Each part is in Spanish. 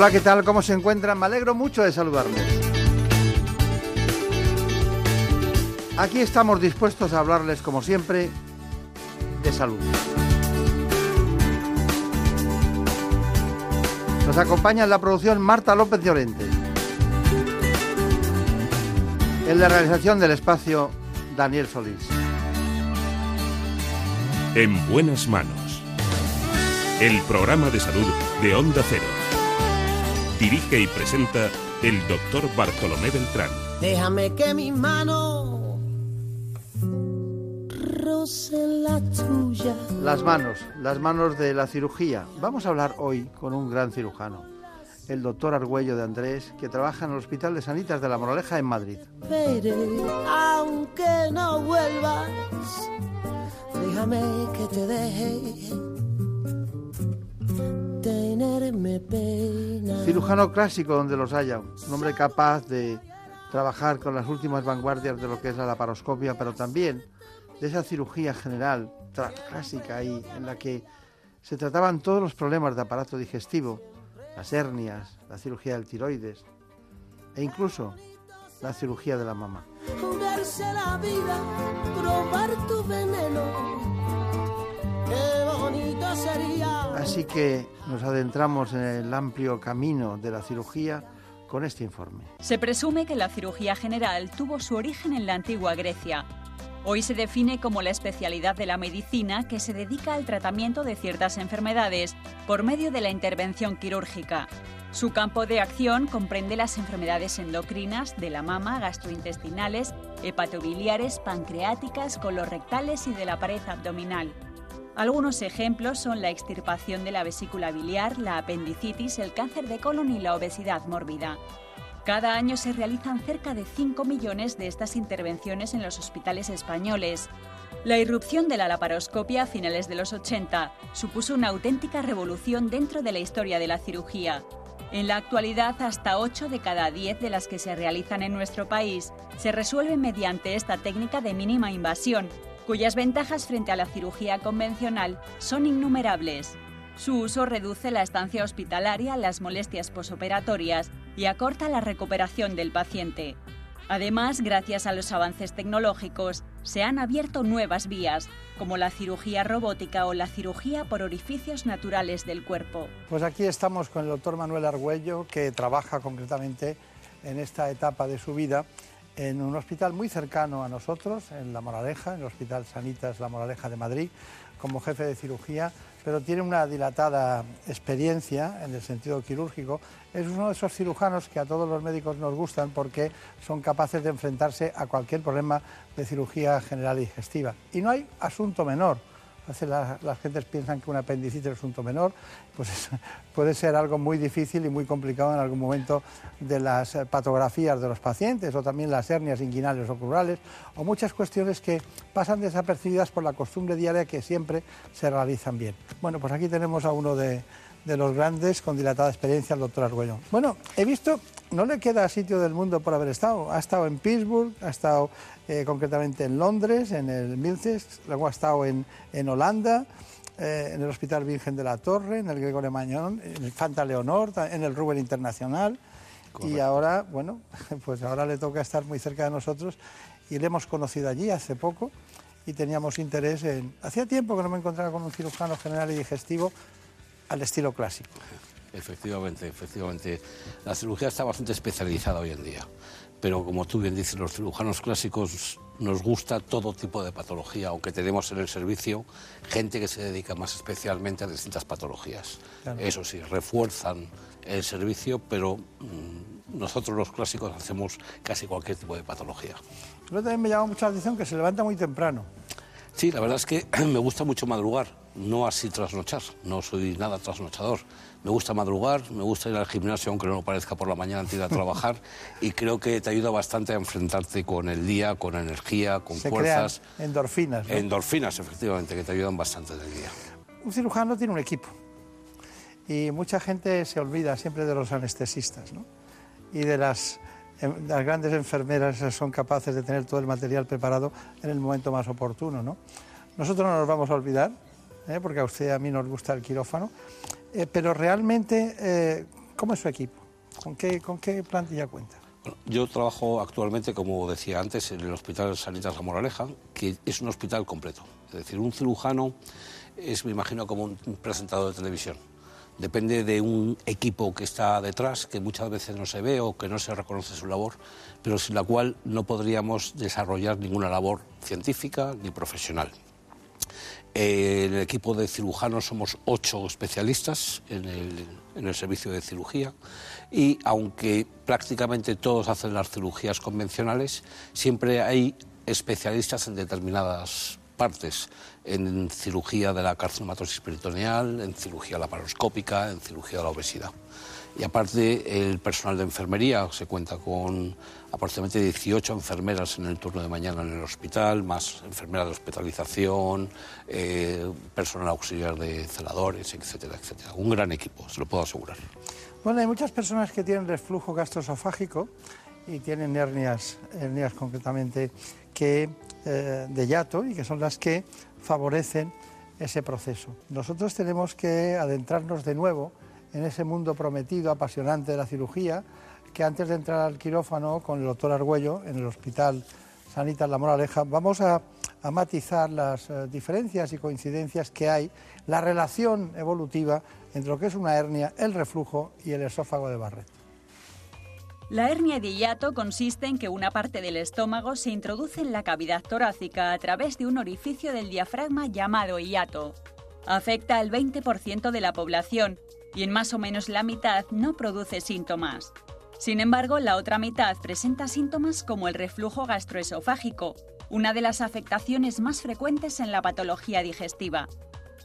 Hola, ¿qué tal? ¿Cómo se encuentran? Me alegro mucho de saludarles. Aquí estamos dispuestos a hablarles, como siempre, de salud. Nos acompaña en la producción Marta López Llorente. En la realización del espacio, Daniel Solís. En buenas manos. El programa de salud de Onda Cero. Dirige y presenta el doctor Bartolomé Beltrán. Déjame que mi mano roce la tuya. Las manos, las manos de la cirugía. Vamos a hablar hoy con un gran cirujano, el doctor Argüello de Andrés, que trabaja en el Hospital de Sanitas de la Moraleja en Madrid. Veré, aunque no vuelvas, déjame que te deje tenerme pena. Cirujano clásico donde los haya, un hombre capaz de trabajar con las últimas vanguardias de lo que es la laparoscopia, pero también de esa cirugía general clásica ahí, en la que se trataban todos los problemas de aparato digestivo, las hernias, la cirugía del tiroides e incluso la cirugía de la mama. Jugarse la vida, probar tu veneno. Qué bonito sería. Así que nos adentramos en el amplio camino de la cirugía con este informe. Se presume que la cirugía general tuvo su origen en la antigua Grecia. Hoy se define como la especialidad de la medicina que se dedica al tratamiento de ciertas enfermedades por medio de la intervención quirúrgica. Su campo de acción comprende las enfermedades endocrinas de la mama, gastrointestinales, hepatobiliares, pancreáticas, colorectales y de la pared abdominal. Algunos ejemplos son la extirpación de la vesícula biliar, la apendicitis, el cáncer de colon y la obesidad mórbida. Cada año se realizan cerca de 5 millones de estas intervenciones en los hospitales españoles. La irrupción de la laparoscopia a finales de los 80 supuso una auténtica revolución dentro de la historia de la cirugía. En la actualidad, hasta 8 de cada 10 de las que se realizan en nuestro país se resuelven mediante esta técnica de mínima invasión, cuyas ventajas frente a la cirugía convencional son innumerables. Su uso reduce la estancia hospitalaria, las molestias posoperatorias y acorta la recuperación del paciente. Además, gracias a los avances tecnológicos, se han abierto nuevas vías, como la cirugía robótica o la cirugía por orificios naturales del cuerpo. Pues aquí estamos con el doctor Manuel Argüello, que trabaja concretamente en esta etapa de su vida en un hospital muy cercano a nosotros, en La Moraleja, en el Hospital Sanitas La Moraleja de Madrid, como jefe de cirugía, pero tiene una dilatada experiencia en el sentido quirúrgico. Es uno de esos cirujanos que a todos los médicos nos gustan porque son capaces de enfrentarse a cualquier problema de cirugía general digestiva. Y no hay asunto menor. Veces la- las gentes piensan que un apendicitis es un asunto menor, pues es- puede ser algo muy difícil y muy complicado en algún momento de las eh, patografías de los pacientes o también las hernias inguinales o crurales o muchas cuestiones que pasan desapercibidas por la costumbre diaria que siempre se realizan bien. Bueno, pues aquí tenemos a uno de, de los grandes con dilatada experiencia, el doctor Argüello. Bueno, he visto, no le queda sitio del mundo por haber estado. Ha estado en Pittsburgh, ha estado eh, concretamente en Londres, en el Milces, luego ha estado en, en Holanda, eh, en el Hospital Virgen de la Torre, en el Gregorio Mañón, en el Fanta Leonor, en el Ruber Internacional. Y ahora, bueno, pues ahora le toca estar muy cerca de nosotros y le hemos conocido allí hace poco y teníamos interés en... Hacía tiempo que no me encontraba con un cirujano general y digestivo al estilo clásico. Efectivamente, efectivamente. La cirugía está bastante especializada hoy en día. Pero como tú bien dices, los cirujanos clásicos nos gusta todo tipo de patología, aunque tenemos en el servicio gente que se dedica más especialmente a distintas patologías. Eso sí, refuerzan el servicio, pero mm, nosotros los clásicos hacemos casi cualquier tipo de patología. Pero también me llama mucho la atención que se levanta muy temprano. Sí, la verdad es que me gusta mucho madrugar, no así trasnochar, no soy nada trasnochador. Me gusta madrugar, me gusta ir al gimnasio, aunque no lo parezca por la mañana antes de ir a trabajar, y creo que te ayuda bastante a enfrentarte con el día, con energía, con Se fuerzas. crean endorfinas. ¿no? Endorfinas, efectivamente, que te ayudan bastante del día. Un cirujano tiene un equipo y mucha gente se olvida siempre de los anestesistas ¿no? y de las, em, las grandes enfermeras son capaces de tener todo el material preparado en el momento más oportuno. ¿no? Nosotros no nos vamos a olvidar, ¿eh? porque a usted y a mí nos gusta el quirófano, eh, pero realmente, eh, ¿cómo es su equipo? ¿Con qué, ¿Con qué plantilla cuenta? Yo trabajo actualmente, como decía antes, en el Hospital Sanitas La Moraleja, que es un hospital completo. Es decir, un cirujano es, me imagino, como un presentador de televisión. Depende de un equipo que está detrás, que muchas veces no se ve o que no se reconoce su labor, pero sin la cual no podríamos desarrollar ninguna labor científica ni profesional. En el equipo de cirujanos somos ocho especialistas en el, en el servicio de cirugía y aunque prácticamente todos hacen las cirugías convencionales, siempre hay especialistas en determinadas partes, en cirugía de la carcinomatosis peritoneal, en cirugía laparoscópica, en cirugía de la obesidad. Y aparte, el personal de enfermería se cuenta con aproximadamente 18 enfermeras en el turno de mañana en el hospital, más enfermeras de hospitalización, eh, personal auxiliar de celadores, etcétera, etcétera. Un gran equipo, se lo puedo asegurar. Bueno, hay muchas personas que tienen reflujo gastroesofágico y tienen hernias, hernias concretamente que, eh, de hiato y que son las que favorecen ese proceso. Nosotros tenemos que adentrarnos de nuevo en ese mundo prometido, apasionante de la cirugía, que antes de entrar al quirófano con el doctor Argüello en el Hospital Sanitas La Moraleja, vamos a, matizar las eh, diferencias y coincidencias que hay, la relación evolutiva entre lo que es una hernia, el reflujo y el esófago de Barrett. La hernia de hiato consiste en que una parte del estómago se introduce en la cavidad torácica a través de un orificio del diafragma llamado hiato. Afecta al 20% de la población y en más o menos la mitad no produce síntomas. Sin embargo, la otra mitad presenta síntomas como el reflujo gastroesofágico, una de las afectaciones más frecuentes en la patología digestiva.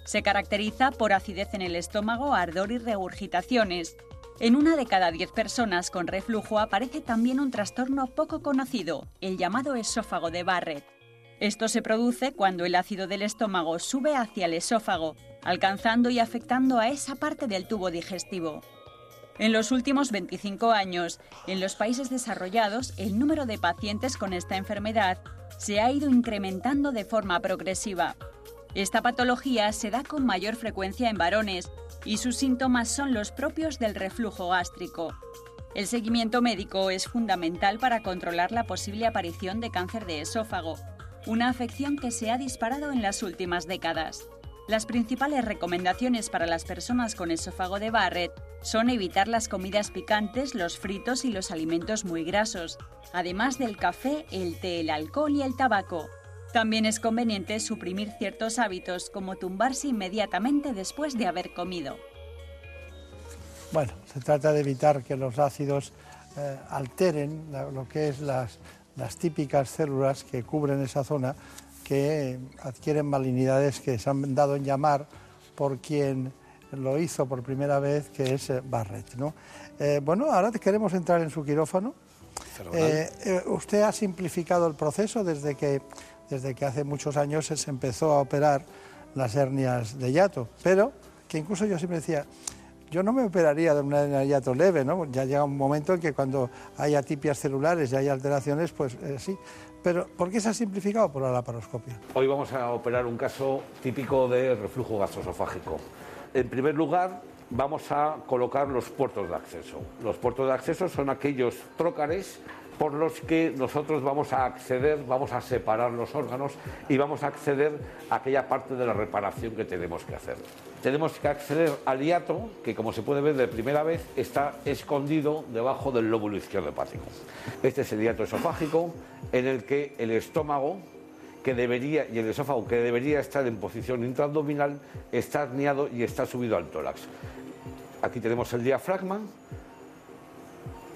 Se caracteriza por acidez en el estómago, ardor y regurgitaciones. En una de cada diez personas con reflujo aparece también un trastorno poco conocido, el llamado esófago de Barrett. Esto se produce cuando el ácido del estómago sube hacia el esófago, alcanzando y afectando a esa parte del tubo digestivo. En los últimos 25 años, en los países desarrollados, el número de pacientes con esta enfermedad se ha ido incrementando de forma progresiva. Esta patología se da con mayor frecuencia en varones y sus síntomas son los propios del reflujo gástrico. El seguimiento médico es fundamental para controlar la posible aparición de cáncer de esófago, una afección que se ha disparado en las últimas décadas. Las principales recomendaciones para las personas con esófago de Barrett son evitar las comidas picantes, los fritos y los alimentos muy grasos, además del café, el té, el alcohol y el tabaco. También es conveniente suprimir ciertos hábitos como tumbarse inmediatamente después de haber comido. Bueno, se trata de evitar que los ácidos eh, alteren lo que es las, las típicas células que cubren esa zona que adquieren malignidades que se han dado en llamar por quien lo hizo por primera vez, que es eh, Barrett. ¿no? Eh, bueno, ahora queremos entrar en su quirófano. Eh, eh, usted ha simplificado el proceso desde que, desde que hace muchos años se empezó a operar las hernias de hiato, pero que incluso yo siempre decía, yo no me operaría de una hernia de hiato leve, ¿no? Ya llega un momento en que cuando hay atipias celulares y hay alteraciones, pues eh, sí. Pero ¿por qué se ha simplificado? Por la laparoscopia. Hoy vamos a operar un caso típico de reflujo gastroesofágico. En primer lugar, vamos a colocar los puertos de acceso. Los puertos de acceso son aquellos trócares por los que nosotros vamos a acceder, vamos a separar los órganos y vamos a acceder a aquella parte de la reparación que tenemos que hacer. Tenemos que acceder al hiato, que como se puede ver de primera vez, está escondido debajo del lóbulo izquierdo hepático. Este es el hiato esofágico, en el que el estómago que debería, y el esófago que debería estar en posición intraabdominal, está herniado y está subido al tórax. Aquí tenemos el diafragma,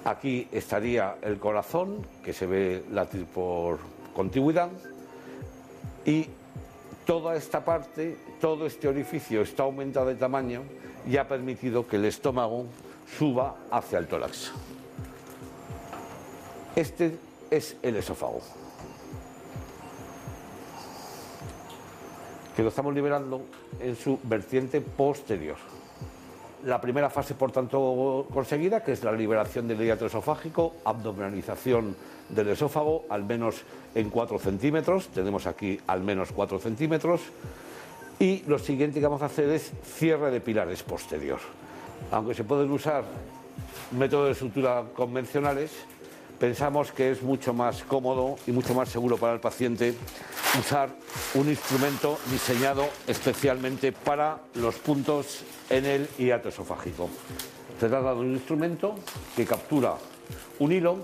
Aquí estaría el corazón, que se ve latir por contigüidad, y toda esta parte, todo este orificio está aumentado de tamaño y ha permitido que el estómago suba hacia el tórax. Este es el esófago, que lo estamos liberando en su vertiente posterior. La primera fase, por tanto, conseguida, que es la liberación del hiato esofágico, abdominalización del esófago, al menos en 4 centímetros. Tenemos aquí al menos 4 centímetros. Y lo siguiente que vamos a hacer es cierre de pilares posterior. Aunque se pueden usar métodos de sutura convencionales, pensamos que es mucho más cómodo y mucho más seguro para el paciente usar un instrumento diseñado especialmente para los puntos en el hiato esofágico. Se trata de un instrumento que captura un hilo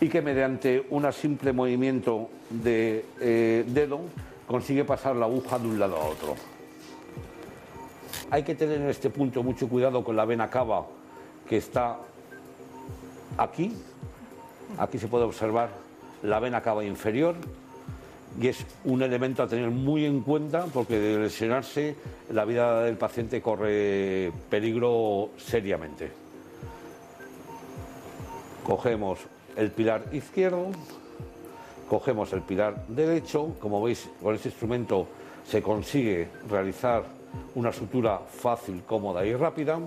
y que mediante un simple movimiento de eh, dedo consigue pasar la aguja de un lado a otro. Hay que tener en este punto mucho cuidado con la vena cava que está aquí. Aquí se puede observar la vena cava inferior y es un elemento a tener muy en cuenta porque de lesionarse la vida del paciente corre peligro seriamente. Cogemos el pilar izquierdo, cogemos el pilar derecho, como veis con este instrumento se consigue realizar una sutura fácil, cómoda y rápida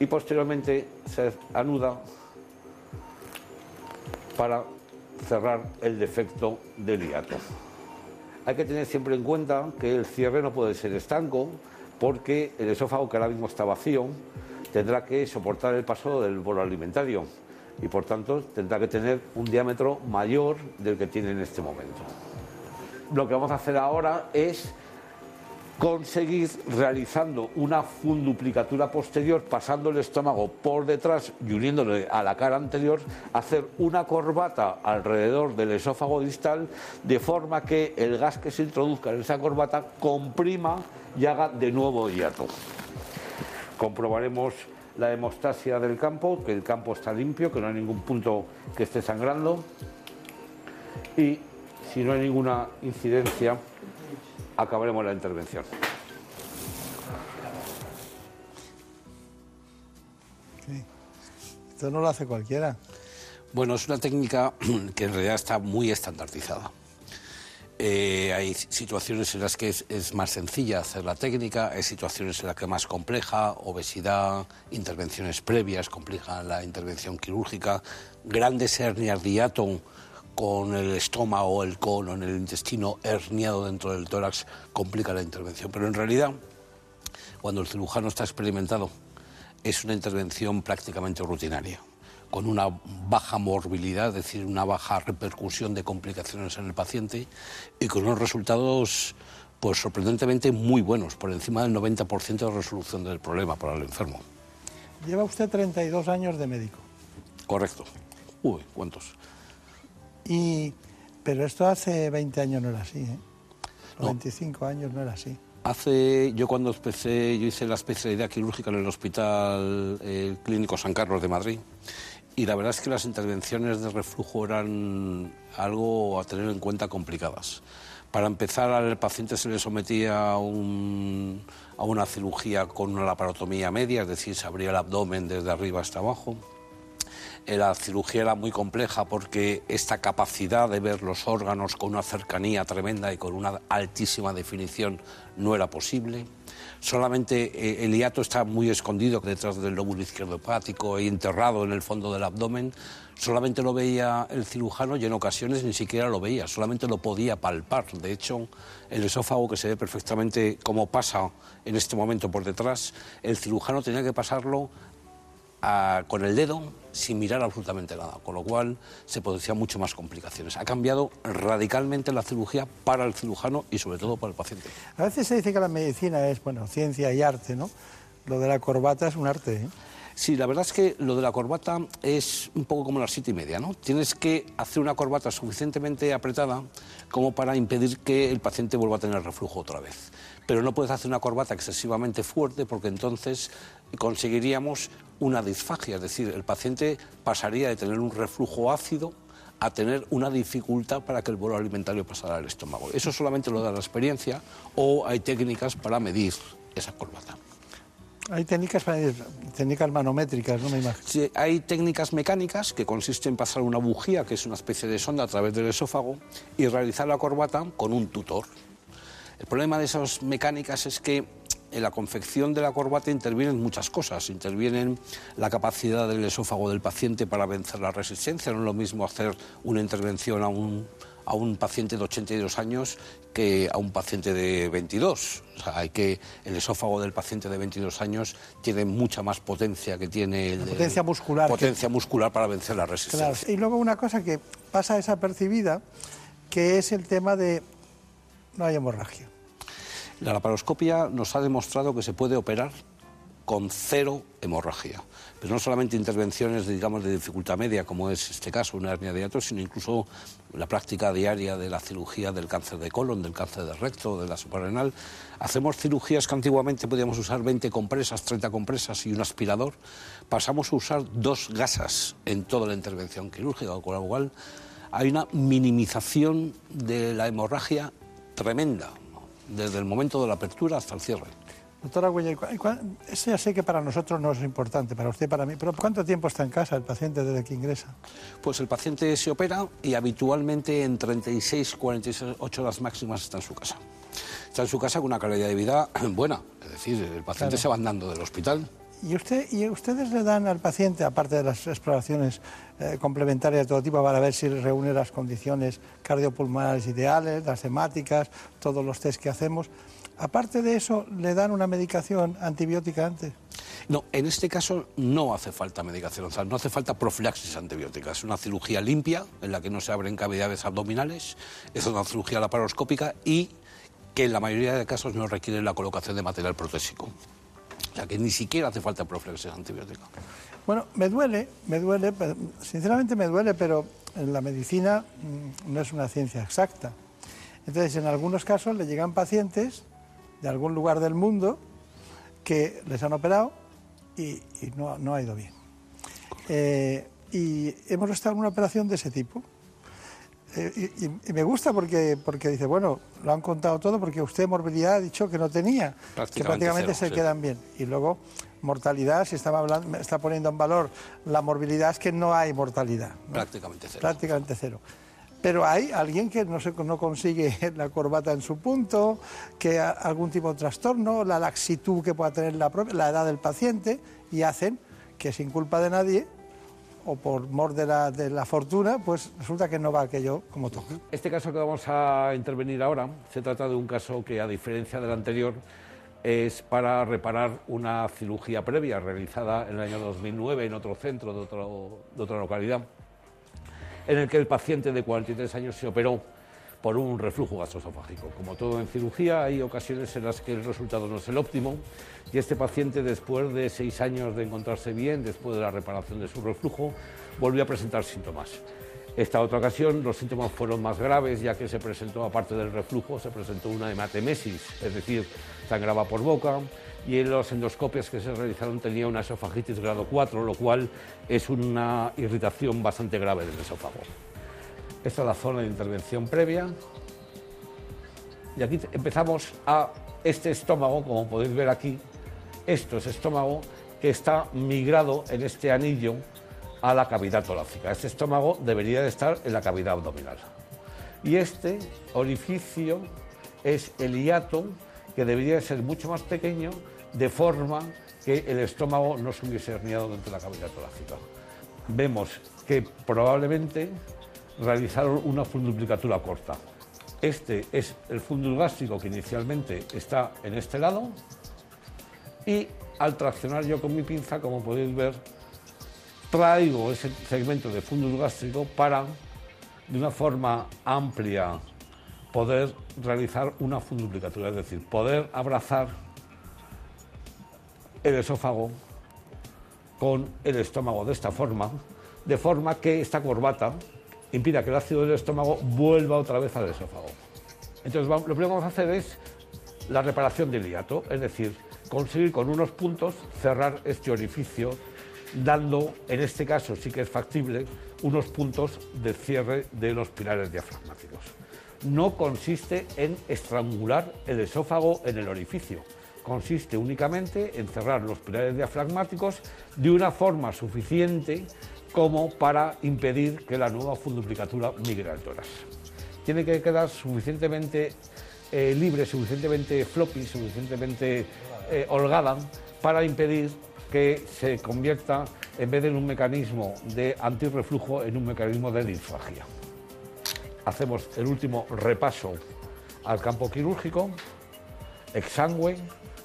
y posteriormente se anuda para cerrar el defecto del hiato. Hay que tener siempre en cuenta que el cierre no puede ser estanco porque el esófago que ahora mismo está vacío tendrá que soportar el paso del bolo alimentario y por tanto tendrá que tener un diámetro mayor del que tiene en este momento. Lo que vamos a hacer ahora es conseguir realizando una funduplicatura posterior, pasando el estómago por detrás y uniéndole a la cara anterior, hacer una corbata alrededor del esófago distal, de forma que el gas que se introduzca en esa corbata comprima y haga de nuevo hiato. Comprobaremos la hemostasia del campo, que el campo está limpio, que no hay ningún punto que esté sangrando. Y si no hay ninguna incidencia, acabaremos la intervención. Esto no lo hace cualquiera. Bueno, es una técnica que en realidad está muy estandarizada. Eh, hay situaciones en las que es, es, más sencilla hacer la técnica, hay situaciones en las que es más compleja, obesidad, intervenciones previas complican la intervención quirúrgica, grandes hernias de hiato con el estómago, el colon, el intestino herniado dentro del tórax complica la intervención. Pero en realidad, cuando el cirujano está experimentado, es una intervención prácticamente rutinaria, con una baja morbilidad, es decir, una baja repercusión de complicaciones en el paciente y con unos resultados pues sorprendentemente muy buenos, por encima del 90% de resolución del problema para el enfermo. Lleva usted 32 años de médico. Correcto. Uy, ¿cuántos? Y, pero esto hace 20 años no era así, ¿eh? No. 25 años no era así. Hace, yo cuando empecé, yo hice la especialidad quirúrgica en el Hospital eh, Clínico San Carlos de Madrid y la verdad es que las intervenciones de reflujo eran algo a tener en cuenta complicadas. Para empezar, al paciente se le sometía a, un, a una cirugía con una laparotomía media, es decir, se abría el abdomen desde arriba hasta abajo la cirugía era muy compleja porque esta capacidad de ver los órganos con una cercanía tremenda y con una altísima definición no era posible. Solamente eh, el hiato está muy escondido detrás del lóbulo izquierdo hepático y enterrado en el fondo del abdomen. Solamente lo veía el cirujano y en ocasiones ni siquiera lo veía, solamente lo podía palpar. De hecho, el esófago, que se ve perfectamente cómo pasa en este momento por detrás, el cirujano tenía que pasarlo a- con el dedo sin mirar absolutamente nada, con lo cual se producían mucho más complicaciones. Ha cambiado radicalmente la cirugía para el cirujano y sobre todo para el paciente. A veces se dice que la medicina es, bueno, ciencia y arte, ¿no? Lo de la corbata es un arte, ¿eh? Sí, la verdad es que lo de la corbata es un poco como las siete y media, ¿no? Tienes que hacer una corbata suficientemente apretada como para impedir que el paciente vuelva a tener reflujo otra vez. Pero no puedes hacer una corbata excesivamente fuerte porque entonces conseguiríamos una disfagia, es decir, el paciente pasaría de tener un reflujo ácido a tener una dificultad para que el bolo alimentario pasara al estómago. Eso solamente lo da la experiencia o hay técnicas para medir esa corbata. Hay técnicas, técnicas manométricas, no me imagino. Sí, hay técnicas mecánicas que consisten en pasar una bujía, que es una especie de sonda a través del esófago, y realizar la corbata con un tutor. El problema de esas mecánicas es que en la confección de la corbata intervienen muchas cosas. Intervienen la capacidad del esófago del paciente para vencer la resistencia. No es lo mismo hacer una intervención a un, a un paciente de 82 años que a un paciente de 22. O sea, hay que, el esófago del paciente de 22 años tiene mucha más potencia que tiene el potencia muscular que- Potencia muscular para vencer la Claro. resistencia. Y luego una cosa que pasa desapercibida, que es el tema de no hay hemorragia. La laparoscopia nos ha demostrado que se puede operar con cero hemorragia. Pero no solamente intervenciones, digamos, de dificultad media, como es este caso, una hernia de hiato, sino incluso la práctica diaria de la cirugía del cáncer de colon, del cáncer de recto, de la suprarrenal. Hacemos cirugías que antiguamente podíamos usar 20 compresas, 30 compresas y un aspirador. Pasamos a usar dos gasas en toda la intervención quirúrgica, con lo cual hay una minimización de la hemorragia tremenda. Desde el momento de la apertura hasta el cierre. Doctora Güella, ¿y cua- y cua- eso ya sé que para nosotros no es importante, para usted, para mí, pero ¿cuánto tiempo está en casa el paciente desde que ingresa? Pues el paciente se opera y habitualmente en 36, 48 horas máximas está en su casa. Está en su casa con una calidad de vida buena, es decir, el paciente Claro. se va andando del hospital. ¿Y, usted, ¿Y ustedes le dan al paciente, aparte de las exploraciones eh, complementarias de todo tipo, para ver si reúne las condiciones cardiopulmonares ideales, las hemáticas, todos los test que hacemos, aparte de eso, le dan una medicación antibiótica antes? No, en este caso no hace falta medicación, no hace falta profilaxis antibiótica. Es una cirugía limpia en la que no se abren cavidades abdominales, es una cirugía laparoscópica y que en la mayoría de casos no requiere la colocación de material protésico. O sea, que ni siquiera hace falta profilaxis antibiótica. Bueno, me duele, me duele, sinceramente me duele, pero la medicina mm, no es una ciencia exacta. Entonces, en algunos casos le llegan pacientes de algún lugar del mundo que les han operado y, y no, no ha ido bien. Eh, y hemos estado en una operación de ese tipo. Eh, y, me gusta porque, porque dice, bueno, lo han contado todo porque usted morbilidad ha dicho que no tenía, que Prácticamente prácticamente cero, se sí. quedan bien. Y luego, mortalidad, si estaba hablando, está poniendo en valor la morbilidad, es que no hay mortalidad. ¿no? Prácticamente cero. Prácticamente cero. Pero hay alguien que no, se, no consigue la corbata en su punto, que ha algún tipo de trastorno, la laxitud que pueda tener la, propia- la edad del paciente, y hacen que sin culpa de nadie, o por mor de la, de la fortuna, pues resulta que no va aquello como toca. Este caso que vamos a intervenir ahora se trata de un caso que, a diferencia del anterior, es para reparar una cirugía previa realizada en el año 2009 en otro centro de, otro- de otra localidad, en el que el paciente de 43 años se operó por un reflujo gastroesofágico. Como todo en cirugía, hay ocasiones en las que el resultado no es el óptimo y este paciente, después de seis años de encontrarse bien, después de la reparación de su reflujo, volvió a presentar síntomas. Esta otra ocasión los síntomas fueron más graves ya que se presentó, aparte del reflujo, se presentó una hematemesis, es decir, sangraba por boca y en las endoscopias que se realizaron tenía una esofagitis grado 4, lo cual es una irritación bastante grave del esófago. Esta es la zona de intervención previa. Y aquí empezamos a este estómago, como podéis ver aquí. Esto es estómago que está migrado en este anillo a la cavidad torácica. Este estómago debería de estar en la cavidad abdominal. Y este orificio es el hiato que debería de ser mucho más pequeño de forma que el estómago no se hubiese herniado dentro de la cavidad torácica. Vemos que probablemente realizaron una funduplicatura corta. Este es el fundus gástrico que inicialmente está en este lado y al traccionar yo con mi pinza, como podéis ver, traigo ese segmento de fundus gástrico para, de una forma amplia, poder realizar una funduplicatura, es decir, poder abrazar el esófago con el estómago de esta forma, de forma que esta corbata impida que el ácido del estómago vuelva otra vez al esófago. Entonces, lo primero que vamos a hacer es la reparación del hiato, es decir, conseguir con unos puntos cerrar este orificio, dando, en este caso sí que es factible, unos puntos de cierre de los pilares diafragmáticos. No consiste en estrangular el esófago en el orificio, consiste únicamente en cerrar los pilares diafragmáticos de una forma suficiente como para impedir que la nueva funduplicatura migre al tórax. Tiene que quedar suficientemente eh, libre, suficientemente floppy, suficientemente eh, holgada para impedir que se convierta, en vez de en un mecanismo de antirreflujo, en un mecanismo de disfagia. Hacemos el último repaso al campo quirúrgico, exangüe,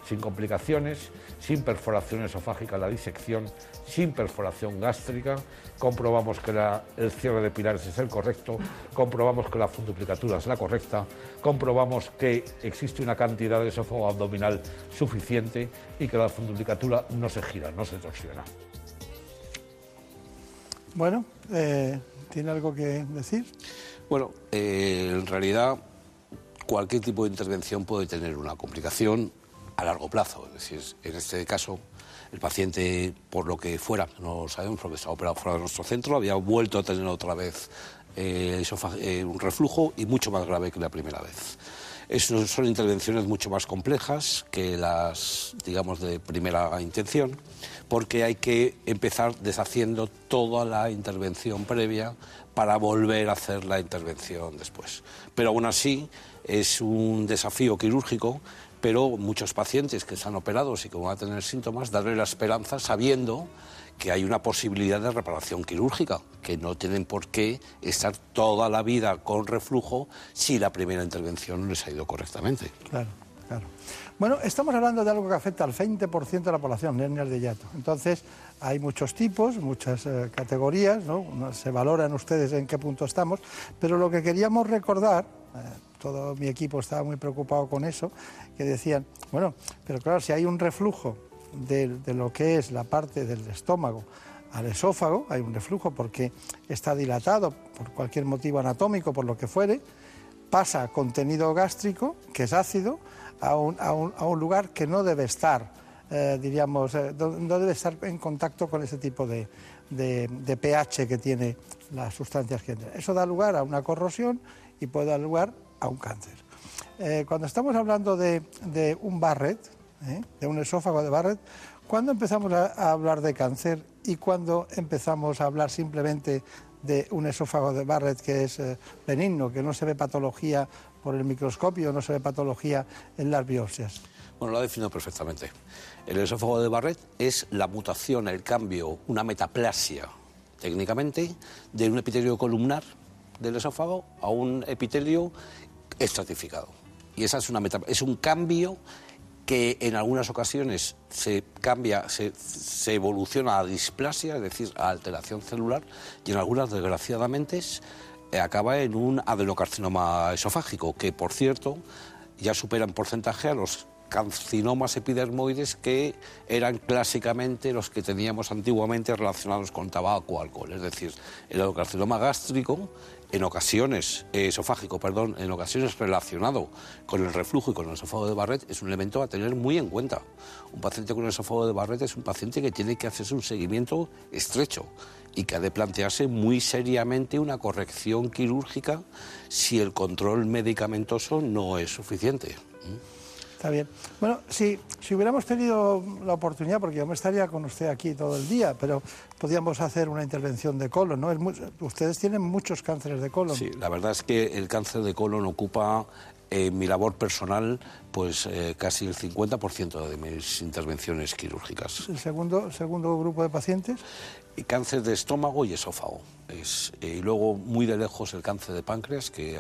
sin complicaciones, sin perforación esofágica la disección, sin perforación gástrica, comprobamos que el cierre de pilares es el correcto, comprobamos que la funduplicatura es la correcta, comprobamos que existe una cantidad de esófago abdominal suficiente y que la funduplicatura no se gira, no se torsiona. Bueno, eh, ¿tiene algo que decir? Bueno, eh, en realidad cualquier tipo de intervención puede tener una complicación a largo plazo. Es decir, en este caso, el paciente, por lo que fuera, no sabemos porque estaba operado fuera de nuestro centro, había vuelto a tener otra vez eh, eh, un reflujo y mucho más grave que la primera vez. son intervenciones mucho más complejas que las, digamos, de primera intención, porque hay que empezar deshaciendo toda la intervención previa para volver a hacer la intervención después. Pero aún así es un desafío quirúrgico pero muchos pacientes que están operados y que van a tener síntomas, darle la esperanza sabiendo que hay una posibilidad de reparación quirúrgica, que no tienen por qué estar toda la vida con reflujo si la primera intervención no les ha ido correctamente. Claro, claro. Bueno, estamos hablando de algo que afecta al 20% de la población, hernias de hiato. Entonces, hay muchos tipos, muchas eh, categorías, ¿no? Se valoran ustedes en qué punto estamos, pero lo que queríamos recordar, eh, todo mi equipo estaba muy preocupado con eso, que decían, bueno, pero claro, si hay un reflujo de, lo que es la parte del estómago al esófago, hay un reflujo porque está dilatado por cualquier motivo anatómico, por lo que fuere, pasa contenido gástrico, que es ácido, a un, lugar que no debe estar, eh, diríamos, eh, no debe estar en contacto con ese tipo de, pH que tiene las sustancias que entran. Eso da lugar a una corrosión y puede dar lugar a un cáncer. Eh, cuando estamos hablando de, un Barrett, ¿eh? de un esófago de Barrett, ¿cuándo empezamos a, hablar de cáncer y cuándo empezamos a hablar simplemente de un esófago de Barrett que es eh, benigno, que no se ve patología por el microscopio, no se ve patología en las biopsias? Bueno, lo ha definido perfectamente. El esófago de Barrett es la mutación, el cambio, una metaplasia, técnicamente, de un epitelio columnar del esófago a un epitelio estratificado. Y esa es una meta, es un cambio que en algunas ocasiones se cambia, se, evoluciona a displasia, es decir, a alteración celular, y en algunas, desgraciadamente, eh, acaba en un adenocarcinoma esofágico, que, por cierto, ya supera en porcentaje a los carcinomas epidermoides que eran clásicamente los que teníamos antiguamente relacionados con tabaco o alcohol, es decir, el adenocarcinoma gástrico en ocasiones, eh, esofágico, perdón, en ocasiones relacionado con el reflujo y con el esófago de Barrett, es un elemento a tener muy en cuenta. Un paciente con el esófago de Barrett es un paciente que tiene que hacerse un seguimiento estrecho y que ha de plantearse muy seriamente una corrección quirúrgica si el control medicamentoso no es suficiente. Está bien. Bueno, si, si hubiéramos tenido la oportunidad, porque yo me estaría con usted aquí todo el día, pero podríamos hacer una intervención de colon, ¿no? ustedes tienen muchos cánceres de colon. Sí, la verdad es que el cáncer de colon ocupa en mi labor personal, pues eh, casi el 50% de mis intervenciones quirúrgicas. ¿El segundo, segundo grupo de pacientes? cáncer de estómago y esófago. Es, eh, y luego, muy de lejos, el cáncer de páncreas, que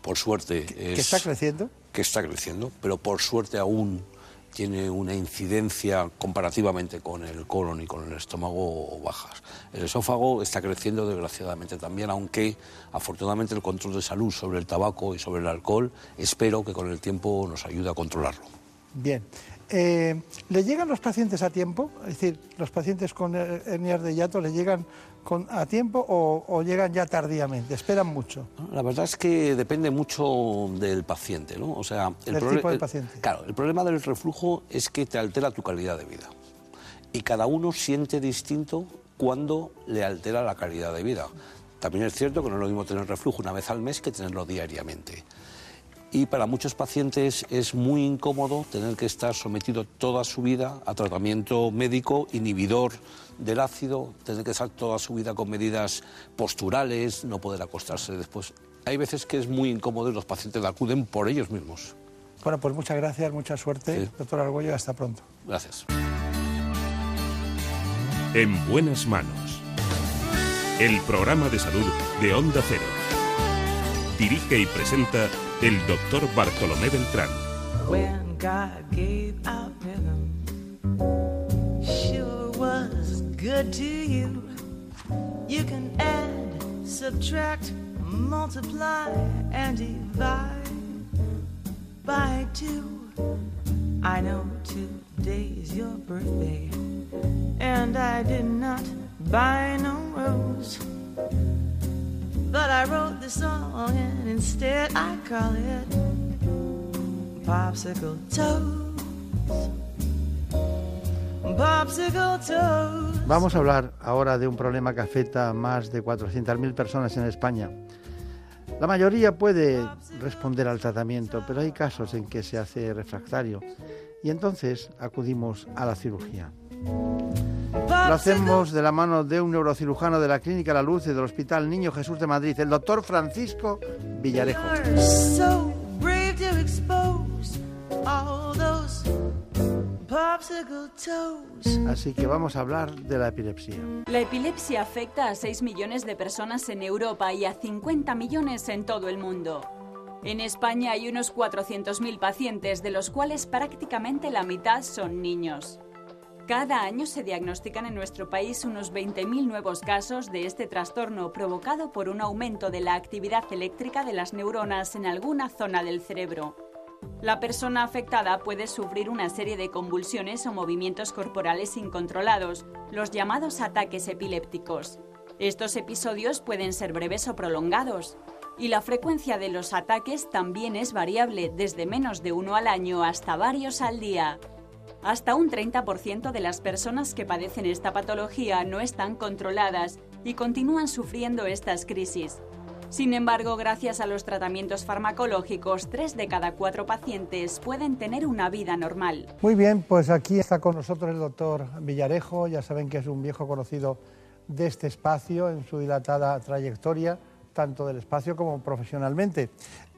por suerte... ¿Que está creciendo? Que está creciendo, pero por suerte aún tiene una incidencia comparativamente con el colon y con el estómago bajas. El esófago está creciendo desgraciadamente también, aunque afortunadamente el control de salud sobre el tabaco y sobre el alcohol espero que con el tiempo nos ayude a controlarlo. Bien. Eh, ¿Le llegan los pacientes a tiempo? Es decir, ¿los pacientes con hernias de hiato le llegan a tiempo o, llegan ya tardíamente? ¿Esperan mucho? La verdad es que depende mucho del paciente, ¿no? O sea, el, tipo de paciente. claro, el problema del reflujo es que te altera tu calidad de vida. Y cada uno siente distinto cuando le altera la calidad de vida. También es cierto que no es lo mismo tener reflujo una vez al mes que tenerlo diariamente y para muchos pacientes es muy incómodo tener que estar sometido toda su vida a tratamiento médico inhibidor del ácido, tener que estar toda su vida con medidas posturales, no poder acostarse después. Hay veces que es muy incómodo y los pacientes acuden por ellos mismos. Bueno, pues muchas gracias, mucha suerte, doctor Argüello, hasta pronto. Gracias. En buenas manos. El programa de salud de Onda Cero. Dirige y presenta el doctor Bartolomé Beltrán. When God gave out rhythm, sure was good to you. You can add, subtract, multiply, and divide by two. I know today's your birthday, and I did not buy no rose. But I wrote the song and instead I call it Popsicle Toes. Popsicle Toes. Vamos a hablar ahora de un problema que afecta a más de 400.000 personas en España. La mayoría puede responder al tratamiento, pero hay casos en que se hace refractario y entonces acudimos a la cirugía. Lo hacemos de la mano de un neurocirujano de la Clínica La Luz y del Hospital Niño Jesús de Madrid, el doctor Francisco Villarejo. Así que vamos a hablar de la epilepsia. La epilepsia afecta a 6 millones de personas en Europa y a 50 millones en todo el mundo. En España hay unos 400.000 pacientes, de los cuales prácticamente la mitad son niños. Cada año se diagnostican en nuestro país unos 20.000 nuevos casos de este trastorno provocado por un aumento de la actividad eléctrica de las neuronas en alguna zona del cerebro. La persona afectada puede sufrir una serie de convulsiones o movimientos corporales incontrolados, los llamados ataques epilépticos. Estos episodios pueden ser breves o prolongados, y la frecuencia de los ataques también es variable, desde menos de uno al año hasta varios al día. Hasta un 30% de las personas que padecen esta patología no están controladas y continúan sufriendo estas crisis. Sin embargo, gracias a los tratamientos farmacológicos, 3 de cada 4 pacientes pueden tener una vida normal. Muy bien, pues aquí está con nosotros el doctor Villarejo, ya saben que es un viejo conocido de este espacio en su dilatada trayectoria, tanto del espacio como profesionalmente.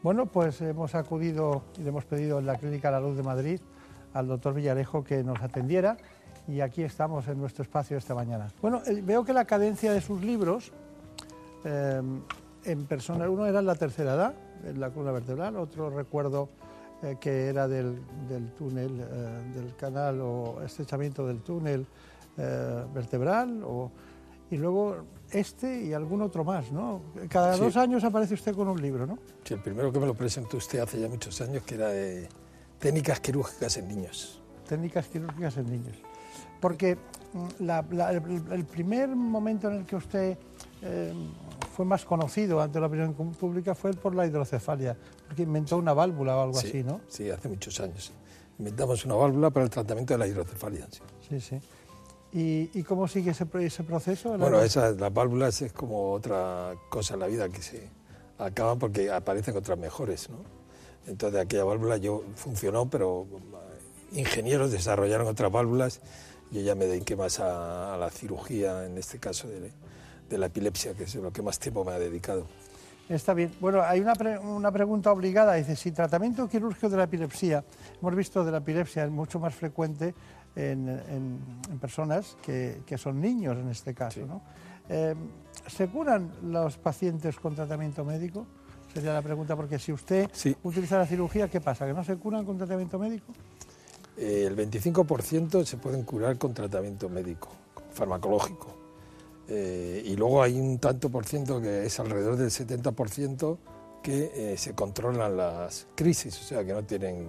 Bueno, pues hemos acudido y le hemos pedido en la Clínica La Luz de Madrid al doctor Villarejo que nos atendiera y aquí estamos en nuestro espacio esta mañana. Bueno, eh, veo que la cadencia de sus libros eh, en persona, uno era en la tercera edad, en la columna vertebral, otro recuerdo eh, que era del, túnel, del canal o estrechamiento del túnel vertebral, o, y luego este y algún otro más, ¿no? Cada dos años aparece usted con un libro, ¿no? Sí, el primero que me lo presentó usted hace ya muchos años, que era de Técnicas quirúrgicas en niños. Técnicas quirúrgicas en niños. Porque mm, el, primer momento en el que usted eh, fue más conocido ante la opinión pública fue por la hidrocefalia, porque inventó una válvula o algo así, ¿no? Sí, hace muchos años. Inventamos una válvula para el tratamiento de la hidrocefalia. Sí, sí. ¿Y, cómo sigue ese, ese proceso? Bueno, esa, las válvulas es como otra cosa en la vida que se acaban porque aparecen otras mejores, ¿no? Entonces aquella válvula yo funcionó, pero eh, ingenieros desarrollaron otras válvulas. Yo ya me dediqué más a, la cirugía, en este caso de, la epilepsia, que es lo que más tiempo me ha dedicado. Está bien. Bueno, hay una, una, pregunta obligada. Dice, si tratamiento quirúrgico de la epilepsia, hemos visto de la epilepsia es mucho más frecuente en, personas que, son niños en este caso. ¿no? Eh, ¿Se curan los pacientes con tratamiento médico? Sería la pregunta, porque si usted utiliza la cirugía, ¿qué pasa? ¿Que no se curan con tratamiento médico? eh, el 25% se pueden curar con tratamiento médico, farmacológico. Eh, y luego hay un tanto por ciento que es alrededor del 70% que eh, se controlan las crisis, o sea que no tienen,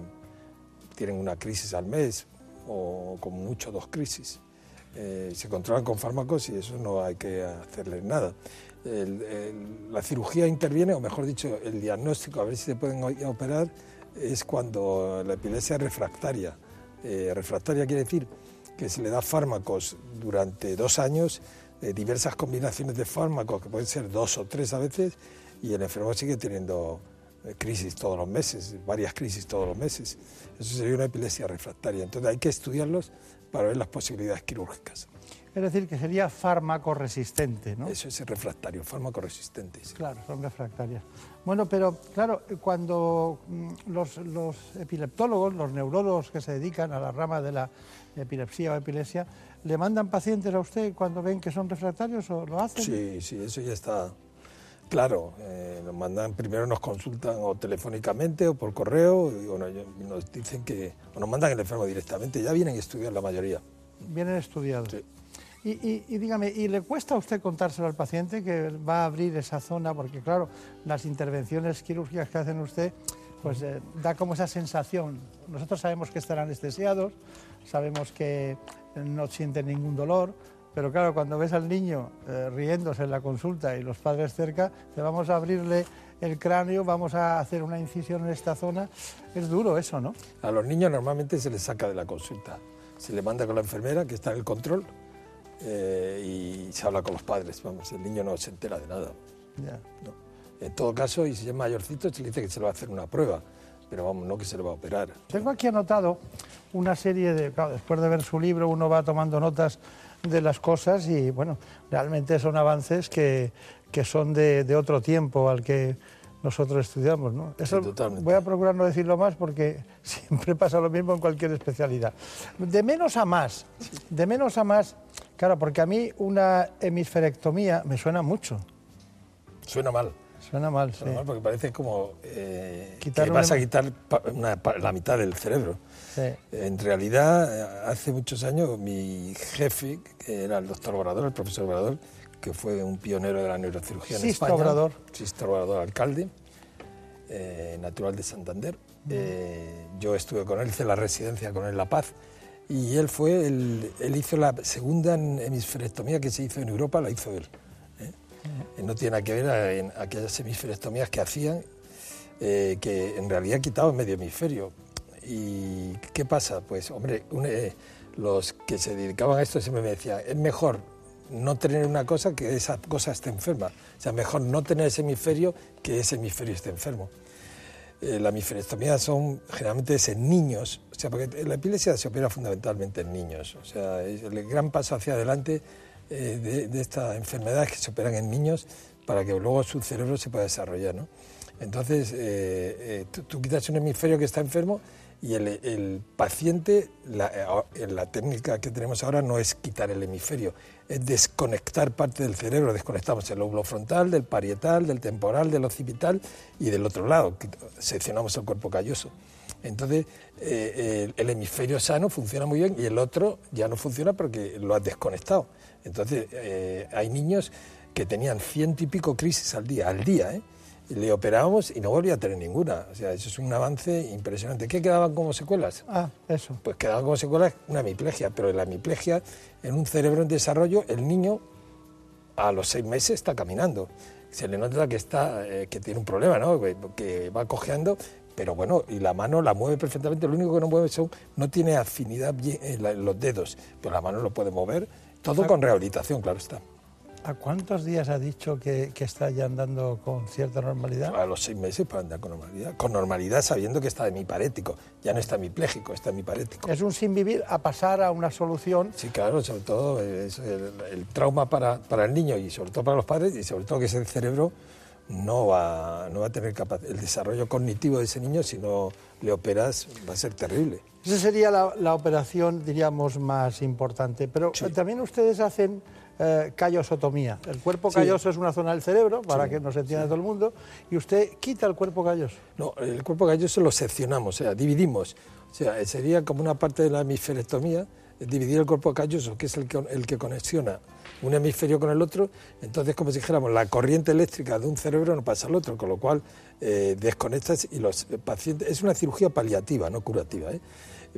tienen una crisis al mes o como mucho dos crisis. Eh, se controlan con fármacos y eso no hay que hacerles nada. La cirugía interviene, o mejor dicho, el diagnóstico, a ver si se pueden operar, es cuando la epilepsia es refractaria. Eh, refractaria quiere decir que se le da fármacos durante dos años, eh, diversas combinaciones de fármacos, que pueden ser dos o tres a veces, y el enfermo sigue teniendo eh, crisis todos los meses, varias crisis todos los meses. Eso sería una epilepsia refractaria. Entonces hay que estudiarlos para ver las posibilidades quirúrgicas. Es decir, que sería fármaco resistente, ¿no? Eso es refractario, fármaco resistente. sí. Claro, son refractarias. Bueno, pero claro, cuando mm, los, los epileptólogos, los neurólogos que se dedican a la rama de la epilepsia o epilepsia, ¿le mandan pacientes a usted cuando ven que son refractarios o lo hacen? Sí, sí, eso ya está claro. eh, nos mandan, primero nos consultan o telefónicamente o por correo y bueno, nos dicen que, o nos mandan el enfermo directamente, ya vienen estudiados la mayoría. Vienen estudiados. Sí. Y, dígame, ¿y le cuesta a usted contárselo al paciente que va a abrir esa zona? Porque claro, las intervenciones quirúrgicas que hacen usted, pues eh, da como esa sensación. Nosotros sabemos que están anestesiados, sabemos que no sienten ningún dolor, pero claro, cuando ves al niño eh, riéndose en la consulta y los padres cerca, te vamos a abrirle el cráneo, vamos a hacer una incisión en esta zona. Es duro eso, ¿no? A los niños normalmente se les saca de la consulta, se les manda con la enfermera que está en el control eh, y se habla con los padres. Vamos, el niño no se entera de nada. Ya. ¿no? En todo caso, y si es mayorcito, se le dice que se le va a hacer una prueba, pero vamos, no que se le va a operar. Tengo aquí anotado una serie de, claro, después de ver su libro uno va tomando notas de las cosas y bueno, realmente son avances que, que son de, de otro tiempo al que nosotros estudiamos. ¿no? Eso totalmente. voy a procurar no decirlo más porque siempre pasa lo mismo en cualquier especialidad. De menos a más, de menos a más, claro, porque a mí una hemisferectomía me suena mucho, Suena mal. suena mal, sí. Suena mal porque parece como eh, que una- vas a quitar una la mitad del cerebro. sí. En realidad, hace muchos años, mi jefe, que era el doctor Obrador, el profesor Obrador, que fue un pionero de la neurocirugía en Sisto España. Obrador. Sisto Obrador, alcalde, eh, natural de Santander. Eh, yo estuve con él, hice la residencia con él en La Paz, y él fue, el- él hizo la segunda hemisferectomía que se hizo en Europa, la hizo él. ¿eh? No tiene nada que ver a- en aquellas hemisferectomías que hacían, eh, que en realidad quitaban medio hemisferio. ¿Y qué pasa? Pues, hombre, un- eh, los que se dedicaban a esto siempre me decían, es mejor no tener una cosa que esa cosa esté enferma. O sea, mejor no tener ese hemisferio que ese hemisferio esté enfermo. Eh, la hemisferectomía son generalmente es en niños, o sea, porque la epilepsia se opera fundamentalmente en niños. O sea, el gran paso hacia adelante eh, de, de esta enfermedad es que se operan en niños para que luego su cerebro se pueda desarrollar. ¿no? Entonces, eh, tú, quitas un hemisferio que está enfermo y el, paciente, la técnica que tenemos ahora no es quitar el hemisferio, es desconectar parte del cerebro. Desconectamos el lóbulo frontal, del parietal, del temporal, del occipital y del otro lado, seccionamos el cuerpo calloso. Entonces, eh, el, el hemisferio sano funciona muy bien y el otro ya no funciona porque lo has desconectado. Entonces, eh, hay niños que tenían ciento y pico crisis al día, al día, ¿eh? Le operábamos y no volvía a tener ninguna. O sea, eso es un avance impresionante. ¿Qué quedaban como secuelas? Ah, eso. Pues quedaban como secuelas una hemiplegia, pero la hemiplegia, en un cerebro en desarrollo, el niño a los seis meses está caminando. Se le nota que, está, eh, que tiene un problema, ¿no? que, que va cojeando, pero bueno, y la mano la mueve perfectamente. Lo único que no mueve son, no tiene afinidad bien en, la- en los dedos, pero la mano lo puede mover. Todo con rehabilitación, claro está. ¿A cuántos días ha dicho que, que está ya andando con cierta normalidad? A los seis meses para andar con normalidad. Con normalidad sabiendo que está hemiparético. Ya no está hemipléjico, está hemiparético. Es un sin vivir a pasar a una solución. Sí, claro, sobre todo es el, el trauma para, para el niño y sobre todo para los padres y sobre todo que ese cerebro no va, no va a tener capaz, el desarrollo cognitivo de ese niño si no le operas va a ser terrible. Esa sería la, la operación, diríamos, más importante. Pero Sí. también ustedes hacen eh, callosotomía. El cuerpo Sí. calloso es una zona del cerebro, para Sí, que nos entienda todo el mundo, y usted quita el cuerpo calloso. No, el cuerpo calloso lo seccionamos, o sea, dividimos. O sea, sería como una parte de la hemisferectomía, dividir el cuerpo calloso, que es el que, el que conexiona un hemisferio con el otro. Entonces, como si dijéramos, la corriente eléctrica de un cerebro no pasa al otro, con lo cual eh, desconectas y los pacientes. Es una cirugía paliativa, no curativa, ¿eh?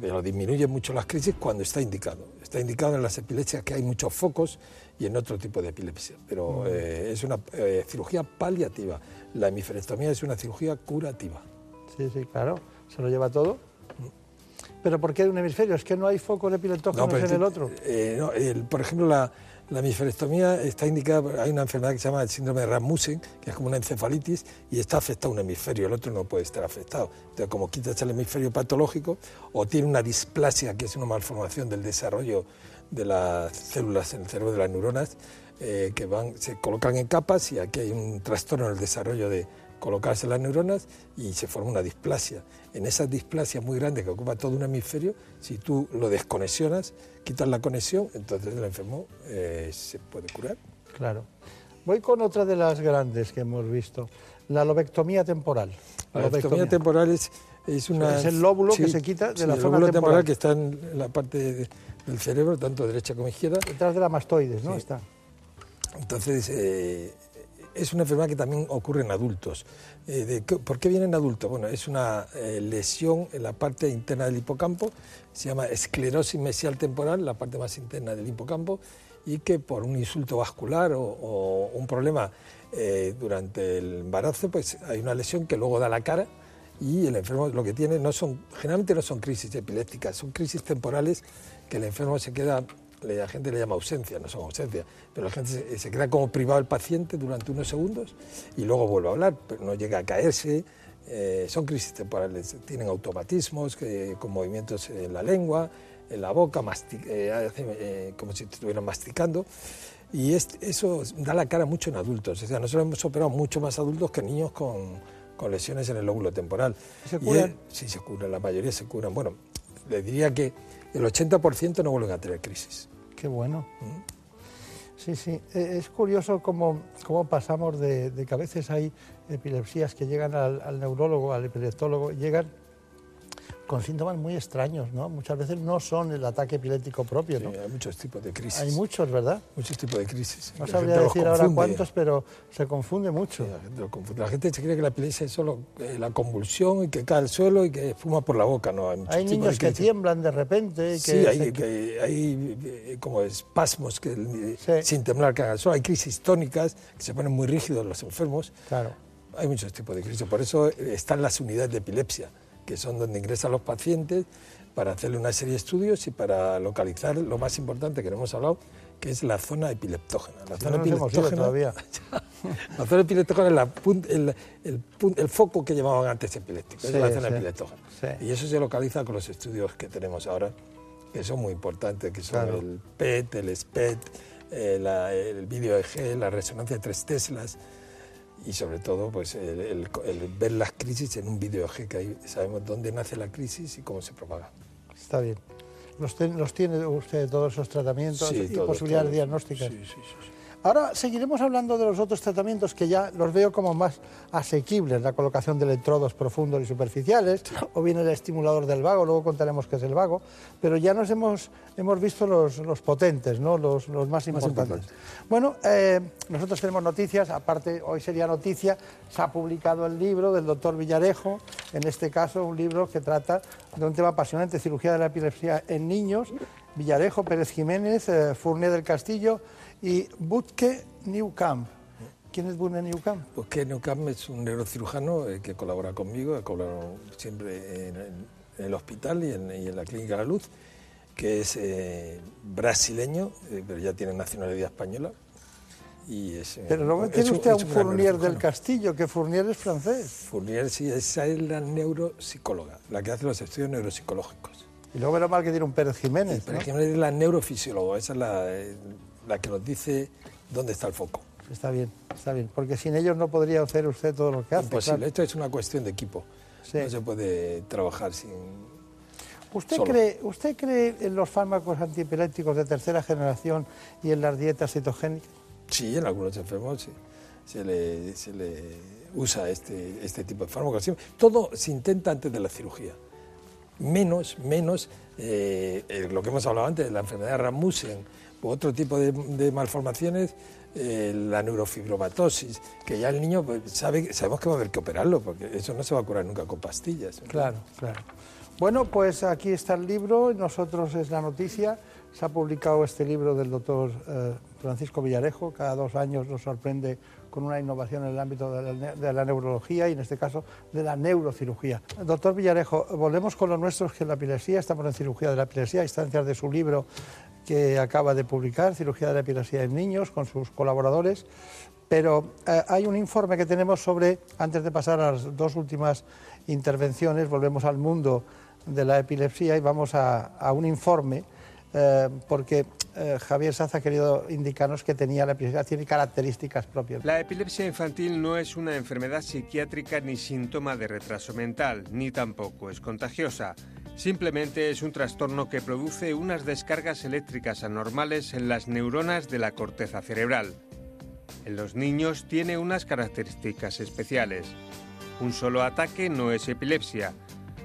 pero disminuye mucho las crisis cuando está indicado. Está indicado en las epilepsias que hay muchos focos y en otro tipo de epilepsia, pero eh, es una eh, cirugía paliativa. La hemisferectomía es una cirugía curativa. Sí, sí, claro, se lo lleva todo. ¿Pero por qué de un hemisferio? Es que no hay focos epileptógenos pero en el otro. eh, no, el- por ejemplo, la, la hemisferectomía está indicada, hay una enfermedad que se llama el síndrome de Rasmussen, que es como una encefalitis, y está afectado un hemisferio, el otro no puede estar afectado. Entonces, como quitas el hemisferio patológico, o tiene una displasia, que es una malformación del desarrollo de las células en el cerebro de las neuronas, eh, que van, se colocan en capas, y aquí hay un trastorno en el desarrollo de colocarse las neuronas y se forma una displasia. En esa displasia muy grande que ocupa todo un hemisferio, si tú lo desconexionas, quitas la conexión, entonces el enfermo eh, se puede curar. Claro. Voy con otra de las grandes que hemos visto, la lobectomía temporal. La lobectomía temporal es, es una... Es el lóbulo que se quita de sí, la el zona lóbulo temporal. temporal que está en la parte de- del cerebro, tanto derecha como izquierda. Detrás de la mastoides, ¿no? Sí. Está. Entonces, eh, es una enfermedad que también ocurre en adultos. Eh, de ¿Por qué viene en adultos? Bueno, es una eh, lesión en la parte interna del hipocampo, se llama esclerosis mesial temporal, la parte más interna del hipocampo, y que por un insulto vascular o, o un problema eh, durante el embarazo, pues hay una lesión que luego da la cara y el enfermo lo que tiene no son, generalmente no son crisis epilépticas, son crisis temporales que el enfermo se queda, la gente le llama ausencia, no son ausencia, pero la gente se, se queda como privado el paciente durante unos segundos y luego vuelve a hablar, pero no llega a caerse. eh, son crisis temporales, tienen automatismos que- con movimientos en la lengua, en la boca, mastic- eh, eh, como si estuvieran masticando. Y es- eso da la cara mucho en adultos. O sea, nosotros hemos operado mucho más adultos que niños con, con lesiones en el lóbulo temporal. ¿Se curan? sí, se curan, la mayoría se curan. Bueno, le diría que el 80% no vuelven a tener crisis. Qué bueno. Sí, sí. Eh, Es curioso cómo, cómo pasamos de, de que a veces hay epilepsias que llegan al, al neurólogo, al epileptólogo, llegan con síntomas muy extraños, ¿no? Muchas veces no son el ataque epiléptico propio, Sí, ¿no? hay muchos tipos de crisis. Hay muchos, ¿verdad? muchos tipos de crisis. No La sabría decir ahora cuántos, pero se confunde mucho. Sí, la, gente lo confunde. La gente se cree que la epilepsia es solo eh, la convulsión y que cae al suelo y que fuma por la boca. No, hay muchos Hay niños que tiemblan de repente. y Sí, que hay, se- que- hay, eh, como espasmos que Sí. sin temblar caen al suelo. Hay crisis tónicas que se ponen muy rígidos los enfermos. Claro. Hay muchos tipos de crisis. Por eso eh, están las unidades de epilepsia, que son donde ingresan los pacientes para hacerle una serie de estudios y para localizar lo más importante que no hemos hablado, que es la zona epileptógena. La Si zona no epileptógena todavía. la zona epiléptica es la pun- el, el el foco que llamaban antes epiléptico, Sí, es la zona sí. epiléptógena. Sí. Y eso se localiza con los estudios que tenemos ahora, que son muy importantes, que son Claro. el PET, el SPET, eh, la- el vídeo EG, la resonancia de tres teslas y sobre todo pues el, el- el ver las crisis en un vídeo EG, que ahí sabemos dónde nace la crisis y cómo se propaga. Está bien. ¿Los, ten- los tiene usted todos esos tratamientos Sí, y todo, posibilidades todo. diagnósticas? Sí, sí, sí, sí. Ahora seguiremos hablando de los otros tratamientos que ya los veo como más asequibles, la colocación de electrodos profundos y superficiales, o bien el estimulador del vago, luego contaremos qué es el vago, pero ya nos hemos, hemos visto los, los potentes, ¿no? los, los más importantes. Bueno, eh, nosotros tenemos noticias, aparte hoy sería noticia, se ha publicado el libro del doctor Villarejo, en este caso un libro que trata de un tema apasionante, cirugía de la epilepsia en niños, Villarejo, Pérez Jiménez, eh, del Castillo y Butke Newcamp. ¿Quién es Butke Newcamp? Que Newcamp es un neurocirujano eh, que colabora conmigo, ha colaborado siempre en, en- el hospital y en, y en la Clínica La Luz, que es eh, brasileño, eh, pero ya tiene nacionalidad española. Y es, eh, Pero luego es tiene usted a un Fournier del. Castillo, que Fournier es francés. Fournier, sí, esa es la neuropsicóloga, la que hace los estudios neuropsicológicos. Y luego menos mal que tiene un Pérez Jiménez. Pero ¿no? Jiménez es la neurofisióloga, esa es la, eh, la que nos dice dónde está el foco. Está bien, está bien, porque sin ellos no podría hacer usted todo lo que hace. Imposible, claro. esto es una cuestión de equipo. Sí. No se puede trabajar sin... ¿Usted solo. cree, ¿Usted cree en los fármacos antiepilépticos de tercera generación y en las dietas cetogénicas? Sí, en algunos enfermos sí. se, le, se le usa este, este tipo de fármacos. Todo se intenta antes de la cirugía. Menos, menos eh, eh, lo que hemos hablado antes, de la enfermedad de Rasmussen otro tipo de, malformaciones, eh, la neurofibromatosis, que ya el niño pues, sabe, sabemos que va a haber que operarlo, porque eso no se va a curar nunca con pastillas. Claro, claro. Bueno, pues aquí está el libro, nosotros es la noticia. Se ha publicado este libro del doctor eh, Francisco Villarejo, cada dos años nos sorprende con una innovación en el ámbito de la, de la neurología y en este caso de la neurocirugía. Doctor Villarejo, volvemos con lo nuestro, que es la epilepsia, estamos en cirugía de la epilepsia, a instancias de su libro que acaba de publicar, Cirugía de la epilepsia en niños, con sus colaboradores. Pero eh, hay un informe que tenemos sobre, antes de pasar a las dos últimas intervenciones, volvemos al mundo de la epilepsia y vamos a un informe, eh, porque eh, Javier Saz ha querido indicarnos que tenía la epilepsia, tiene características propias. La epilepsia infantil no es una enfermedad psiquiátrica ni síntoma de retraso mental, ni tampoco es contagiosa. Simplemente es un trastorno que produce unas descargas eléctricas anormales en las neuronas de la corteza cerebral. En los niños tiene unas características especiales. Un solo ataque no es epilepsia.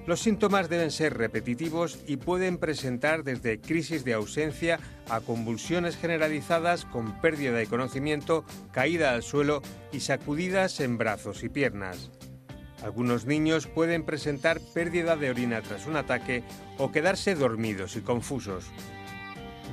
Los síntomas deben ser repetitivos y pueden presentar desde crisis de ausencia a convulsiones generalizadas con pérdida de conocimiento, caída al suelo y sacudidas en brazos y piernas. Algunos niños pueden presentar pérdida de orina tras un ataque o quedarse dormidos y confusos.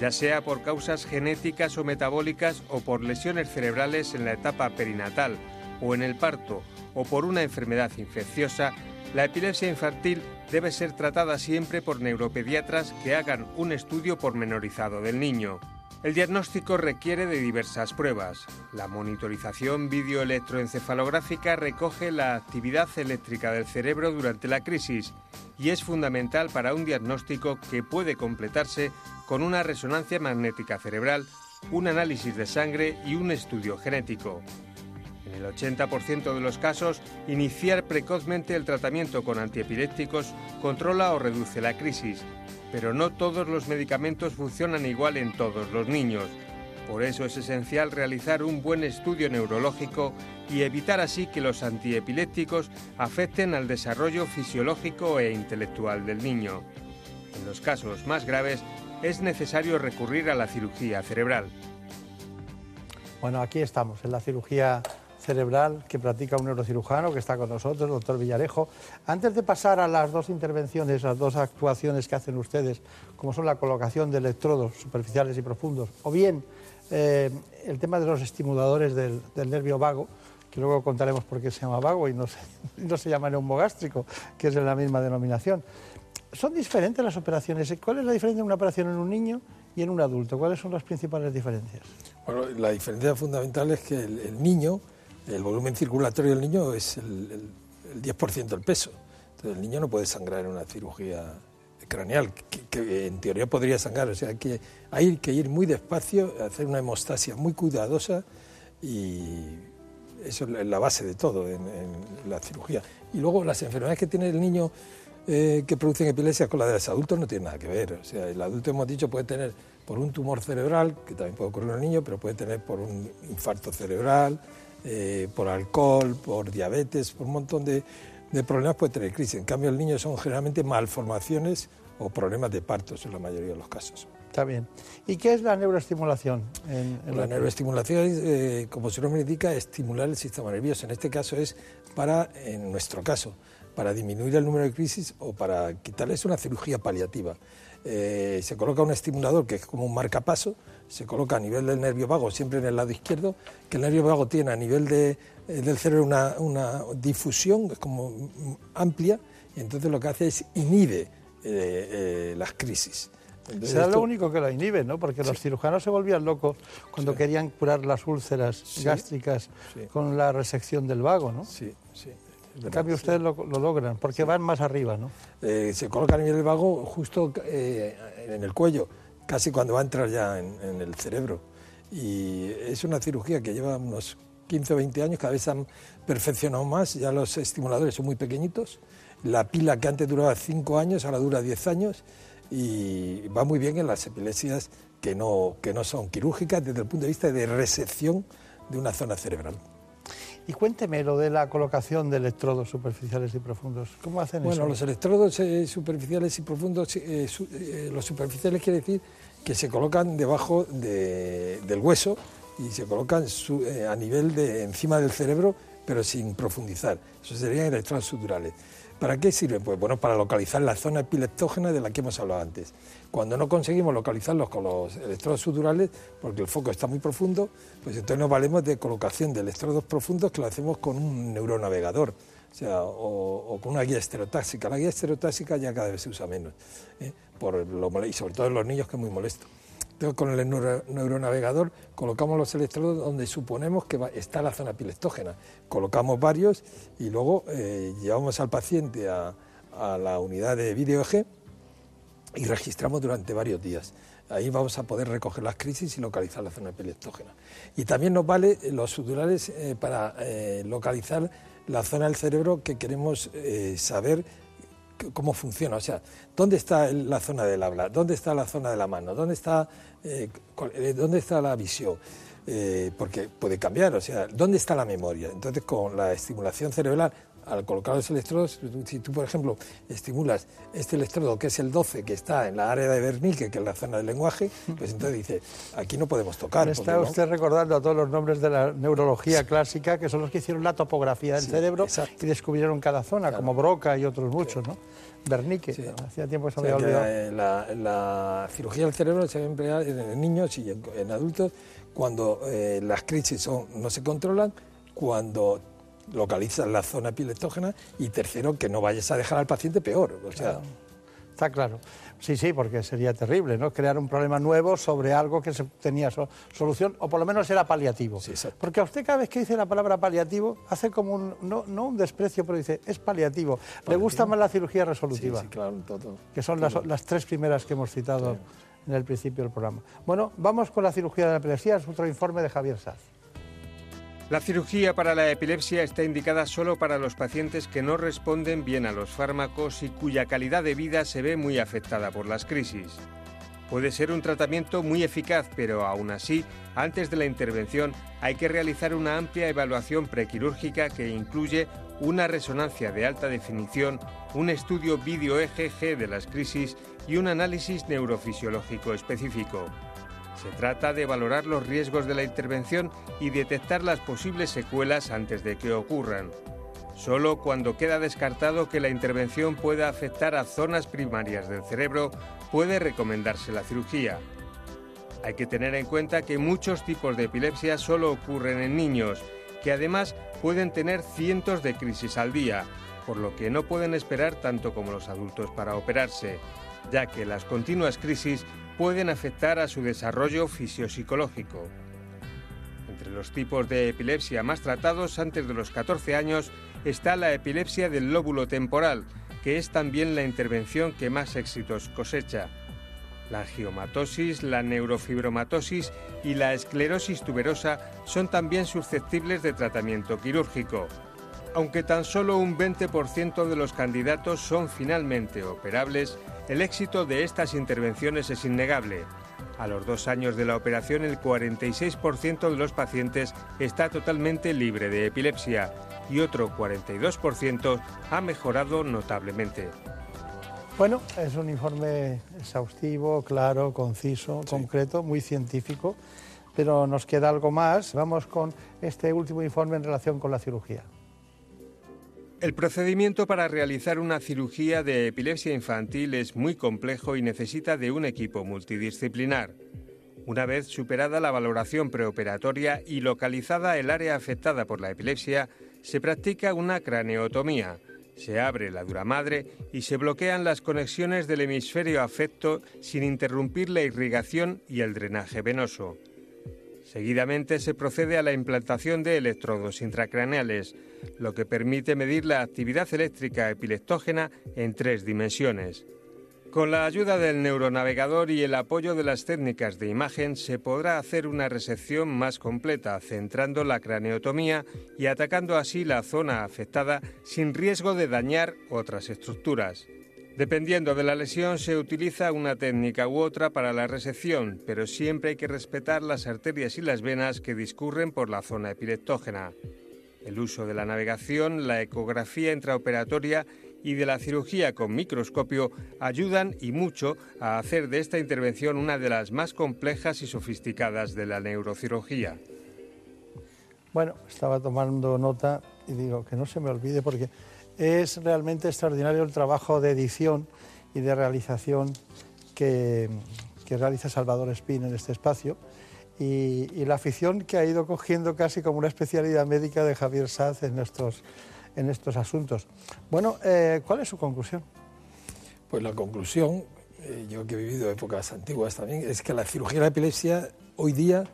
Ya sea por causas genéticas o metabólicas o por lesiones cerebrales en la etapa perinatal o en el parto o por una enfermedad infecciosa, la epilepsia infantil debe ser tratada siempre por neuropediatras que hagan un estudio pormenorizado del niño. El diagnóstico requiere de diversas pruebas. La monitorización videoelectroencefalográfica recoge la actividad eléctrica del cerebro durante la crisis y es fundamental para un diagnóstico que puede completarse con una resonancia magnética cerebral, un análisis de sangre y un estudio genético. En el 80% de los casos, iniciar precozmente el tratamiento con antiepilépticos controla o reduce la crisis, pero no todos los medicamentos funcionan igual en todos los niños. Por eso es esencial realizar un buen estudio neurológico y evitar así que los antiepilépticos afecten al desarrollo fisiológico e intelectual del niño. En los casos más graves es necesario recurrir a la cirugía cerebral. Bueno, aquí estamos, en la cirugía cerebral que practica un neurocirujano que está con nosotros, el doctor Villarejo. Antes de pasar a las dos intervenciones, las dos actuaciones que hacen ustedes, como son la colocación de electrodos superficiales y profundos, o bien eh, el tema de los estimuladores del, nervio vago, que luego contaremos por qué se llama vago y no se, no se llama neumogástrico, que es de la misma denominación. ¿Son diferentes las operaciones? ¿Cuál es la diferencia de una operación en un niño y en un adulto? ¿Cuáles son las principales diferencias? Bueno, la diferencia fundamental es que el niño, el volumen circulatorio del niño es el, el- el 10% del peso. Entonces el niño no puede sangrar en una cirugía craneal, que, que en teoría podría sangrar. O sea, que hay que ir muy despacio, hacer una hemostasia muy cuidadosa y eso es la base de todo en, en la cirugía. Y luego las enfermedades que tiene el niño eh, que producen epilepsia con las de los adultos no tienen nada que ver. O sea, el adulto, hemos dicho, puede tener por un tumor cerebral, que también puede ocurrir en el niño, pero puede tener por un infarto cerebral, eh, por alcohol, por diabetes, por un montón de, de problemas puede tener crisis. En cambio, el niño son generalmente malformaciones o problemas de partos en la mayoría de los casos. Está bien. ¿Y qué es la neuroestimulación? En, en La neuroestimulación, es, eh, como su nombre indica, estimular el sistema nervioso. En este caso es para, en nuestro caso, para disminuir el número de crisis o para quitarle, es una cirugía paliativa. Eh, se coloca un estimulador que es como un marcapaso, se coloca a nivel del nervio vago, siempre en el lado izquierdo, que el nervio vago tiene a nivel de, eh, del cerebro una, una difusión como mm, amplia, y entonces lo que hace es inhibe eh, eh, las crisis. Entonces Será esto- lo único que lo inhibe, ¿no? Porque los cirujanos se volvían locos cuando querían curar las úlceras Sí. gástricas con la resección del vago, ¿no? Sí, sí. En cambio, ustedes lo, lo logran, porque van más arriba, ¿no? Eh, se coloca a nivel del vago justo en el cuello, casi cuando va a entrar ya en, el cerebro. Y es una cirugía que lleva unos 15 o 20 años, cada vez se han perfeccionado más, ya los estimuladores son muy pequeñitos la pila que antes duraba 5 años, ahora dura 10 años y va muy bien en las epilepsias que no, que no son quirúrgicas desde el punto de vista de resección de una zona cerebral. Y cuénteme lo de la colocación de electrodos superficiales y profundos. ¿Cómo hacen Bueno, eso? los electrodos eh, superficiales y profundos, eh, su- eh, los superficiales quiere decir que se colocan debajo de- del hueso y se colocan su- a nivel de encima del cerebro, pero sin profundizar. Eso serían electrodos suturales. ¿Para qué sirven? Pues bueno, para localizar la zona epileptógena de la que hemos hablado antes. Cuando no conseguimos localizarlos con los electrodos suturales, porque el foco está muy profundo, pues entonces nos valemos de colocación de electrodos profundos que lo hacemos con un neuronavegador, o sea, o, con una guía estereotáxica. La guía estereotáxica ya cada vez se usa menos, ¿eh? por lo y sobre todo en los niños que es muy molesto. Entonces, con el neuro- neuronavegador colocamos los electrodos donde suponemos que está la zona epileptógena. Colocamos varios y luego eh, llevamos al paciente a, la unidad de video EG y registramos durante varios días. Ahí vamos a poder recoger las crisis y localizar la zona epileptógena. Y también nos vale eh, los sudurales eh, para eh, localizar la zona del cerebro que queremos saber cómo funciona. O sea, ¿dónde está la zona del habla? ¿Dónde está la zona de la mano? ¿Dónde está, ¿dónde está la visión? Porque puede cambiar, o sea, ¿dónde está la memoria? Entonces, con la estimulación cerebral, al colocar los electrodos, si tú, por ejemplo, estimulas este electrodo, que es el 12, que está en la área de Wernicke, que es la zona del lenguaje, pues entonces dice, aquí no podemos tocar. Me está no- usted recordando a todos los nombres de la neurología clásica, que son los que hicieron la topografía del Sí, cerebro exacto. y descubrieron cada zona, Claro. como Broca y otros muchos, ¿no? Wernicke, hacía tiempo que se me había olvidado. la, la- cirugía del cerebro se va a emplear en niños y en, en adultos cuando eh, las crisis son- no se controlan, cuando localizan la zona epileptógena y tercero, que no vayas a dejar al paciente peor. O sea, Está claro. Sí, sí, porque sería terrible, ¿no? Crear un problema nuevo sobre algo que se tenía so- solución, o por lo menos era paliativo. Sí, porque a usted cada vez que dice la palabra paliativo, hace como un, no, no un desprecio, pero dice, es paliativo. Le gusta más la cirugía sí, resolutiva, sí, claro, todo. que son las, las tres primeras que hemos citado en el principio del programa. Bueno, vamos con la cirugía de la epilepsia, es otro informe de Javier Saz. La cirugía para la epilepsia está indicada solo para los pacientes que no responden bien a los fármacos y cuya calidad de vida se ve muy afectada por las crisis. Puede ser un tratamiento muy eficaz, pero aún así, antes de la intervención hay que realizar una amplia evaluación prequirúrgica que incluye una resonancia de alta definición, un estudio vídeo EGG de las crisis y un análisis neurofisiológico específico. Se trata de valorar los riesgos de la intervención y detectar las posibles secuelas antes de que ocurran. Solo cuando queda descartado que la intervención pueda afectar a zonas primarias del cerebro puede recomendarse la cirugía. Hay que tener en cuenta que muchos tipos de epilepsia solo ocurren en niños, que además pueden tener cientos de crisis al día, por lo que no pueden esperar tanto como los adultos para operarse, ya que las continuas crisis pueden afectar a su desarrollo fisiopsicológico. Entre los tipos de epilepsia más tratados antes de los 14 años está la epilepsia del lóbulo temporal, que es también la intervención que más éxitos cosecha. La angiomatosis, la neurofibromatosis y la esclerosis tuberosa son también susceptibles de tratamiento quirúrgico. Aunque tan solo un 20% de los candidatos son finalmente operables, el éxito de estas intervenciones es innegable. A los dos años de la operación, el 46% de los pacientes está totalmente libre de epilepsia y otro 42% ha mejorado notablemente. Bueno, es un informe exhaustivo, claro, conciso, concreto, muy científico, pero nos queda algo más. Vamos con este último informe en relación con la cirugía. El procedimiento para realizar una cirugía de epilepsia infantil es muy complejo y necesita de un equipo multidisciplinar. Una vez superada la valoración preoperatoria y localizada el área afectada por la epilepsia, se practica una craneotomía. Se abre la dura madre y se bloquean las conexiones del hemisferio afecto sin interrumpir la irrigación y el drenaje venoso. Seguidamente se procede a la implantación de electrodos intracraneales, lo que permite medir la actividad eléctrica epileptógena en tres dimensiones. Con la ayuda del neuronavegador y el apoyo de las técnicas de imagen se podrá hacer una resección más completa, centrando la craneotomía y atacando así la zona afectada sin riesgo de dañar otras estructuras. Dependiendo de la lesión se utiliza una técnica u otra para la resección, pero siempre hay que respetar las arterias y las venas que discurren por la zona epileptógena. El uso de la navegación, la ecografía intraoperatoria y de la cirugía con microscopio ayudan y mucho a hacer de esta intervención una de las más complejas y sofisticadas de la neurocirugía. Bueno, estaba tomando nota y digo que no se me olvide porque es realmente extraordinario el trabajo de edición y de realización que, realiza Salvador Espín en este espacio y, y, la afición que ha ido cogiendo casi como una especialidad médica de Javier Saz en estos, en estos asuntos. Bueno, eh, ¿cuál es su conclusión? Pues la conclusión, eh, yo que he vivido épocas antiguas también, es que la cirugía de la epilepsia hoy día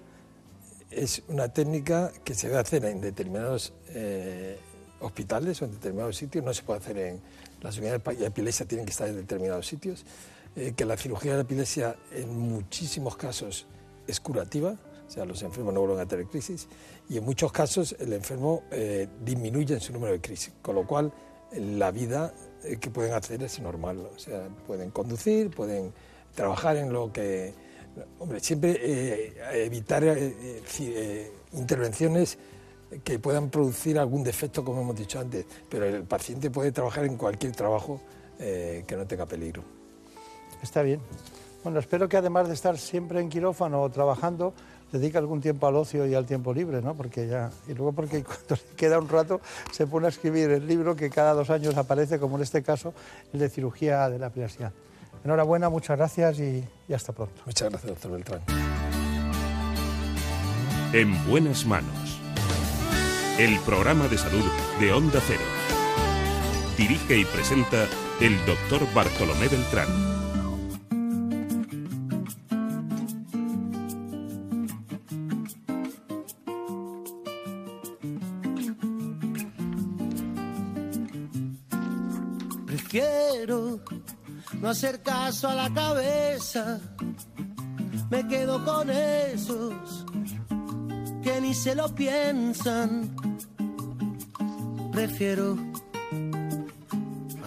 es una técnica que se debe hacer en determinados eh, hospitales o en determinados sitios, no se puede hacer en las unidades de epilepsia, tienen que estar en determinados sitios, eh, que la cirugía de la epilepsia en muchísimos casos es curativa, o sea, los enfermos no vuelven a tener crisis, y en muchos casos el enfermo eh, disminuye en su número de crisis, con lo cual la vida eh, que pueden hacer es normal, o sea, pueden conducir, pueden trabajar en lo que... Hombre, siempre eh, evitar intervenciones que puedan producir algún defecto, como hemos dicho antes, pero el paciente puede trabajar en cualquier trabajo que no tenga peligro. Está bien. Bueno, espero que además de estar siempre en quirófano o trabajando, dedique algún tiempo al ocio y al tiempo libre, ¿no? Porque ya y luego porque cuando le queda un rato se pone a escribir el libro que cada dos años aparece, como en este caso el de cirugía de la epilepsia. Enhorabuena, muchas gracias y, y hasta pronto. Muchas gracias, doctor Beltrán. En buenas manos. El programa de salud de Onda Cero. Dirige y presenta el doctor Bartolomé Beltrán. Prefiero no hacer caso a la cabeza. Me quedo con esos que ni se lo piensan. Prefiero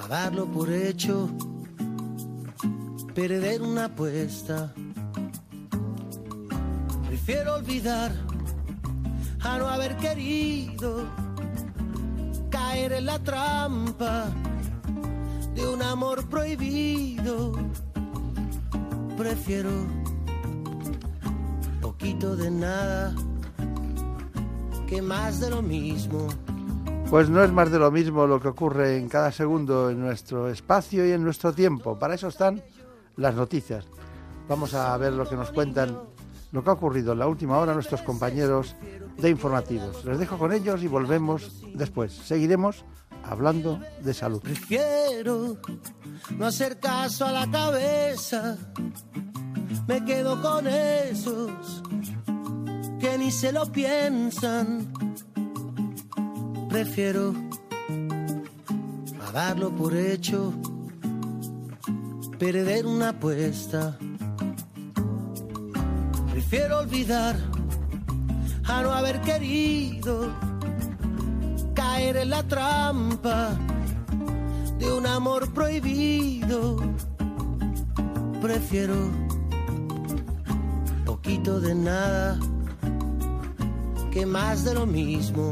a darlo por hecho, perder una apuesta. Prefiero olvidar a no haber querido caer en la trampa de un amor prohibido. Prefiero poquito de nada que más de lo mismo. Pues no es más de lo mismo lo que ocurre en cada segundo en nuestro espacio y en nuestro tiempo. Para eso están las noticias. Vamos a ver lo que nos cuentan, lo que ha ocurrido en la última hora nuestros compañeros de informativos. Les dejo con ellos y volvemos después. Seguiremos hablando de salud. Prefiero no hacer caso a la cabeza. Me quedo con esos que ni se lo piensan. Prefiero a darlo por hecho, perder una apuesta. Prefiero olvidar a no haber querido caer en la trampa de un amor prohibido. Prefiero poquito de nada que más de lo mismo.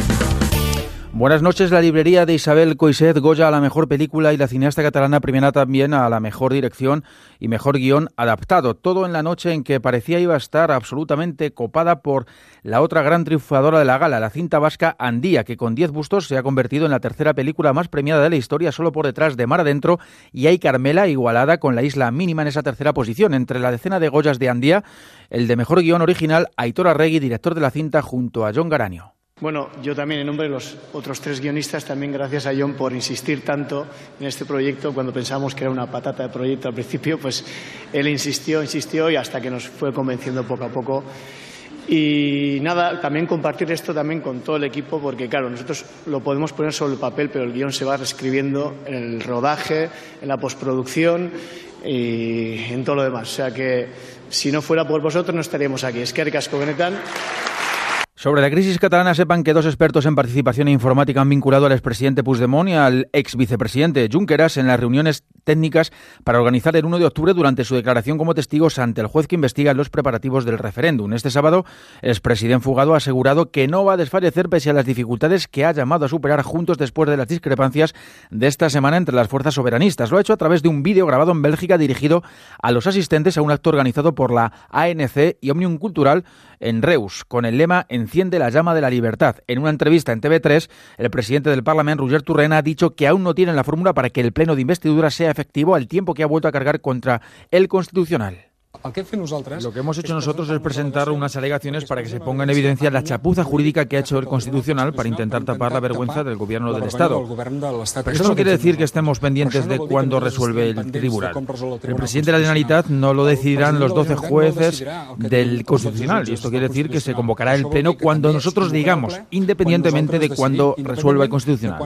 Buenas noches. La librería de Isabel Coiset Goya a la mejor película y la cineasta catalana primera también a la mejor dirección y mejor guion adaptado. Todo en la noche en que parecía iba a estar absolutamente copada por la otra gran triunfadora de la gala, la cinta vasca Andía, que con 10 bustos se ha convertido en la tercera película más premiada de la historia, solo por detrás de Mar Adentro y hay Carmela igualada con la isla mínima en esa tercera posición. Entre la decena de Goyas de Andía, el de mejor guion original, Aitor Arregui, director de la cinta, junto a John Garanio. Bueno, yo también en nombre de los otros tres guionistas, también gracias a John por insistir tanto en este proyecto cuando pensábamos que era una patata de proyecto al principio, pues él insistió, insistió y hasta que nos fue convenciendo poco a poco. Y nada, también compartir esto también con todo el equipo, porque claro, nosotros lo podemos poner sobre el papel, pero el guion se va reescribiendo en el rodaje, en la postproducción y en todo lo demás. O sea que si no fuera por vosotros no estaríamos aquí. Es que Casco Benetan. Sobre la crisis catalana, sepan que dos expertos en participación informática han vinculado al expresidente Puigdemont y al ex vicepresidente Junqueras en las reuniones técnicas para organizar el 1 de octubre durante su declaración como testigos ante el juez que investiga los preparativos del referéndum. Este sábado, el expresidente Fugado ha asegurado que no va a desfallecer pese a las dificultades que ha llamado a superar juntos después de las discrepancias de esta semana entre las fuerzas soberanistas. Lo ha hecho a través de un vídeo grabado en Bélgica dirigido a los asistentes a un acto organizado por la ANC y Omnium Cultural en Reus, con el lema Enciende la llama de la libertad. En una entrevista en TV3, el presidente del Parlamento, Roger Turrena, ha dicho que aún no tienen la fórmula para que el pleno de investidura sea efectivo al tiempo que ha vuelto a cargar contra el Constitucional. Lo que hemos hecho nosotros es presentar unas alegaciones para que se ponga en evidencia la chapuza jurídica que ha hecho el Constitucional para intentar tapar la vergüenza del Gobierno del Estado. Pero eso no quiere decir que estemos pendientes de cuándo resuelve el tribunal. El presidente de la Generalitat no lo decidirán los 12 jueces del Constitucional. Y esto quiere decir que se convocará el Pleno cuando nosotros digamos, independientemente de cuándo resuelva el Constitucional.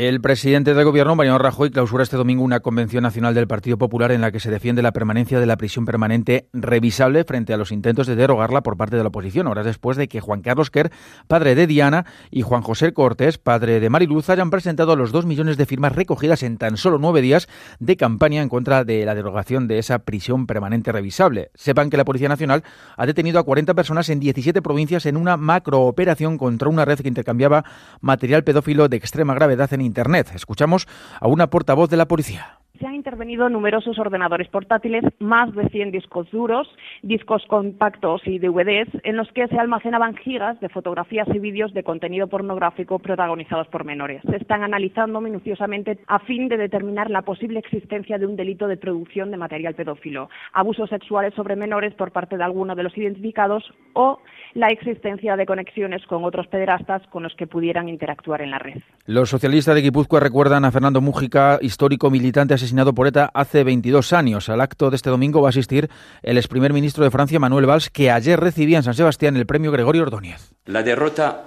El presidente del Gobierno, Mariano Rajoy, clausura este domingo una convención nacional del Partido Popular en la que se defiende la permanencia de la prisión permanente revisable frente a los intentos de derogarla por parte de la oposición, horas después de que Juan Carlos Quer, padre de Diana, y Juan José Cortés, padre de Mariluz, hayan presentado los dos millones de firmas recogidas en tan solo nueve días de campaña en contra de la derogación de esa prisión permanente revisable. Sepan que la Policía Nacional ha detenido a 40 personas en 17 provincias en una macrooperación contra una red que intercambiaba material pedófilo de extrema gravedad en Internet. Escuchamos a una portavoz de la policía. Intervenido numerosos ordenadores portátiles, más de 100 discos duros, discos compactos y DVDs, en los que se almacenaban gigas de fotografías y vídeos de contenido pornográfico protagonizados por menores. Se están analizando minuciosamente a fin de determinar la posible existencia de un delito de producción de material pedófilo, abusos sexuales sobre menores por parte de alguno de los identificados o la existencia de conexiones con otros pederastas con los que pudieran interactuar en la red. Los socialistas de Guipúzcoa recuerdan a Fernando Mújica, histórico militante asesinado por ETA hace 22 años. Al acto de este domingo va a asistir el ex primer ministro de Francia, Manuel Valls, que ayer recibía en San Sebastián el premio Gregorio Ordóñez. La derrota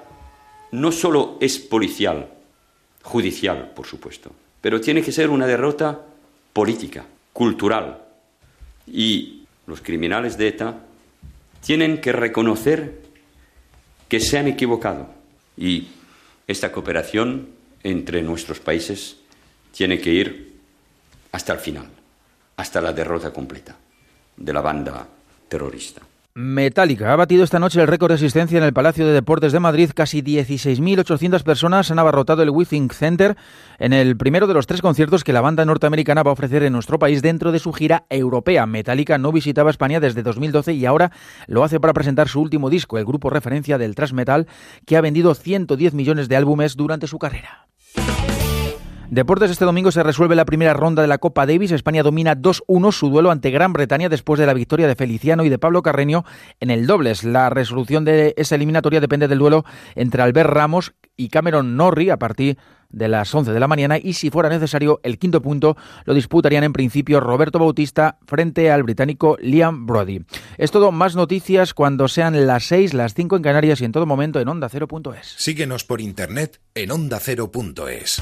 no solo es policial, judicial, por supuesto, pero tiene que ser una derrota política, cultural. Y los criminales de ETA tienen que reconocer que se han equivocado y esta cooperación entre nuestros países tiene que ir hasta el final, hasta la derrota completa de la banda terrorista. Metallica ha batido esta noche el récord de asistencia en el Palacio de Deportes de Madrid. Casi 16.800 personas han abarrotado el Withing Center en el primero de los tres conciertos que la banda norteamericana va a ofrecer en nuestro país dentro de su gira europea. Metallica no visitaba España desde 2012 y ahora lo hace para presentar su último disco, el grupo referencia del thrash metal, que ha vendido 110 millones de álbumes durante su carrera. Deportes, este domingo se resuelve la primera ronda de la Copa Davis. España domina 2-1 su duelo ante Gran Bretaña después de la victoria de Feliciano y de Pablo Carreño en el dobles. La resolución de esa eliminatoria depende del duelo entre Albert Ramos y Cameron Norrie a partir de las 11 de la mañana y si fuera necesario el quinto punto lo disputarían en principio Roberto Bautista frente al británico Liam Brody. Es todo, más noticias cuando sean las 6, las 5 en Canarias y en todo momento en onda0.es. Síguenos por internet en onda0.es.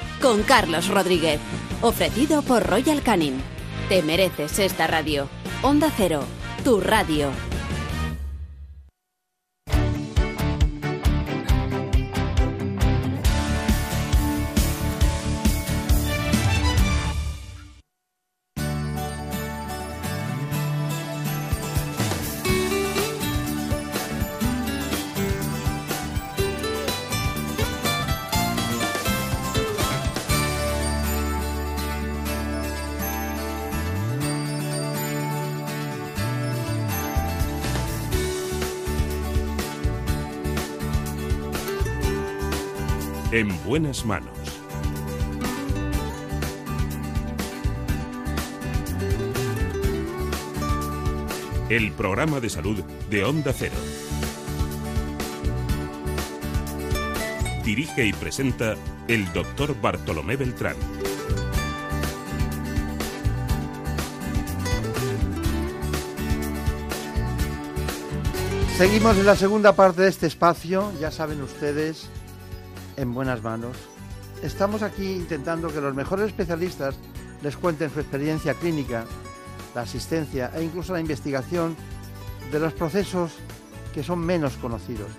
Con Carlos Rodríguez. Ofrecido por Royal Canin. Te mereces esta radio. Onda Cero. Tu radio. En buenas manos. El programa de salud de Onda Cero. Dirige y presenta el doctor Bartolomé Beltrán. Seguimos en la segunda parte de este espacio, ya saben ustedes, en buenas manos. Estamos aquí intentando que los mejores especialistas les cuenten su experiencia clínica, la asistencia e incluso la investigación de los procesos que son menos conocidos.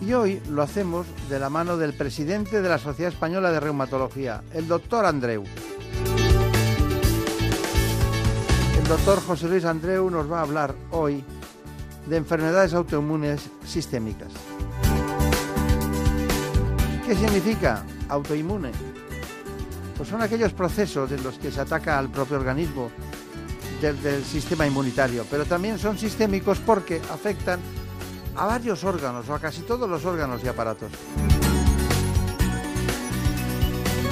Y hoy lo hacemos de la mano del presidente de la Sociedad Española de Reumatología, el doctor Andreu. El doctor José Luis Andreu nos va a hablar hoy de enfermedades autoinmunes sistémicas. ¿Qué significa autoinmune? Pues son aquellos procesos en los que se ataca al propio organismo del, sistema inmunitario, pero también son sistémicos porque afectan a varios órganos o a casi todos los órganos y aparatos.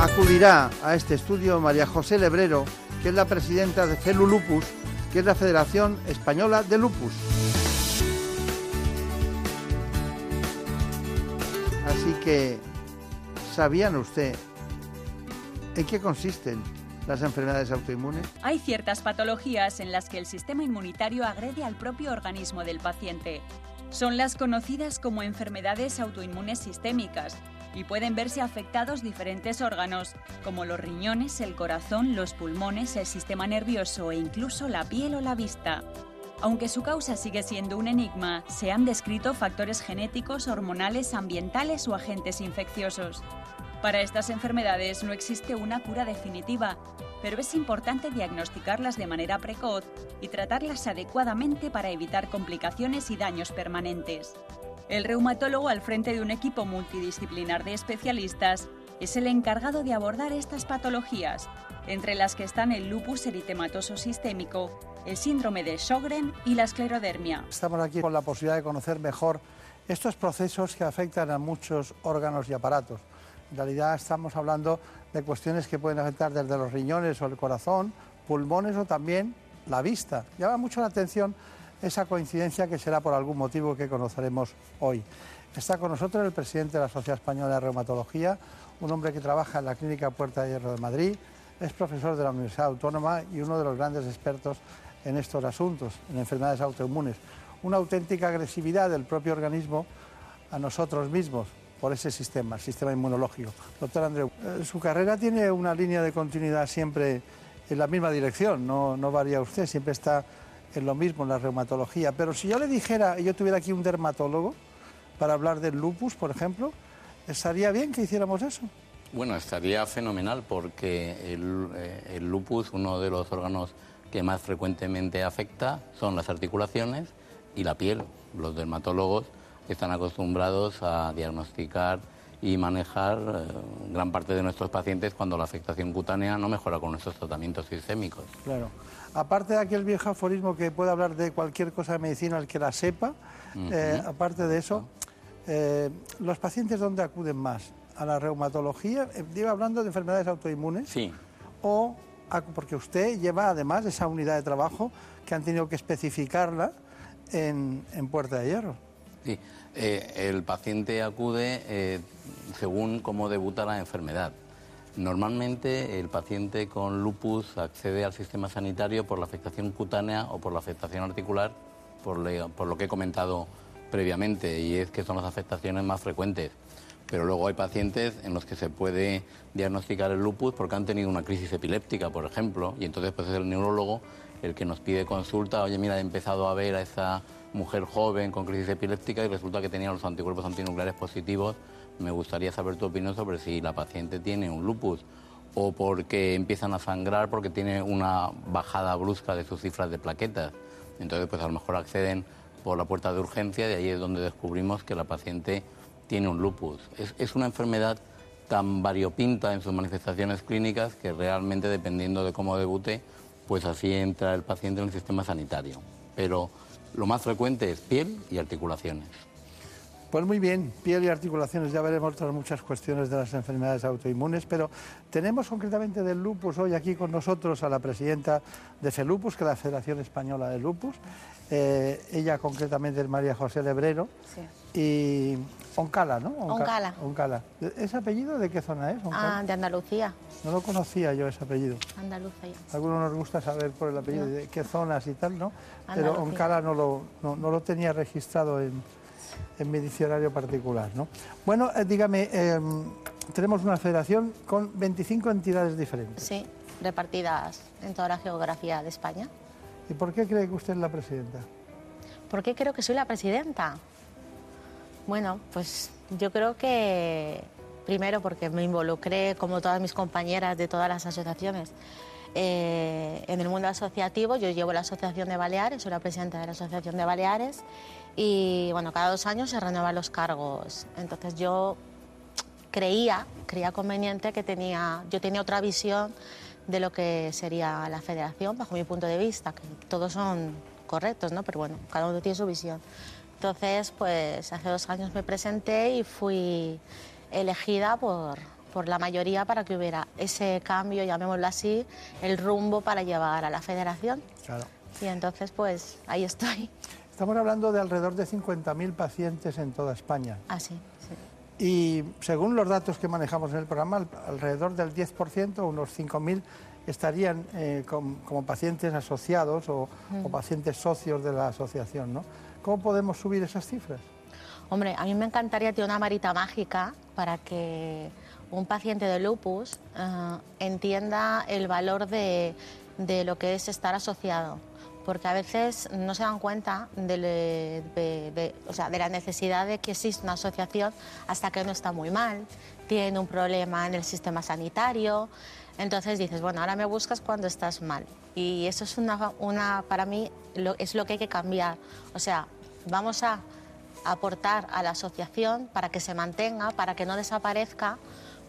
Acudirá a este estudio María José Lebrero, que es la presidenta de Celu Lupus, que es la Federación Española de Lupus. Así que, ¿sabían usted en qué consisten las enfermedades autoinmunes? Hay ciertas patologías en las que el sistema inmunitario agrede al propio organismo del paciente. Son las conocidas como enfermedades autoinmunes sistémicas y pueden verse afectados diferentes órganos, como los riñones, el corazón, los pulmones, el sistema nervioso e incluso la piel o la vista. Aunque su causa sigue siendo un enigma, se han descrito factores genéticos, hormonales, ambientales o agentes infecciosos. Para estas enfermedades no existe una cura definitiva, pero es importante diagnosticarlas de manera precoz y tratarlas adecuadamente para evitar complicaciones y daños permanentes. El reumatólogo al frente de un equipo multidisciplinar de especialistas es el encargado de abordar estas patologías, entre las que están el lupus eritematoso sistémico, el síndrome de Sjögren y la esclerodermia. Estamos aquí con la posibilidad de conocer mejor estos procesos que afectan a muchos órganos y aparatos. En realidad estamos hablando de cuestiones que pueden afectar desde los riñones o el corazón, pulmones o también la vista. Llama mucho la atención esa coincidencia que será por algún motivo que conoceremos hoy. Está con nosotros el presidente de la Sociedad Española de Reumatología, un hombre que trabaja en la Clínica Puerta de Hierro de Madrid, es profesor de la Universidad Autónoma y uno de los grandes expertos en estos asuntos, en enfermedades autoinmunes. Una auténtica agresividad del propio organismo a nosotros mismos por ese sistema, el sistema inmunológico. Doctor Andreu, eh, su carrera tiene una línea de continuidad siempre en la misma dirección, no, no varía usted, siempre está en lo mismo, en la reumatología. Pero si yo le dijera, yo tuviera aquí un dermatólogo para hablar del lupus, por ejemplo, ¿estaría bien que hiciéramos eso? Bueno, estaría fenomenal porque el, eh, el lupus, uno de los órganos que más frecuentemente afecta son las articulaciones y la piel. Los dermatólogos están acostumbrados a diagnosticar y manejar eh, gran parte de nuestros pacientes cuando la afectación cutánea no mejora con nuestros tratamientos sistémicos. Claro. Aparte de aquel viejo aforismo que puede hablar de cualquier cosa de medicina el que la sepa, eh, aparte de eso, eh, los pacientes dónde acuden más, a la reumatología, digo, hablando de enfermedades autoinmunes, Sí, o porque usted lleva además esa unidad de trabajo que han tenido que especificarla en, Puerta de Hierro. sí. Eh, el paciente acude eh, según cómo debuta la enfermedad. Normalmente el paciente con lupus accede al sistema sanitario por la afectación cutánea o por la afectación articular, por lo que he comentado previamente, y es que son las afectaciones más frecuentes. Pero luego hay pacientes en los que se puede diagnosticar el lupus porque han tenido una crisis epiléptica, por ejemplo, y entonces pues es el neurólogo el que nos pide consulta, oye, mira, he empezado a ver a esa mujer joven con crisis epiléptica y resulta que tenía los anticuerpos antinucleares positivos. Me gustaría saber tu opinión sobre si la paciente tiene un lupus o porque empiezan a sangrar porque tiene una bajada brusca de sus cifras de plaquetas. Entonces, pues a lo mejor acceden por la puerta de urgencia y ahí es donde descubrimos que la paciente tiene un lupus. Es, es una enfermedad tan variopinta en sus manifestaciones clínicas que realmente dependiendo de cómo debute, pues así entra el paciente en el sistema sanitario. Pero lo más frecuente es piel y articulaciones. Pues muy bien, piel y articulaciones, ya veremos otras muchas cuestiones de las enfermedades autoinmunes, pero tenemos concretamente del lupus hoy aquí con nosotros a la presidenta de FELUPUS, que es la Federación Española de Lupus. Eh, ella concretamente es María José Lebrero y Oncala, ¿no? Onca- Oncala. Oncala. ¿Ese apellido de qué zona es? Oncala? Ah, de Andalucía. No lo conocía yo ese apellido. Andalucía. Algunos nos gusta saber por el apellido No. de qué zonas y tal, ¿no? Pero. Oncala no lo, no, no lo tenía registrado en, en mi diccionario particular, ¿no? Bueno, eh, dígame, eh, tenemos una federación con 25 entidades diferentes. Sí, repartidas en toda la geografía de España. ¿Y por qué cree que usted es la presidenta? ¿Por qué creo que soy la presidenta? Bueno, pues yo creo que primero porque me involucré, como todas mis compañeras de todas las asociaciones, eh, en el mundo asociativo. Yo llevo la Asociación de Baleares, soy la presidenta de la Asociación de Baleares y bueno, cada dos años se renuevan los cargos. Entonces yo creía, creía conveniente que tenía, yo tenía otra visión de lo que sería la federación, bajo mi punto de vista, que todos son correctos, ¿no? Pero bueno, cada uno tiene su visión. Entonces, pues hace dos años me presenté y fui elegida por, por la mayoría para que hubiera ese cambio, llamémoslo así, el rumbo para llevar a la federación. Claro. Y entonces, pues ahí estoy. Estamos hablando de alrededor de 50.000 pacientes en toda España. Así, sí. Y según los datos que manejamos en el programa, al- alrededor del 10%, unos 5.000, estarían eh, com- como pacientes asociados o, Mm. o pacientes socios de la asociación. ¿no? ¿Cómo podemos subir esas cifras? Hombre, a mí me encantaría tener una varita mágica para que un paciente de lupus eh, entienda el valor de, de lo que es estar asociado. Porque a veces no se dan cuenta de, le- de- de- o sea, de la necesidad de que existe una asociación hasta que uno está muy mal, tiene un problema en el sistema sanitario. Entonces dices, bueno, ahora me buscas cuando estás mal. Y eso es una, una para mí, lo- es lo que hay que cambiar. O sea, vamos a aportar a la asociación para que se mantenga, para que no desaparezca,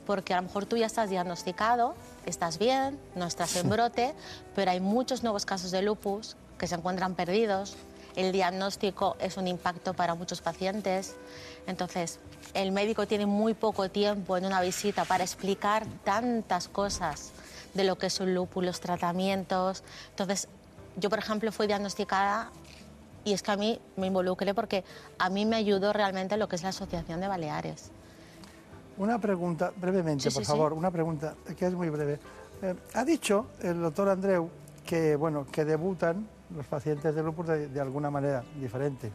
porque a lo mejor tú ya estás diagnosticado, estás bien, no estás en brote, pero hay muchos nuevos casos de lupus que se encuentran perdidos. El diagnóstico es un impacto para muchos pacientes. Entonces, el médico tiene muy poco tiempo en una visita para explicar tantas cosas de lo que es un los tratamientos. Entonces, yo, por ejemplo, fui diagnosticada y es que a mí me involucré porque a mí me ayudó realmente lo que es la Asociación de Baleares. Una pregunta, brevemente, Sí, sí, por sí. favor, una pregunta que es muy breve. Eh, ha dicho el doctor Andreu que, bueno, que debutan los pacientes de lupus de, de alguna manera diferente.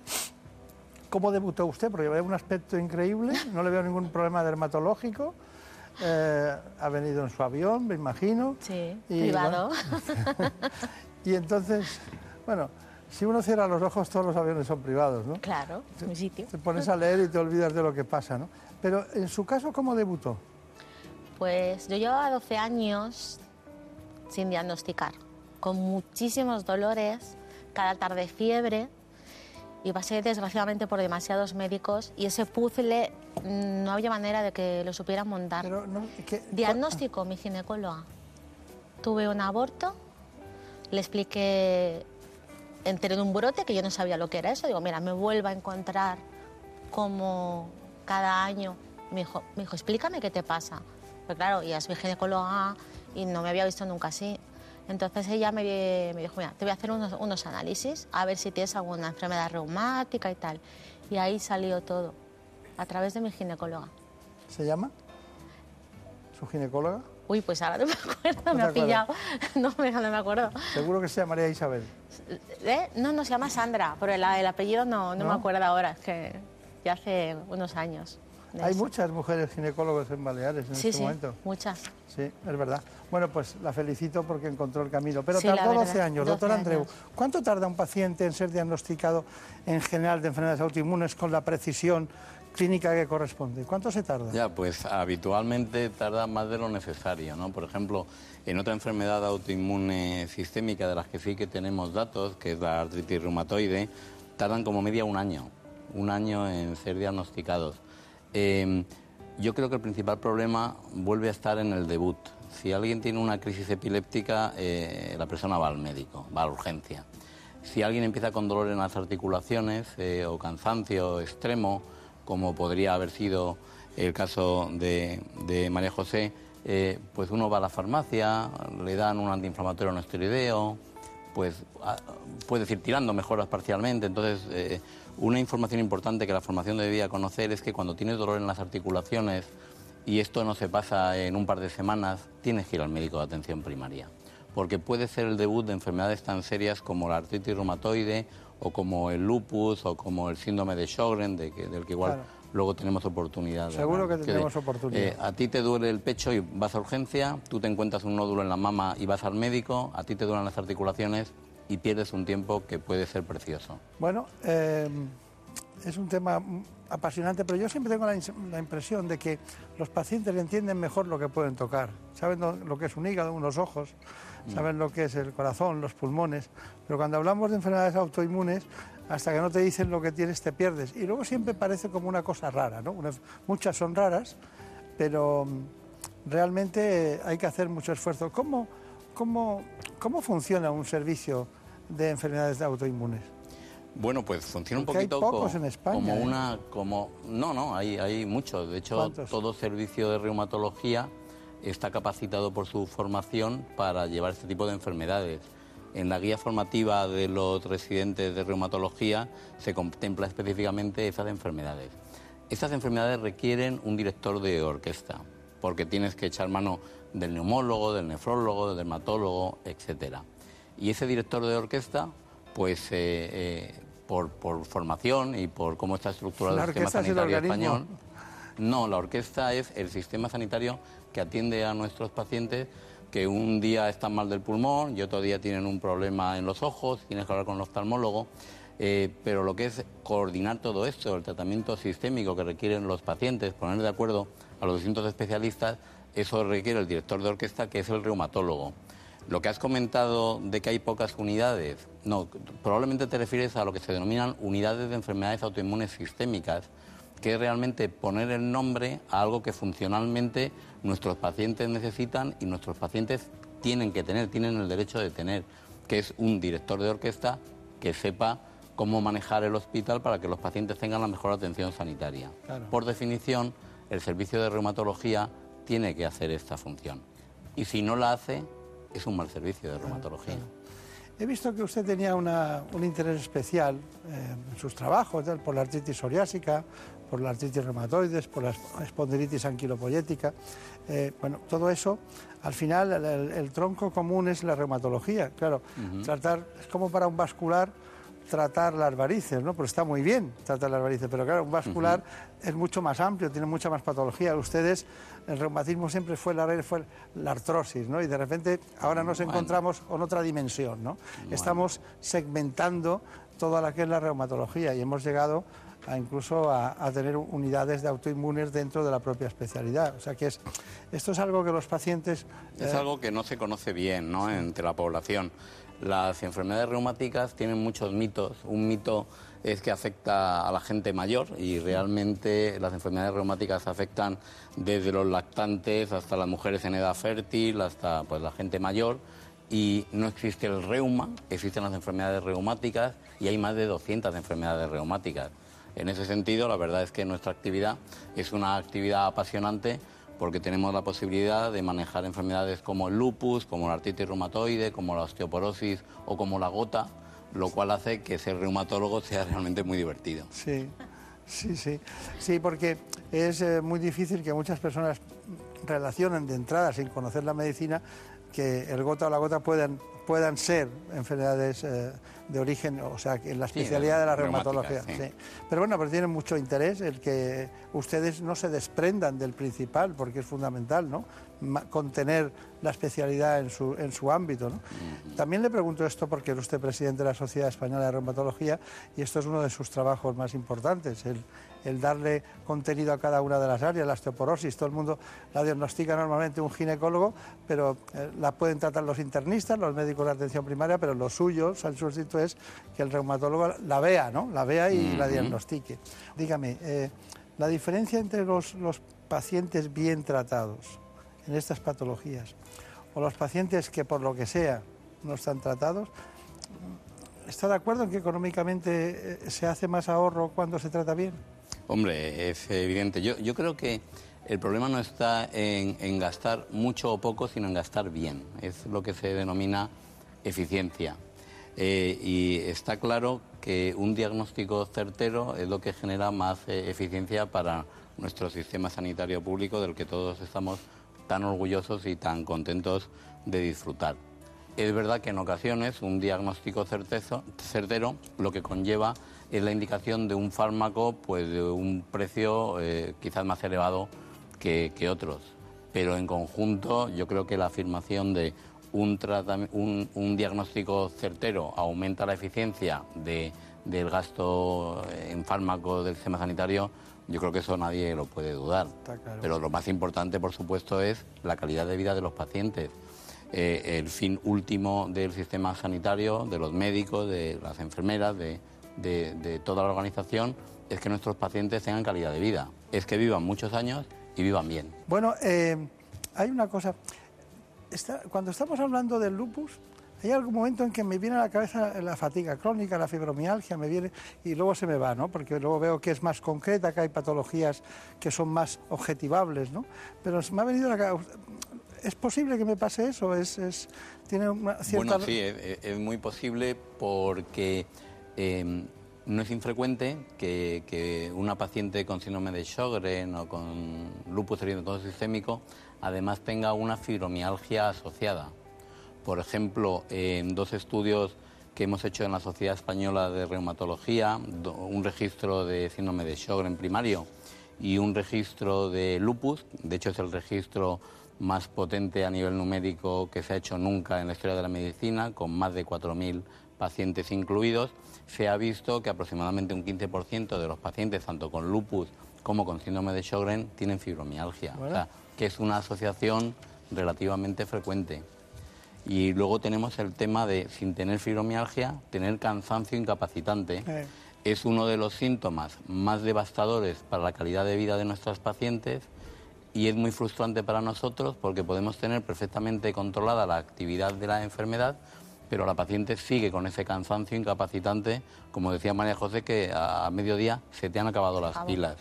¿Cómo debutó usted? Porque ve un aspecto increíble, no le veo ningún problema dermatológico. Eh, ha venido en su avión, me imagino. Sí, Y, privado. bueno, y entonces, bueno, si uno cierra los ojos, todos los aviones son privados, ¿no? Claro, mi sitio. Te pones a leer y te olvidas de lo que pasa, ¿no? Pero en su caso, ¿cómo debutó? Pues yo llevaba 12 años sin diagnosticar, con muchísimos dolores, cada tarde fiebre, y pasé desgraciadamente por demasiados médicos y ese puzzle mm, no había manera de que lo supieran montar. Diagnóstico, mi ginecóloga. Tuve un aborto, le expliqué, entré en un brote que yo no sabía lo que era eso, digo, mira, me vuelvo a encontrar como cada año me dijo, me dijo, explícame qué te pasa. Pues claro, ya soy ginecóloga y no me había visto nunca así. Entonces ella me, me dijo, mira, te voy a hacer unos, unos análisis a ver si tienes alguna enfermedad reumática y tal. Y ahí salió todo, a través de mi ginecóloga. ¿Se llama? ¿Su ginecóloga? Uy, pues ahora no me acuerdo, ¿No me ha pillado. No, me- no me acuerdo. Seguro que se llamaría Isabel. ¿Eh? No, no, se llama Sandra, pero el, el apellido no, no, ¿No? me acuerdo ahora, es que ya hace unos años. De Hay eso. muchas mujeres ginecólogos en Baleares en Sí, este sí, momento. muchas. Sí, es verdad. Bueno, pues la felicito porque encontró el camino. Pero Sí, tardó 12 verdad, años. 12 Doctor Andreu. ¿cuánto tarda un paciente en ser diagnosticado en general de enfermedades autoinmunes con la precisión clínica que corresponde? ¿Cuánto se tarda? Ya, pues habitualmente tarda más de lo necesario, ¿no? Por ejemplo, en otra enfermedad autoinmune sistémica de las que sí que tenemos datos, que es la artritis reumatoide, tardan como media un año, un año en ser diagnosticados. Eh, yo creo que el principal problema vuelve a estar en el debut. Si alguien tiene una crisis epiléptica, eh, la persona va al médico, va a la urgencia. Si alguien empieza con dolor en las articulaciones eh, o cansancio extremo, como podría haber sido el caso de, María José, eh, pues uno va a la farmacia, le dan un antiinflamatorio no esteroideo, pues a- puede ir tirando mejoras parcialmente. Entonces, una información importante que la formación debía conocer es que cuando tienes dolor en las articulaciones y esto no se pasa en un par de semanas, tienes que ir al médico de atención primaria. Porque puede ser el debut de enfermedades tan serias como la artritis reumatoide o como el lupus o como el síndrome de Sjögren, de que- del que igual Claro. luego tenemos oportunidad. de Seguro hablar. que tendremos oportunidad. eh, a ti te duele el pecho y vas a urgencia, tú te encuentras un nódulo en la mama y vas al médico, a ti te duelen las articulaciones y pierdes un tiempo que puede ser precioso. Bueno, eh, es un tema mm, apasionante, pero yo siempre tengo la, impresión de que los pacientes entienden mejor lo que pueden tocar. Saben lo, lo que es un hígado, unos ojos, saben lo que es el corazón, los pulmones. Pero cuando hablamos de enfermedades autoinmunes, hasta que no te dicen lo que tienes, te pierdes. Y luego siempre parece como una cosa rara, ¿no? Una- muchas son raras, pero mm, realmente hay que hacer mucho esfuerzo. ¿Cómo, cómo, cómo funciona un servicio de enfermedades autoinmunes? Bueno, pues funciona un Porque hay poquito pocos co- en España, como ¿eh? una, como no, no, hay, hay muchos. De hecho, ¿Cuántos? todo servicio de reumatología está capacitado por su formación para llevar este tipo de enfermedades. En la guía formativa de los residentes de reumatología se contempla específicamente esas enfermedades. Estas enfermedades requieren un director de orquesta, porque tienes que echar mano del neumólogo, del nefrólogo, del dermatólogo, etcétera. Y ese director de orquesta, pues eh, eh, por, por formación y por cómo está estructurado el sistema orquesta es el sanitario español, no, la orquesta es el sistema sanitario que atiende a nuestros pacientes que un día están mal del pulmón y otro día tienen un problema en los ojos, tienes que hablar con el oftalmólogo. eh, pero lo que es coordinar todo esto, el tratamiento sistémico que requieren los pacientes, poner de acuerdo a los distintos especialistas, eso requiere el director de orquesta, que es el reumatólogo. Lo que has comentado de que hay pocas unidades, no, probablemente te refieres a lo que se denominan unidades de enfermedades autoinmunes sistémicas, que es realmente poner el nombre a algo que funcionalmente nuestros pacientes necesitan y nuestros pacientes tienen que tener, tienen el derecho de tener, que es un director de orquesta que sepa cómo manejar el hospital para que los pacientes tengan la mejor atención sanitaria. Claro. Por definición, el servicio de reumatología tiene que hacer esta función. Y si no la hace, es un mal servicio de reumatología. He visto que usted tenía una- un interés especial eh, en sus trabajos, tal, por la artritis psoriásica, por la artritis reumatoides, por la espondilitis anquilopoyética. Eh, bueno, todo eso, al final, el, el- el tronco común es la reumatología. Claro, tratar, es como para un vascular tratar las varices, ¿no? Pero está muy bien tratar las varices, pero claro, un vascular es mucho más amplio, tiene mucha más patología. Ustedes, el reumatismo siempre fue la, fue la artrosis, ¿no? Y de repente ahora nos Bueno. encontramos con otra dimensión, ¿no? Estamos segmentando toda la que es la reumatología y hemos llegado a incluso a, a tener unidades de autoinmunes dentro de la propia especialidad. O sea que es, esto es algo que los pacientes... Es eh, algo que no se conoce bien ¿no? entre la población. Las enfermedades reumáticas tienen muchos mitos. Un mito es que afecta a la gente mayor y realmente las enfermedades reumáticas afectan desde los lactantes hasta las mujeres en edad fértil, hasta pues, la gente mayor. Y no existe el reuma, existen las enfermedades reumáticas y hay más de 200 enfermedades reumáticas. En ese sentido, la verdad es que nuestra actividad es una actividad apasionante porque tenemos la posibilidad de manejar enfermedades como el lupus, como la artritis reumatoide, como la osteoporosis o como la gota, lo cual hace que ser reumatólogo sea realmente muy divertido. Sí, sí, sí. Sí, porque es eh, muy difícil que muchas personas relacionen de entrada, sin conocer la medicina, que el gota o la gota puedan, puedan ser enfermedades eh, de origen, o sea, que en la Sí, especialidad de la reumatología. sí. sí. Pero bueno, pero tiene mucho interés el que ustedes no se desprendan del principal, porque es fundamental, ¿no? Contener la especialidad en su, en su ámbito, ¿no? También le pregunto esto porque es usted presidente de la Sociedad Española de Reumatología y esto es uno de sus trabajos más importantes, el, el darle contenido a cada una de las áreas, la osteoporosis, todo el mundo la diagnostica normalmente un ginecólogo, pero eh, la pueden tratar los internistas, los médicos de atención primaria, pero lo suyo, el sustituto es que el reumatólogo la vea, ¿no? La vea y la diagnostique. Dígame, eh, la diferencia entre los, los pacientes bien tratados en estas patologías o los pacientes que por lo que sea no están tratados, ¿está de acuerdo en que económicamente eh, se hace más ahorro cuando se trata bien? Hombre, es evidente. Yo, yo creo que el problema no está en, en gastar mucho o poco, sino en gastar bien. Es lo que se denomina eficiencia. Eh, y está claro que un diagnóstico certero es lo que genera más eh, eficiencia para nuestro sistema sanitario público, del que todos estamos tan orgullosos y tan contentos de disfrutar. Es verdad que en ocasiones un diagnóstico certezo- certero lo que conlleva es la indicación de un fármaco pues de un precio eh, quizás más elevado que, que otros. Pero en conjunto yo creo que la afirmación de un, un, un diagnóstico certero aumenta la eficiencia de- del gasto en fármacos del sistema sanitario, yo creo que eso nadie lo puede dudar. claro. Pero lo más importante, por supuesto, es la calidad de vida de los pacientes. Eh, el fin último del sistema sanitario, de los médicos, de las enfermeras, de, de- de toda la organización, es que nuestros pacientes tengan calidad de vida. Es que vivan muchos años y vivan bien. Bueno, eh, hay una cosa. Está- cuando estamos hablando del lupus, hay algún momento en que me viene a la cabeza la fatiga crónica, la fibromialgia, me viene y luego se me va, ¿no? Porque luego veo que es más concreta, que hay patologías que son más objetivables, ¿no? Pero me ha venido a la cabeza. ¿Es posible que me pase eso? ¿Es, tiene una cierta... Bueno, sí, es, muy posible porque eh, no es infrecuente que, que una paciente con síndrome de Sjögren o con lupus eritematoso sistémico además tenga una fibromialgia asociada. Por ejemplo, en dos estudios que hemos hecho en la Sociedad Española de Reumatología, un registro de síndrome de Sjögren primario y un registro de lupus, de hecho es el registro más potente a nivel numérico que se ha hecho nunca en la historia de la medicina, con más de 4.000 pacientes incluidos, se ha visto que aproximadamente un 15% de los pacientes, tanto con lupus como con síndrome de Sjögren, tienen fibromialgia, o sea, que es una asociación relativamente frecuente. Y luego tenemos el tema de, sin tener fibromialgia, tener cansancio incapacitante. Eh, Es uno de los síntomas más devastadores para la calidad de vida de nuestras pacientes y es muy frustrante para nosotros porque podemos tener perfectamente controlada la actividad de la enfermedad, pero la paciente sigue con ese cansancio incapacitante, como decía María José, que a, a mediodía se te han acabado las pilas.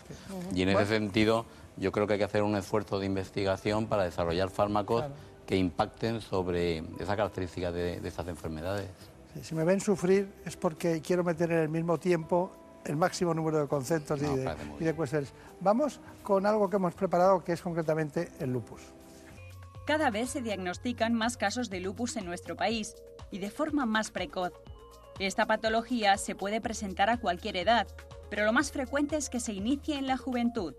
Y en ese sentido, yo creo que hay que hacer un esfuerzo de investigación para desarrollar fármacos que impacten sobre esa característica de, de estas enfermedades. Sí, Si me ven sufrir es porque quiero meter en el mismo tiempo el máximo número de conceptos y, No, de, parece muy y de cuestiones. Vamos con algo que hemos preparado que es concretamente el lupus. Cada vez se diagnostican más casos de lupus en nuestro país y de forma más precoz. Esta patología se puede presentar a cualquier edad, pero lo más frecuente es que se inicie en la juventud.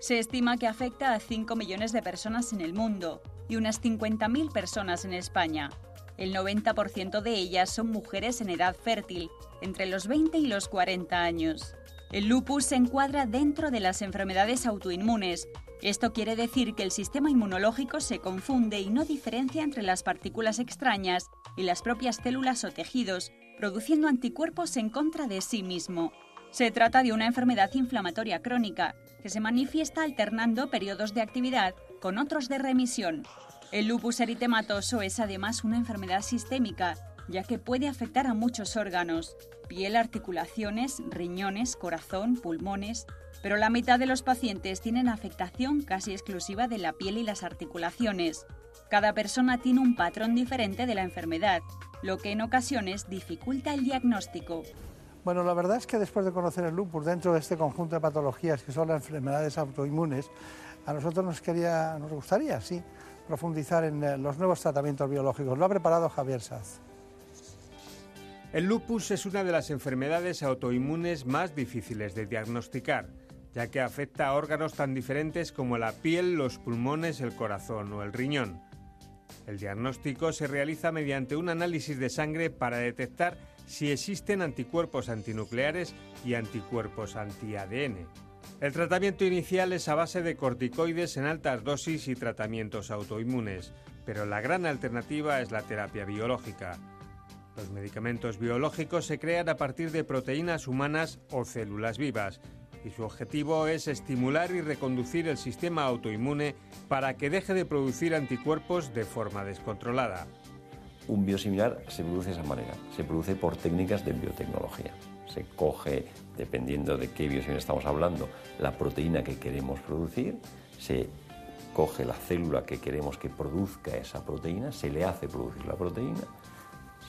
Se estima que afecta a 5 millones de personas en el mundo y unas 50.000 personas en España. El 90% de ellas son mujeres en edad fértil, entre los 20 y los 40 años. El lupus se encuadra dentro de las enfermedades autoinmunes. Esto quiere decir que el sistema inmunológico se confunde y no diferencia entre las partículas extrañas y las propias células o tejidos, produciendo anticuerpos en contra de sí mismo. Se trata de una enfermedad inflamatoria crónica que se manifiesta alternando periodos de actividad con otros de remisión. El lupus eritematoso es además una enfermedad sistémica ya que puede afectar a muchos órganos, piel, articulaciones, riñones, corazón, pulmones, pero la mitad de los pacientes tienen afectación casi exclusiva de la piel y las articulaciones. Cada persona tiene un patrón diferente de la enfermedad, lo que en ocasiones dificulta el diagnóstico. Bueno, la verdad es que después de conocer el lupus dentro de este conjunto de patologías que son las enfermedades autoinmunes, a nosotros nos, gustaría, sí, profundizar en eh, los nuevos tratamientos biológicos. Lo ha preparado Javier Saz. El lupus es una de las enfermedades autoinmunes más difíciles de diagnosticar, ya que afecta a órganos tan diferentes como la piel, los pulmones, el corazón o el riñón. El diagnóstico se realiza mediante un análisis de sangre para detectar si existen anticuerpos antinucleares y anticuerpos anti-ADN. El tratamiento inicial es a base de corticoides en altas dosis y tratamientos autoinmunes, pero la gran alternativa es la terapia biológica. Los medicamentos biológicos se crean a partir de proteínas humanas o células vivas y su objetivo es estimular y reconducir el sistema autoinmune para que deje de producir anticuerpos de forma descontrolada. Un biosimilar se produce de esa manera, se produce por técnicas de biotecnología. Se coge, dependiendo de qué biosimilar estamos hablando, la proteína que queremos producir, se coge la célula que queremos que produzca esa proteína, se le hace producir la proteína,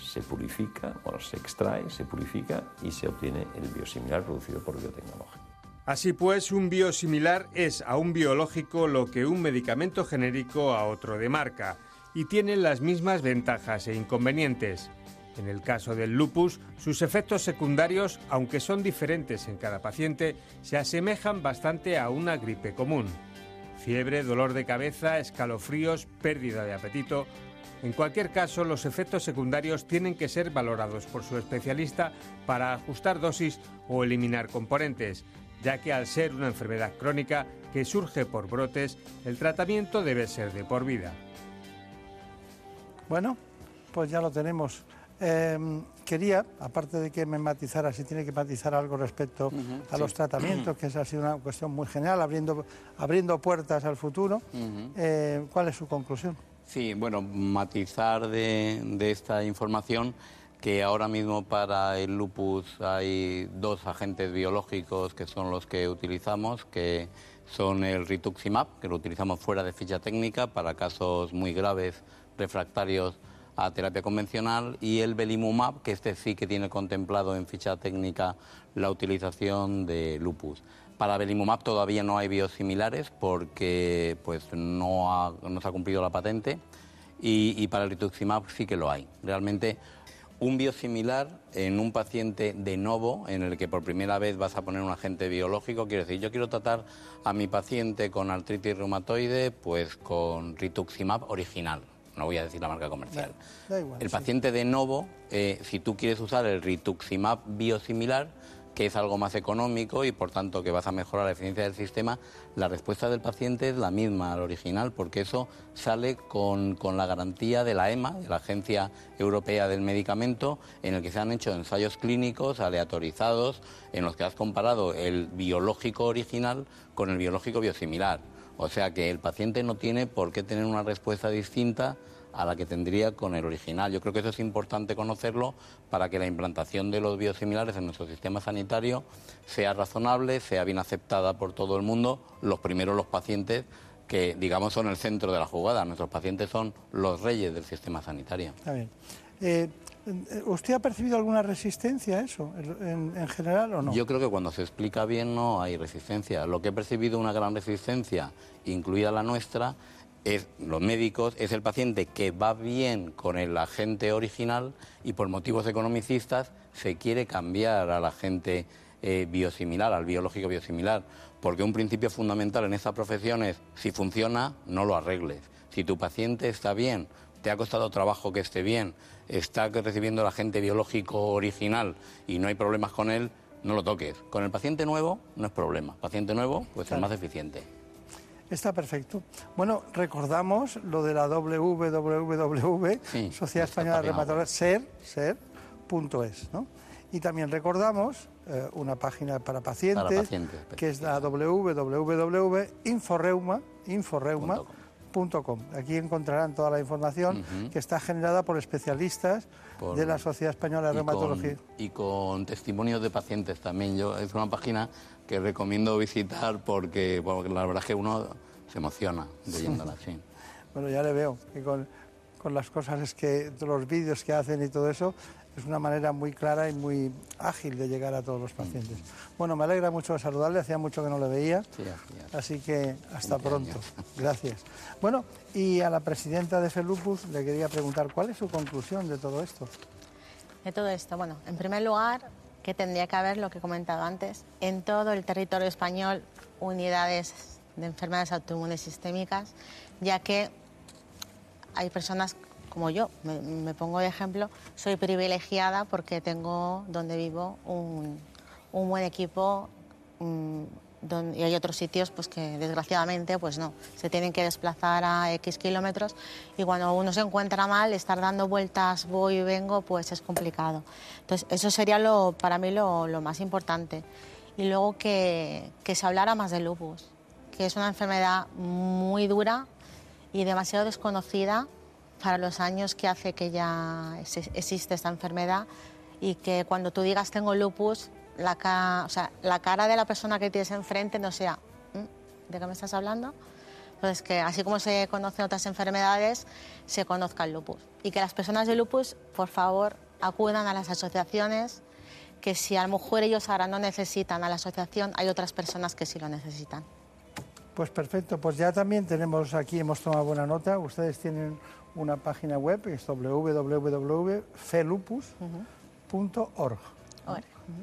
se purifica, bueno, se extrae, se purifica y se obtiene el biosimilar producido por biotecnología. Así pues, un biosimilar es a un biológico lo que un medicamento genérico a otro de marca y tienen las mismas ventajas e inconvenientes. En el caso del lupus, sus efectos secundarios, aunque son diferentes en cada paciente, se asemejan bastante a una gripe común. Fiebre, dolor de cabeza, escalofríos, pérdida de apetito. En cualquier caso, los efectos secundarios tienen que ser valorados por su especialista para ajustar dosis o eliminar componentes, ya que al ser una enfermedad crónica que surge por brotes, el tratamiento debe ser de por vida. Bueno, pues ya lo tenemos. Eh, quería, aparte de que me matizara, si tiene que matizar algo respecto a los tratamientos, que esa ha sido una cuestión muy general, abriendo, abriendo puertas al futuro, eh, ¿cuál es su conclusión? Sí, bueno, matizar de, de esta información que ahora mismo para el lupus hay dos agentes biológicos que son los que utilizamos, que son el rituximab, que lo utilizamos fuera de ficha técnica para casos muy graves refractarios a terapia convencional, y el belimumab, que este sí que tiene contemplado en ficha técnica la utilización de lupus. Para belimumab todavía no hay biosimilares porque pues, no, ha- se ha cumplido la patente y, para el rituximab sí que lo hay. Realmente un biosimilar en un paciente de novo, en el que por primera vez vas a poner un agente biológico, quiere decir, yo quiero tratar a mi paciente con artritis reumatoide, pues con rituximab original. No voy a decir la marca comercial. Da igual. El sí. paciente de novo, eh, si tú quieres usar el rituximab biosimilar, que es algo más económico y por tanto que vas a mejorar la eficiencia del sistema, la respuesta del paciente es la misma al original, porque eso sale con, con la garantía de la EMA, de la Agencia Europea del Medicamento, en el que se han hecho ensayos clínicos aleatorizados en los que has comparado el biológico original con el biológico biosimilar. O sea que el paciente no tiene por qué tener una respuesta distinta a la que tendría con el original. Yo creo que eso es importante conocerlo para que la implantación de los biosimilares en nuestro sistema sanitario sea razonable, sea bien aceptada por todo el mundo, los primeros los pacientes que digamos son el centro de la jugada. Nuestros pacientes son los reyes del sistema sanitario. Está bien. Eh, ¿Usted ha percibido alguna resistencia a eso, en, en general o no? Yo creo que cuando se explica bien no hay resistencia. Lo que he percibido una gran resistencia, incluida la nuestra, es los médicos, es el paciente que va bien con el agente original y por motivos economicistas se quiere cambiar al agente eh, biosimilar, al biológico biosimilar. Porque un principio fundamental en esta profesión es, si funciona, no lo arregles. Si tu paciente está bien, te ha costado trabajo que esté bien, está recibiendo el agente biológico original y no hay problemas con él, no lo toques. Con el paciente nuevo no es problema. Paciente nuevo, pues el más eficiente. Está perfecto. Bueno, recordamos lo de la www, Sí, Sociedad Española de Reumatología, ser, ser.es, ¿no? Y también recordamos eh, una página para pacientes, pacientes, que es la www.inforeuma, inforeuma.org. Aquí encontrarán toda la información que está generada por especialistas Por- de la Sociedad Española de y Reumatología. con, y con testimonios de pacientes también. Yo, es una página que recomiendo visitar porque, porque la verdad es que uno se emociona leyéndola. Sí. Bueno, ya le veo que con, con las cosas es que los vídeos que hacen y todo eso es una manera muy clara y muy ágil de llegar a todos los pacientes. Bueno, me alegra mucho saludarle, hacía mucho que no le veía, Sí, así que hasta 20 pronto. Gracias. Bueno, y a la presidenta de FELUPUS le quería preguntar cuál es su conclusión de todo esto. de todo esto? Bueno, en primer lugar, que tendría que haber, lo que he comentado antes, en todo el territorio español unidades de enfermedades autoinmunes sistémicas, ya que hay personas como yo, me, me pongo de ejemplo, soy privilegiada porque tengo donde vivo un, un buen equipo mm, don- y hay otros sitios pues que desgraciadamente pues no, se tienen que desplazar a X kilómetros y cuando uno se encuentra mal, estar dando vueltas, voy y vengo, pues es complicado. Entonces eso sería lo, para mí lo, lo más importante. Y luego que, que se hablara más del lupus, que es una enfermedad muy dura y demasiado desconocida para los años que hace que ya existe esta enfermedad y que cuando tú digas tengo lupus, la, ca- o sea, la cara de la persona que tienes enfrente no sea, "¿Mm? ¿de qué me estás hablando? Entonces, que así como se conocen otras enfermedades, se conozca el lupus. Y que las personas de lupus, por favor, acudan a las asociaciones, que si a lo mejor ellos ahora no necesitan a la asociación, hay otras personas que sí lo necesitan. Pues perfecto, pues ya también tenemos aquí, hemos tomado buena nota, ustedes tienen una página web, que es www.felupus.org.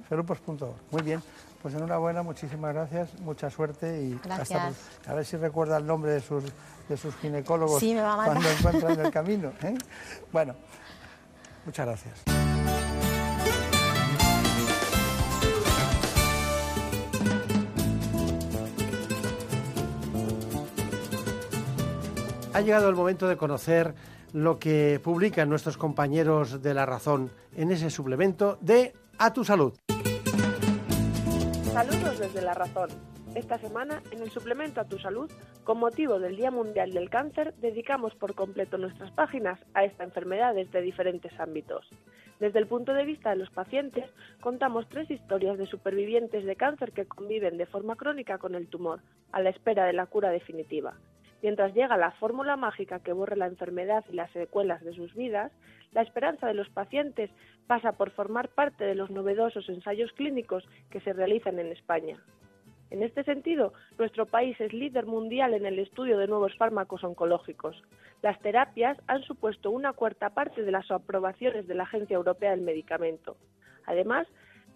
Felupus.org. Muy bien, pues enhorabuena, muchísimas gracias, mucha suerte y Gracias. hasta a ver si recuerda el nombre de sus, de sus ginecólogos Sí, cuando encuentran el camino. ¿eh? Bueno, muchas gracias. Ha llegado el momento de conocer lo que publican nuestros compañeros de La Razón en ese suplemento de A tu Salud. Saludos desde La Razón. Esta semana, en el suplemento a tu salud, con motivo del Día Mundial del Cáncer, dedicamos por completo nuestras páginas a esta enfermedad desde diferentes ámbitos. Desde el punto de vista de los pacientes, contamos tres historias de supervivientes de cáncer que conviven de forma crónica con el tumor, a la espera de la cura definitiva. Mientras llega la fórmula mágica que borre la enfermedad y las secuelas de sus vidas, la esperanza de los pacientes pasa por formar parte de los novedosos ensayos clínicos que se realizan en España. En este sentido, nuestro país es líder mundial en el estudio de nuevos fármacos oncológicos. Las terapias han supuesto una cuarta parte de las aprobaciones de la Agencia Europea del Medicamento. Además,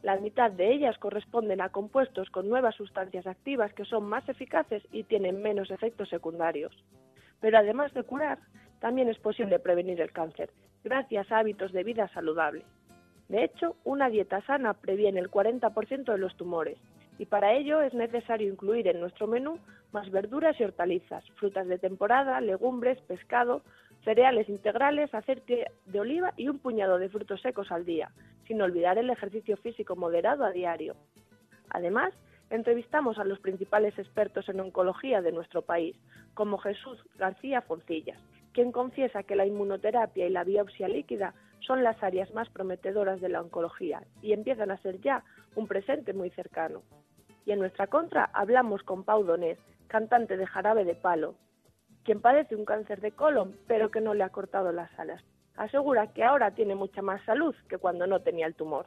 la mitad de ellas corresponden a compuestos con nuevas sustancias activas que son más eficaces y tienen menos efectos secundarios. Pero además de curar, también es posible prevenir el cáncer, gracias a hábitos de vida saludable. De hecho, una dieta sana previene el 40% de los tumores y para ello es necesario incluir en nuestro menú más verduras y hortalizas, frutas de temporada, legumbres, pescado, cereales integrales, aceite de oliva y un puñado de frutos secos al día, sin olvidar el ejercicio físico moderado a diario. Además, entrevistamos a los principales expertos en oncología de nuestro país, como Jesús García Foncillas, quien confiesa que la inmunoterapia y la biopsia líquida son las áreas más prometedoras de la oncología y empiezan a ser ya un presente muy cercano. Y en nuestra contra hablamos con Pau Donés, cantante de Jarabe de Palo, quien padece un cáncer de colon pero que no le ha cortado las alas. Asegura que ahora tiene mucha más salud que cuando no tenía el tumor.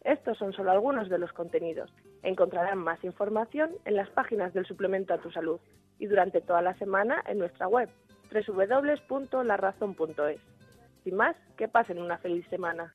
Estos son solo algunos de los contenidos. Encontrarán más información en las páginas del suplemento a tu salud y durante toda la semana en nuestra web www.larazón.es. Sin más, que pasen una feliz semana.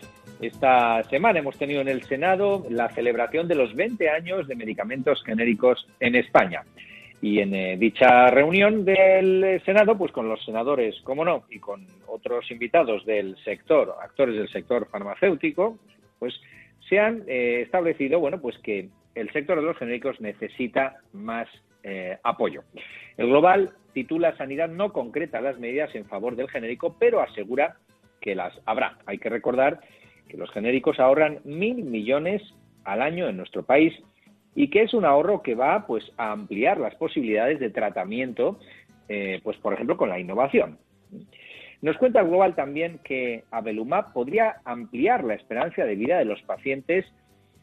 Esta semana hemos tenido en el Senado la celebración de los 20 años de medicamentos genéricos en España. Y en eh, dicha reunión del Senado, pues con los senadores, como no, y con otros invitados del sector, actores del sector farmacéutico, pues se han eh, establecido, bueno, pues que el sector de los genéricos necesita más eh, apoyo. El Global titula Sanidad no concreta las medidas en favor del genérico, pero asegura que las habrá. Hay que recordar que los genéricos ahorran mil millones al año en nuestro país y que es un ahorro que va pues a ampliar las posibilidades de tratamiento, eh, pues por ejemplo con la innovación. Nos cuenta Global también que Abelumab podría ampliar la esperanza de vida de los pacientes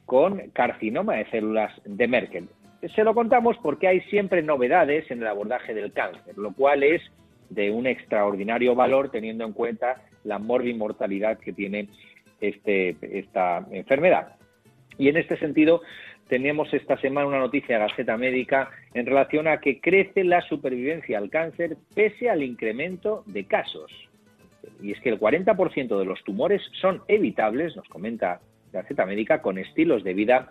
con carcinoma de células de Merkel. Se lo contamos porque hay siempre novedades en el abordaje del cáncer, lo cual es de un extraordinario valor teniendo en cuenta la morbimortalidad que tiene este, esta enfermedad. Y en este sentido, tenemos esta semana una noticia de Gaceta Médica en relación a que crece la supervivencia al cáncer pese al incremento de casos. Y es que el 40% de los tumores son evitables, nos comenta Gaceta Médica, con estilos de vida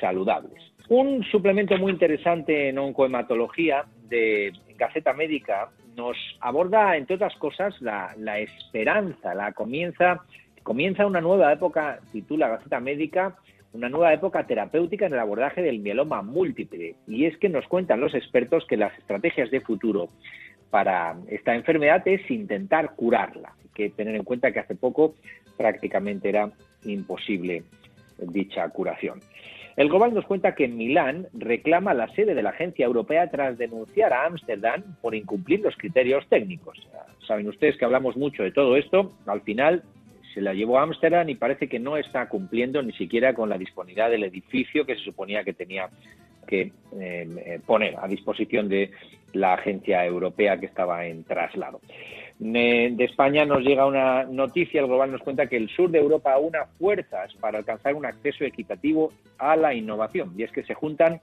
saludables. Un suplemento muy interesante en oncohematología de Gaceta Médica nos aborda, entre otras cosas, la, la esperanza, la comienza, comienza una nueva época, titula Gaceta Médica, una nueva época terapéutica en el abordaje del mieloma múltiple. Y es que nos cuentan los expertos que las estrategias de futuro para esta enfermedad es intentar curarla. Hay que tener en cuenta que hace poco prácticamente era imposible dicha curación. El Global nos cuenta que Milán reclama la sede de la agencia europea tras denunciar a Ámsterdam por incumplir los criterios técnicos. Saben ustedes que hablamos mucho de todo esto. Al final se la llevó a Ámsterdam y parece que no está cumpliendo ni siquiera con la disponibilidad del edificio que se suponía que tenía que eh, poner a disposición de la agencia europea que estaba en traslado. De España nos llega una noticia, el Global nos cuenta que el sur de Europa aúna fuerzas para alcanzar un acceso equitativo a la innovación. Y es que se juntan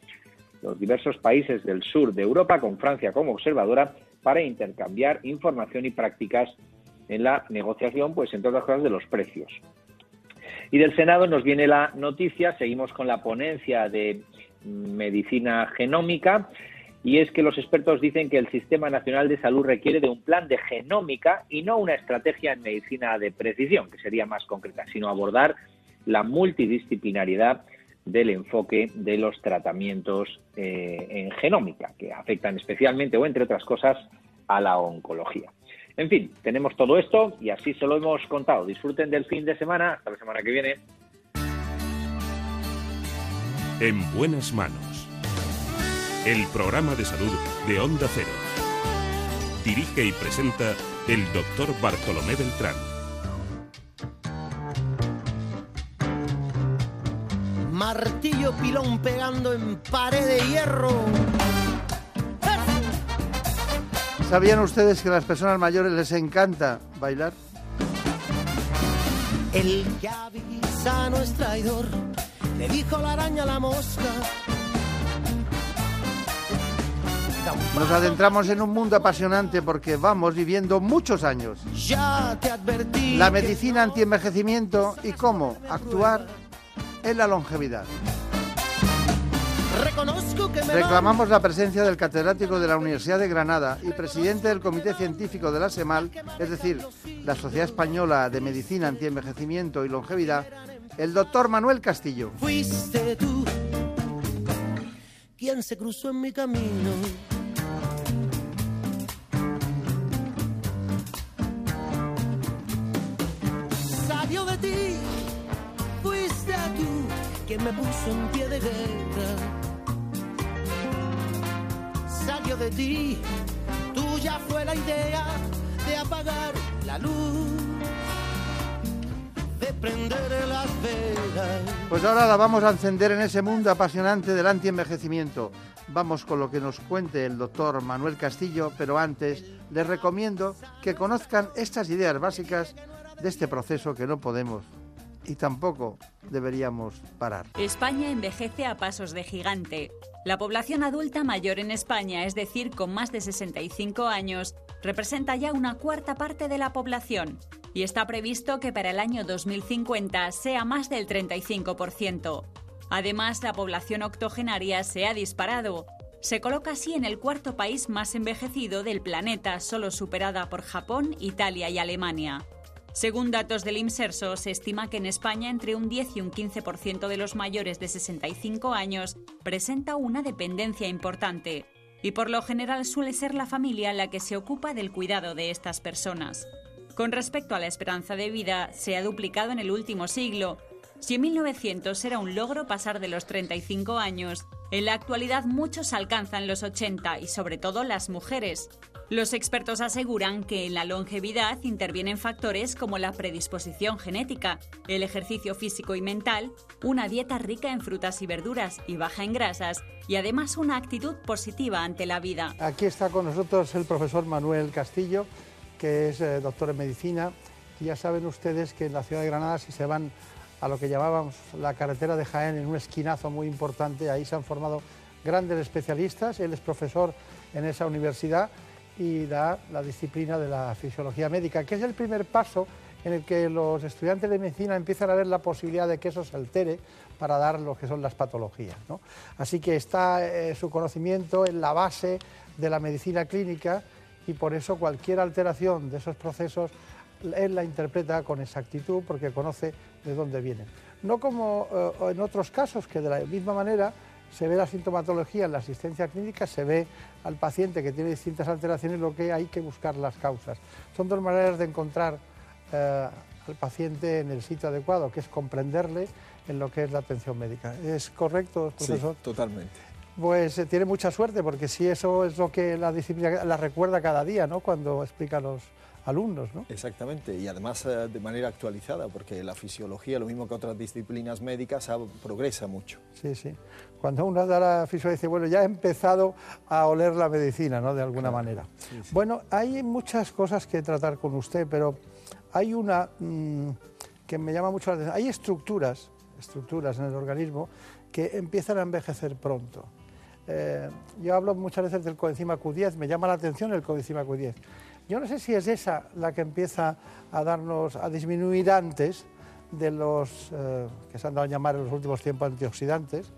los diversos países del sur de Europa con Francia como observadora para intercambiar información y prácticas en la negociación, pues entre otras cosas, de los precios. Y del Senado nos viene la noticia, seguimos con la ponencia de medicina genómica, y es que los expertos dicen que el Sistema Nacional de Salud requiere de un plan de genómica y no una estrategia en medicina de precisión, que sería más concreta, sino abordar la multidisciplinariedad del enfoque de los tratamientos eh, en genómica, que afectan especialmente o entre otras cosas a la oncología. En fin, tenemos todo esto y así se lo hemos contado. Disfruten del fin de semana. Hasta la semana que viene. En buenas manos. El programa de salud de Onda Cero. Dirige y presenta el doctor Bartolomé Beltrán. Martillo pilón pegando en pared de hierro. ¿Sabían ustedes que a las personas mayores les encanta bailar? El que avisa no es traidor, le dijo la araña a la mosca. Nos adentramos en un mundo apasionante porque vamos viviendo muchos años. Ya te advertí. La medicina antienvejecimiento y cómo actuar en la longevidad. Reconozco que me Reclamamos la presencia del catedrático de la Universidad de Granada y presidente del Comité Científico de la SEMAL, es decir, la Sociedad Española de Medicina Antienvejecimiento y Longevidad, el doctor Manuel Castillo. Fuiste tú quien se cruzó en mi camino. Salió de ti, fuiste tú quien me puso en pie de guerra. De ti, tuya fue la idea de apagar la luz, de prender las velas. Pues ahora la vamos a encender en ese mundo apasionante del antienvejecimiento. Vamos con lo que nos cuente el doctor Manuel Castillo, pero antes les recomiendo que conozcan estas ideas básicas de este proceso que no podemos y tampoco deberíamos parar. España envejece a pasos de gigante. La población adulta mayor en España, es decir, con más de 65 años, representa ya una cuarta parte de la población y está previsto que para el año 2050 sea más del 35%. Además, la población octogenaria se ha disparado. Se coloca así en el cuarto país más envejecido del planeta, solo superada por Japón, Italia y Alemania. Según datos del IMSERSO, se estima que en España entre un 10 y un 15% de los mayores de 65 años presenta una dependencia importante, y por lo general suele ser la familia la que se ocupa del cuidado de estas personas. Con respecto a la esperanza de vida, se ha duplicado en el último siglo. Si en 1900 era un logro pasar de los 35 años, en la actualidad muchos alcanzan los 80 y sobre todo las mujeres. Los expertos aseguran que en la longevidad intervienen factores como la predisposición genética, el ejercicio físico y mental, una dieta rica en frutas y verduras y baja en grasas y además una actitud positiva ante la vida. Aquí está con nosotros el profesor Manuel Castillo, que es eh, doctor en medicina. Y ya saben ustedes que en la ciudad de Granada, si se van a lo que llamábamos la carretera de Jaén, en un esquinazo muy importante, ahí se han formado grandes especialistas. Él es profesor en esa universidad y da la disciplina de la fisiología médica, que es el primer paso en el que los estudiantes de medicina empiezan a ver la posibilidad de que eso se altere para dar lo que son las patologías. Así que está eh, su conocimiento en la base de la medicina clínica y por eso cualquier alteración de esos procesos él la interpreta con exactitud porque conoce de dónde vienen. No como eh, en otros casos que de la misma manera se ve la sintomatología en la asistencia clínica, se ve al paciente que tiene distintas alteraciones, lo que hay que buscar las causas. Son dos maneras de encontrar eh, al paciente en el sitio adecuado, que es comprenderle en lo que es la atención médica. ¿Es correcto, profesor? Sí, totalmente. Pues eh, tiene mucha suerte, porque si eso es lo que la disciplina la recuerda cada día, ¿no? Cuando explica a los alumnos, ¿no? Exactamente, y además eh, de manera actualizada, porque la fisiología, lo mismo que otras disciplinas médicas, progresa mucho. Sí, sí. Cuando uno da la fisiología dice, bueno, ya he empezado a oler la medicina, ¿no? De alguna manera. Bueno, hay muchas cosas que tratar con usted, pero hay una mm, que me llama mucho la atención. Hay estructuras, estructuras en el organismo que empiezan a envejecer pronto. Eh, yo hablo muchas veces del coenzima Q10, me llama la atención el coenzima Q10. Yo no sé si es esa la que empieza a darnos, a disminuir antes de los eh, que se han dado a llamar en los últimos tiempos antioxidantes.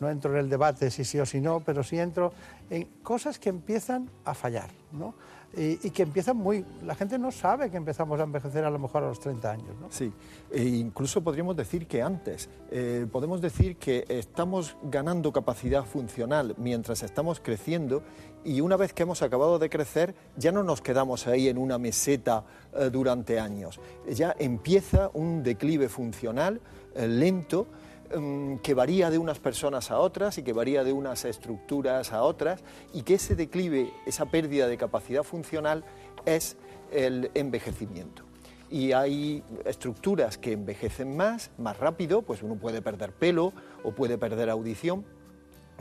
No entro en el debate si sí o si no, pero sí entro en cosas que empiezan a fallar, ¿no? y, que empiezan muy... La gente no sabe que empezamos a envejecer a lo mejor a los 30 años. ¿no? Sí, e incluso podríamos decir que antes. Eh, podemos decir que estamos ganando capacidad funcional mientras estamos creciendo y una vez que hemos acabado de crecer ya no nos quedamos ahí en una meseta eh, durante años. Ya empieza un declive funcional eh, lento que varía de unas personas a otras y que varía de unas estructuras a otras y que ese declive, esa pérdida de capacidad funcional es el envejecimiento. Y hay estructuras que envejecen más, más rápido, pues uno puede perder pelo o puede perder audición,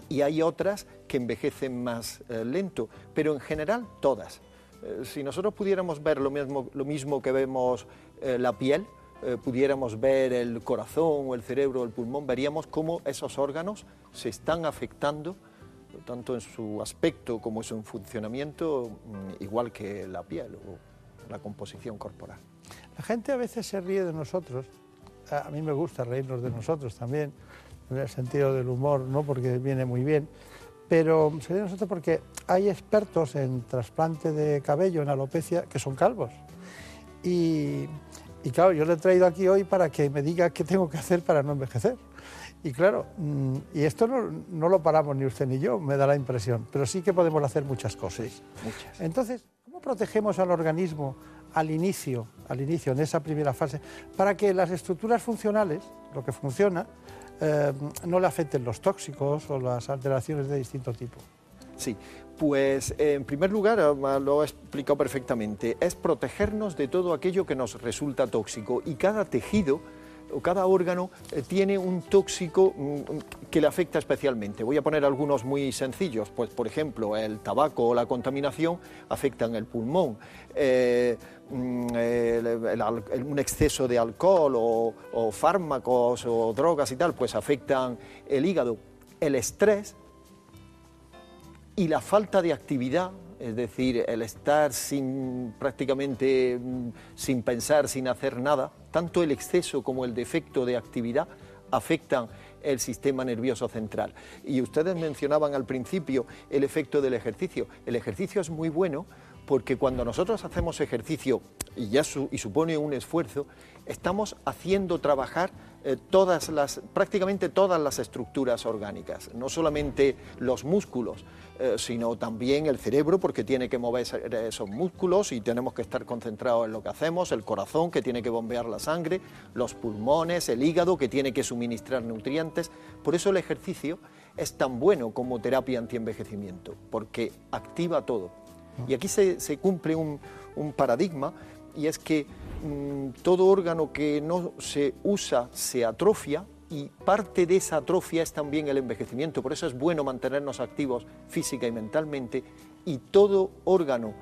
y hay otras que envejecen más eh, lento, pero en general todas. Eh, si nosotros pudiéramos ver lo mismo, lo mismo que vemos eh, la piel, eh, pudiéramos ver el corazón o el cerebro o el pulmón, veríamos cómo esos órganos se están afectando, tanto en su aspecto como en su funcionamiento, mm, igual que la piel o la composición corporal. La gente a veces se ríe de nosotros, a mí me gusta reírnos de nosotros también, en el sentido del humor, ¿no? porque viene muy bien, pero se ríe de nosotros porque hay expertos en trasplante de cabello, en alopecia, que son calvos. Y y claro, yo le he traído aquí hoy para que me diga qué tengo que hacer para no envejecer. Y claro, mm, y esto no, lo paramos ni usted ni yo, me da la impresión, pero sí que podemos hacer muchas cosas. muchas. Entonces, ¿cómo protegemos al organismo al inicio, al inicio, en esa primera fase, para que las estructuras funcionales, lo que funciona, eh, no le afecten los tóxicos o las alteraciones de distinto tipo? Sí, pues en primer lugar, ah, lo he explicado perfectamente, es protegernos de todo aquello que nos resulta tóxico y cada tejido o cada órgano eh, tiene un tóxico mm, que le afecta especialmente. Voy a poner algunos muy sencillos, pues por ejemplo el tabaco o la contaminación afectan el pulmón, eh, mm, un exceso de alcohol o fármacos o drogas y tal, pues afectan el hígado. El estrés y la falta de actividad, es decir, el estar sin prácticamente mm, sin pensar, sin hacer nada, tanto el exceso como el defecto de actividad afectan el sistema nervioso central. Y ustedes mencionaban al principio el efecto del ejercicio. El ejercicio es muy bueno porque cuando nosotros hacemos ejercicio y ya y supone un esfuerzo, estamos haciendo trabajar eh, todas las, prácticamente todas las estructuras orgánicas, no solamente los músculos, eh, sino también el cerebro, porque tiene que mover esos músculos y tenemos que estar concentrados en lo que hacemos, el corazón, que tiene que bombear la sangre, los pulmones, el hígado, que tiene que suministrar nutrientes. Por eso el ejercicio es tan bueno como terapia antienvejecimiento, porque activa todo. Y aquí se, cumple un, paradigma y es que mm, todo órgano que no se usa se atrofia y parte de esa atrofia es también el envejecimiento. Por eso es bueno mantenernos activos física y mentalmente y todo órgano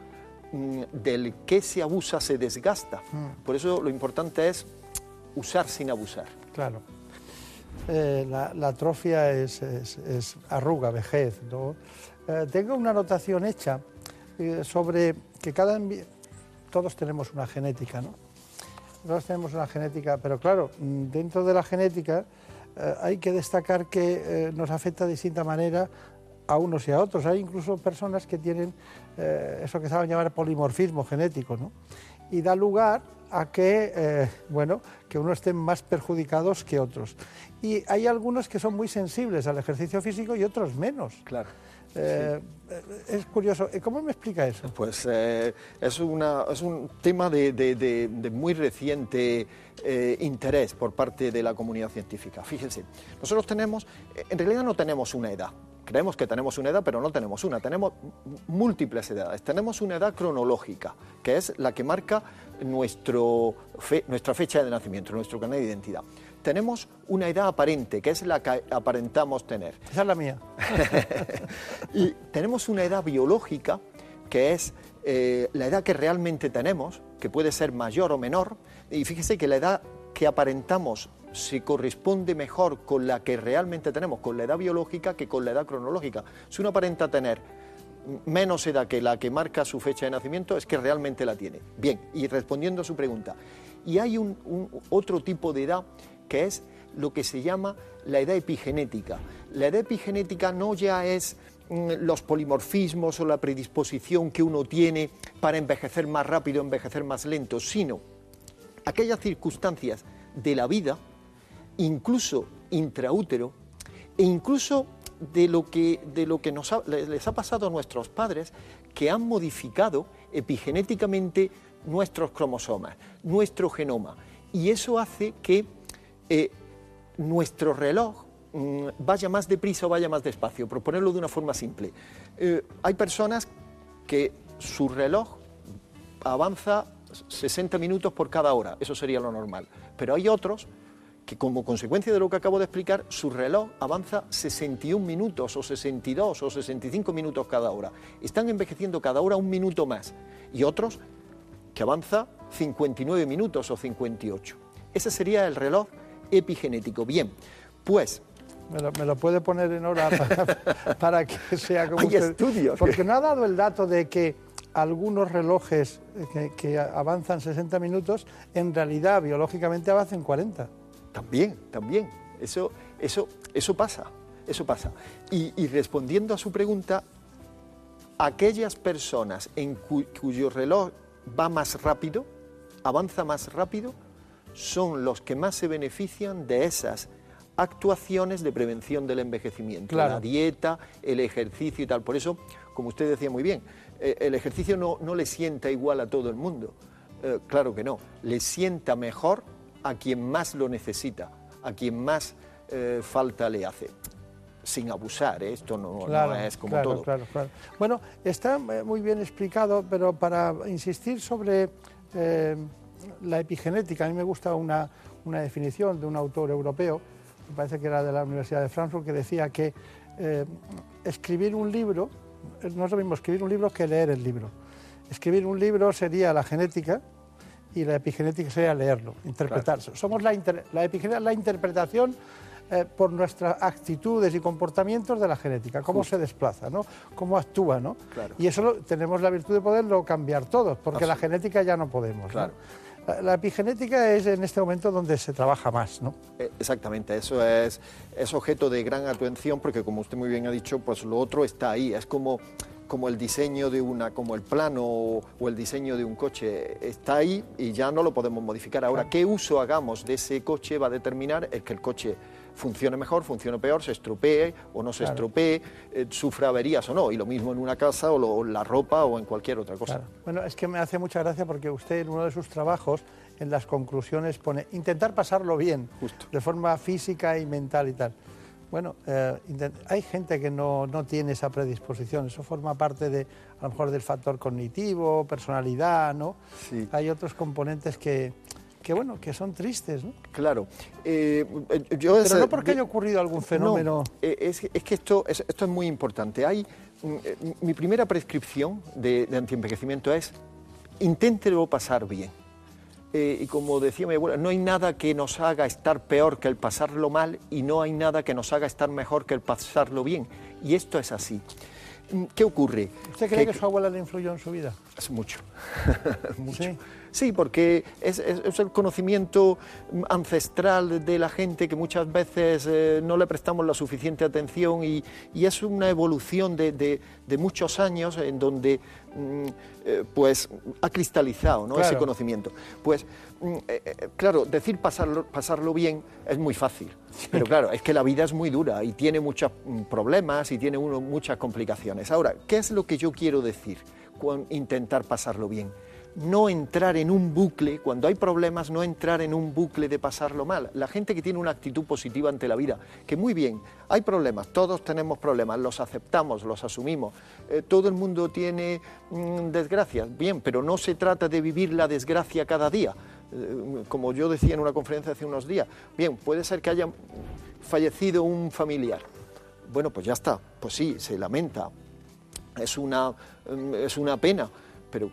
mm, del que se abusa se desgasta. Mm. Por eso lo importante es usar sin abusar. Claro. Eh, la, atrofia es, arruga, vejez. ¿no? Eh, tengo una anotación hecha eh, sobre que cada todos tenemos una genética, ¿no? Todos tenemos una genética, pero claro, mm, dentro de la genética eh, hay que destacar que eh, nos afecta de distinta manera a unos y a otros. Hay incluso personas que tienen eso que se llama llamar polimorfismo genético, ¿no? Y da lugar a que, bueno, que unos estén más perjudicados que otros. Y hay algunos que son muy sensibles al ejercicio físico y otros menos. Claro. Eh, es curioso. ¿Cómo me explica eso? Pues eh, es, una, es un tema de, muy reciente eh, interés por parte de la comunidad científica. Fíjense, nosotros tenemos, en realidad no tenemos una edad. Creemos que tenemos una edad, pero no tenemos una. Tenemos múltiples edades. Tenemos una edad cronológica, que es la que marca nuestro nuestra fecha de nacimiento, nuestro canal de identidad tenemos una edad aparente, que es la que aparentamos tener. Esa es la mía. y tenemos una edad biológica, que es eh, la edad que realmente tenemos, que puede ser mayor o menor, y fíjese que la edad que aparentamos se corresponde mejor con la que realmente tenemos, con la edad biológica, que con la edad cronológica. Si uno aparenta tener menos edad que la que marca su fecha de nacimiento, es que realmente la tiene. Bien, y respondiendo a su pregunta, y hay un otro tipo de edad que es lo que se llama la edad epigenética. La edad epigenética no ya es mm, los polimorfismos o la predisposición que uno tiene para envejecer más rápido, envejecer más lento, sino aquellas circunstancias de la vida, incluso intraútero, e incluso de lo que, de lo que nos les ha pasado a nuestros padres, que han modificado epigenéticamente nuestros cromosomas, nuestro genoma. Y eso hace que eh, nuestro reloj mm, vaya más deprisa o vaya más despacio, por ponerlo de una forma simple. Eh, hay personas que su reloj avanza 60 minutos por cada hora, eso sería lo normal, pero hay otros que como consecuencia de lo que acabo de explicar, su reloj avanza 61 minutos o 62 o 65 minutos cada hora. Están envejeciendo cada hora un minuto más. Y otros que avanza 59 minutos o 58. Ese sería el reloj epigenético. Bien, pues me lo, puede poner en hora para, que sea como Hay estudios. Porque no ha dado el dato de que algunos relojes que, avanzan 60 minutos, en realidad biológicamente avanzan 40. También, también. Eso, eso, eso pasa, eso pasa. Y, respondiendo a su pregunta, aquellas personas en cuyo reloj va más rápido, avanza más rápido, son los que más se benefician de esas actuaciones de prevención del envejecimiento, la dieta, el ejercicio y tal. Por eso, como usted decía muy bien, eh, el ejercicio no, le sienta igual a todo el mundo. Eh, claro que no, le sienta mejor a quien más lo necesita, a quien más eh, falta le hace. Sin abusar, esto no, es como todo. Bueno, está muy bien explicado, pero para insistir sobre la epigenética, a mí me gusta una, definición de un autor europeo, me parece que era de la Universidad de Frankfurt, que decía que eh, escribir un libro, no es lo mismo escribir un libro que leer el libro. Escribir un libro sería la genética y la epigenética sería leerlo, interpretarse. Somos la, la epigenética, la interpretación eh, por nuestras actitudes y comportamientos de la genética, cómo se desplaza, ¿no? cómo actúa. ¿no? Y eso tenemos la virtud de poderlo cambiar todos, porque la genética ya no podemos. La, la epigenética es en este momento donde se trabaja más, ¿no? Eh, Exactamente, eso es, es objeto de gran atención porque como usted muy bien ha dicho, pues lo otro está ahí, es como, como el diseño de una, como el plano o, o el diseño de un coche, está ahí y ya no lo podemos modificar. Ahora, qué uso hagamos de ese coche va a determinar el que el coche funcione mejor, funcione peor, se estropee o no se Claro. estropee, eh, sufra averías o no, y lo mismo en una casa o lo- la ropa o en cualquier otra cosa. Claro. Bueno, es que me hace mucha gracia porque usted en uno de sus trabajos, en las conclusiones, pone intentar pasarlo bien, de forma física y mental y tal. Bueno, eh, hay gente que no, no tiene esa predisposición, eso forma parte de, a lo mejor del factor cognitivo, personalidad, ¿no? Hay otros componentes que, que, bueno, que son tristes, ¿no? Claro. Eh, eh, yo Pero ese- no porque haya ocurrido algún fenómeno... No, eh, es, es que esto es, esto es muy importante. Hay, mm, mi primera prescripción de, de antienvejecimiento es inténtelo pasar bien. Eh, y como decía mi abuela, no hay nada que nos haga estar peor que el pasarlo mal y no hay nada que nos haga estar mejor que el pasarlo bien. Y esto es así. Mm, ¿Qué ocurre? ¿Usted cree que, su abuela le influyó en su vida? Mucho. mucho. Sí, porque es, es- es el conocimiento ancestral de la gente que muchas veces eh, no le prestamos la suficiente atención y, y es una evolución de, de- de muchos años en donde mm, eh, pues ha cristalizado ¿no? ese conocimiento. Pues mm, eh, eh, claro, decir pasarlo, pasarlo bien es muy fácil, pero claro, es que la vida es muy dura y tiene muchos mm, problemas y tiene uno, muchas complicaciones. Ahora, ¿qué es lo que yo quiero decir con intentar pasarlo bien? No entrar en un bucle, cuando hay problemas, no entrar en un bucle de pasarlo mal. La gente que tiene una actitud positiva ante la vida, que muy bien, hay problemas, todos tenemos problemas, los aceptamos, los asumimos, eh, todo el mundo tiene mm, desgracias, bien, pero no se trata de vivir la desgracia cada día. Eh, como yo decía en una conferencia hace unos días, bien, puede ser que haya fallecido un familiar. Bueno, pues ya está, pues sí, se lamenta, es una, mm, es una pena, pero,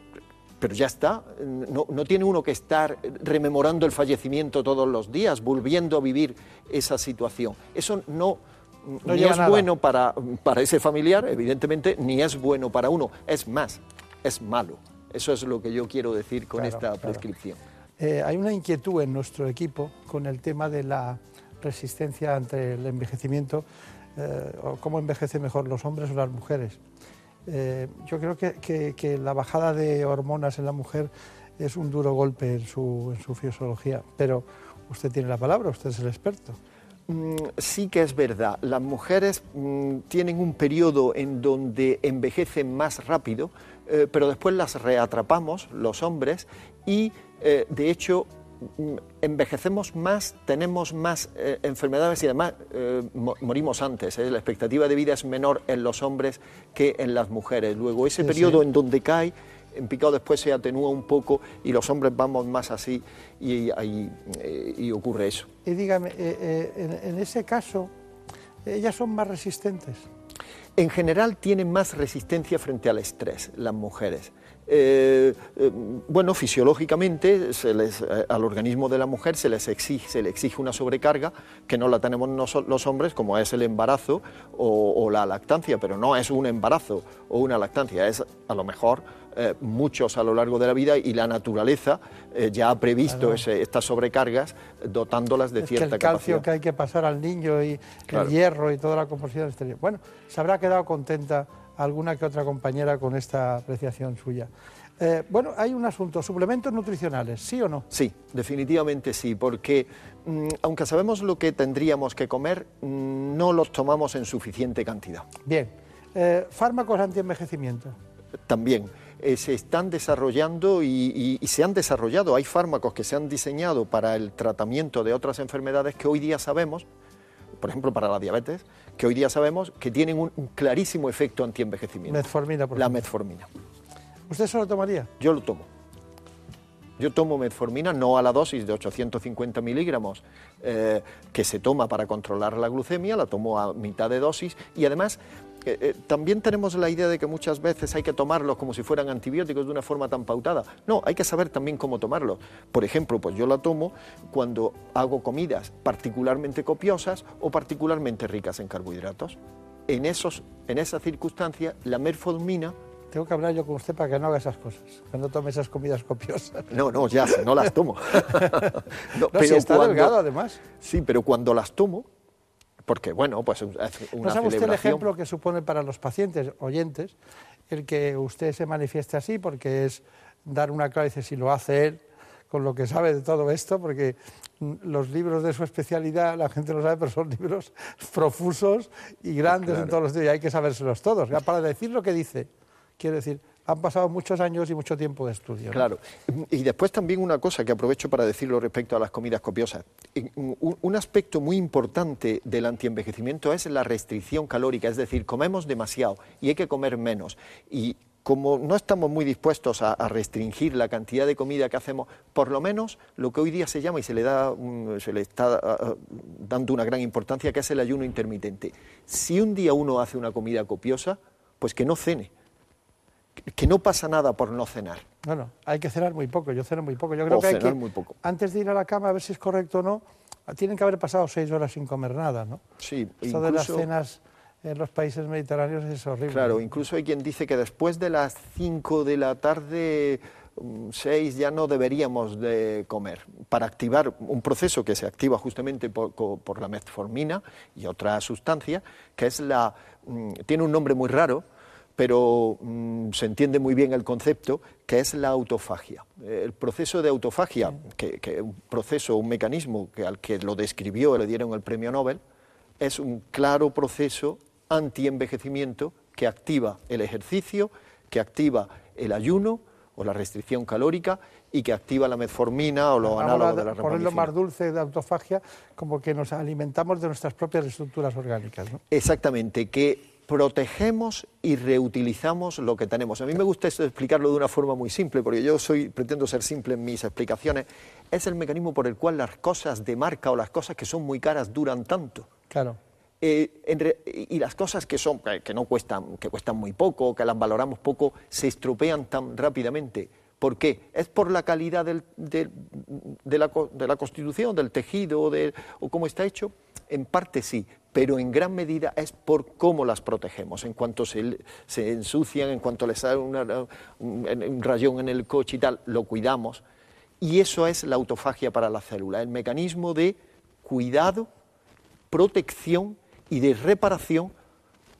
pero ya está. No, no tiene uno que estar rememorando el fallecimiento todos los días, volviendo a vivir esa situación. Eso no, No ni es nada. bueno para, para ese familiar, evidentemente, ni es bueno para uno. Es más, es malo. Eso es lo que yo quiero decir con Claro, esta claro. prescripción. Eh, hay una inquietud en nuestro equipo con el tema de la resistencia ante el envejecimiento, eh, o cómo envejecen mejor los hombres o las mujeres. Eh, yo creo que, la bajada de hormonas en la mujer es un duro golpe en su, fisiología, pero usted tiene la palabra, usted es el experto. Mm, sí que es verdad. Las mujeres mm, tienen un periodo en donde envejecen más rápido, eh, pero después las reatrapamos, los hombres, y eh, de hecho envejecemos más, tenemos más eh, enfermedades y además eh, mo- morimos antes. ¿eh? La expectativa de vida es menor en los hombres que en las mujeres. Luego, ese Sí, periodo sí. en donde cae, en picado después se atenúa un poco y los hombres vamos más así y, y ocurre eso. Y dígame, en, en ese caso, ellas son más resistentes. En general tienen más resistencia frente al estrés las mujeres. Eh, eh, bueno, fisiológicamente se les, eh, al organismo de la mujer se, les exige, se le exige una sobrecarga que no la tenemos noso- los hombres, como es el embarazo o, o la lactancia, pero no es un embarazo o una lactancia, es a lo mejor muchos a lo largo de la vida y la naturaleza ya ha previsto Claro. ese- estas sobrecargas dotándolas de es que cierta el calcio capacidad. que hay que pasar al niño y Claro. el hierro y toda la composición exterior. Bueno, se habrá quedado contenta alguna que otra compañera con esta apreciación suya. Eh, bueno, hay un asunto, suplementos nutricionales, ¿sí o no? Sí, definitivamente sí, porque mm, aunque sabemos lo que tendríamos que comer, mm, no los tomamos en suficiente cantidad. Bien. Eh, fármacos antienvejecimiento. También eh, se están desarrollando y, y- y se han desarrollado, hay fármacos que se han diseñado para el tratamiento de otras enfermedades que hoy día sabemos, por ejemplo para la diabetes, que hoy día sabemos que tienen un, un clarísimo efecto antienvejecimiento. Metformina, por La metformina. ¿Usted se lo tomaría? Yo lo tomo. Yo tomo metformina no a la dosis de 850 miligramos eh, que se toma para controlar la glucemia, la tomo a mitad de dosis y además eh, eh, también tenemos la idea de que muchas veces hay que tomarlos como si fueran antibióticos de una forma tan pautada. No, hay que saber también cómo tomarlos. Por ejemplo, pues yo la tomo cuando hago comidas particularmente copiosas o particularmente ricas en carbohidratos. En, esos, en esa circunstancia, la metformina Tengo que hablar yo con usted para que no haga esas cosas, que no tome esas comidas copiosas. No, no, ya, no las tomo. no, pero si está delgado, además. Sí, pero cuando las tomo, porque bueno, pues es una ¿No sabe usted el ejemplo que supone para los pacientes oyentes el que usted se manifieste así? Porque es dar una clave, dice, si lo hace él, con lo que sabe de todo esto, porque los libros de su especialidad, la gente lo sabe, pero son libros profusos y grandes en todos los días, y hay que sabérselos todos. Para decir lo que dice, quiero decir, han pasado muchos años y mucho tiempo de estudio. Claro. Y después también una cosa que aprovecho para decirlo respecto a las comidas copiosas. Un aspecto muy importante del antienvejecimiento es la restricción calórica, es decir, comemos demasiado y hay que comer menos. Y como no estamos muy dispuestos a, restringir la cantidad de comida que hacemos, por lo menos lo que hoy día se llama y se le, da, se le está dando una gran importancia, que es el ayuno intermitente. Si un día uno hace una comida copiosa, pues que no cene, que no pasa nada por no cenar. Bueno, hay que cenar muy poco, yo ceno muy poco. Yo creo que hay que, muy poco. antes de ir a la cama, a ver si es correcto o no, tienen que haber pasado seis horas sin comer nada, ¿no? Sí, Eso de las cenas en los países mediterráneos es horrible. Claro, incluso hay quien dice que después de las 5 de la tarde, 6 mm, ya no deberíamos de comer, para activar un proceso que se activa justamente por, la metformina y otra sustancia, que es la, mm, tiene un nombre muy raro, pero mm, se entiende muy bien el concepto, que es la autofagia. El proceso de autofagia, que es un proceso, un mecanismo que al que lo describió, le dieron el premio Nobel, es un claro proceso antienvejecimiento que activa el ejercicio, que activa el ayuno o la restricción calórica y que activa la metformina o lo análogos de la Ponerlo más dulce de autofagia, como que nos alimentamos de nuestras propias estructuras orgánicas. ¿no? Exactamente, que protegemos y reutilizamos lo que tenemos. A mí me gusta explicarlo de una forma muy simple, porque yo soy, pretendo ser simple en mis explicaciones. Es el mecanismo por el cual las cosas de marca o las cosas que son muy caras duran tanto. Claro. Eh, y las cosas que son que no cuestan que cuestan muy poco que las valoramos poco se estropean tan rápidamente ¿Por qué? ¿Es por la calidad de, la, de, la, constitución, del tejido o cómo está hecho? En parte sí, pero en gran medida es por cómo las protegemos. En cuanto se, ensucian, en cuanto les sale un, un, rayón en el coche y tal, lo cuidamos. Y eso es la autofagia para la célula, el mecanismo de cuidado, protección y de reparación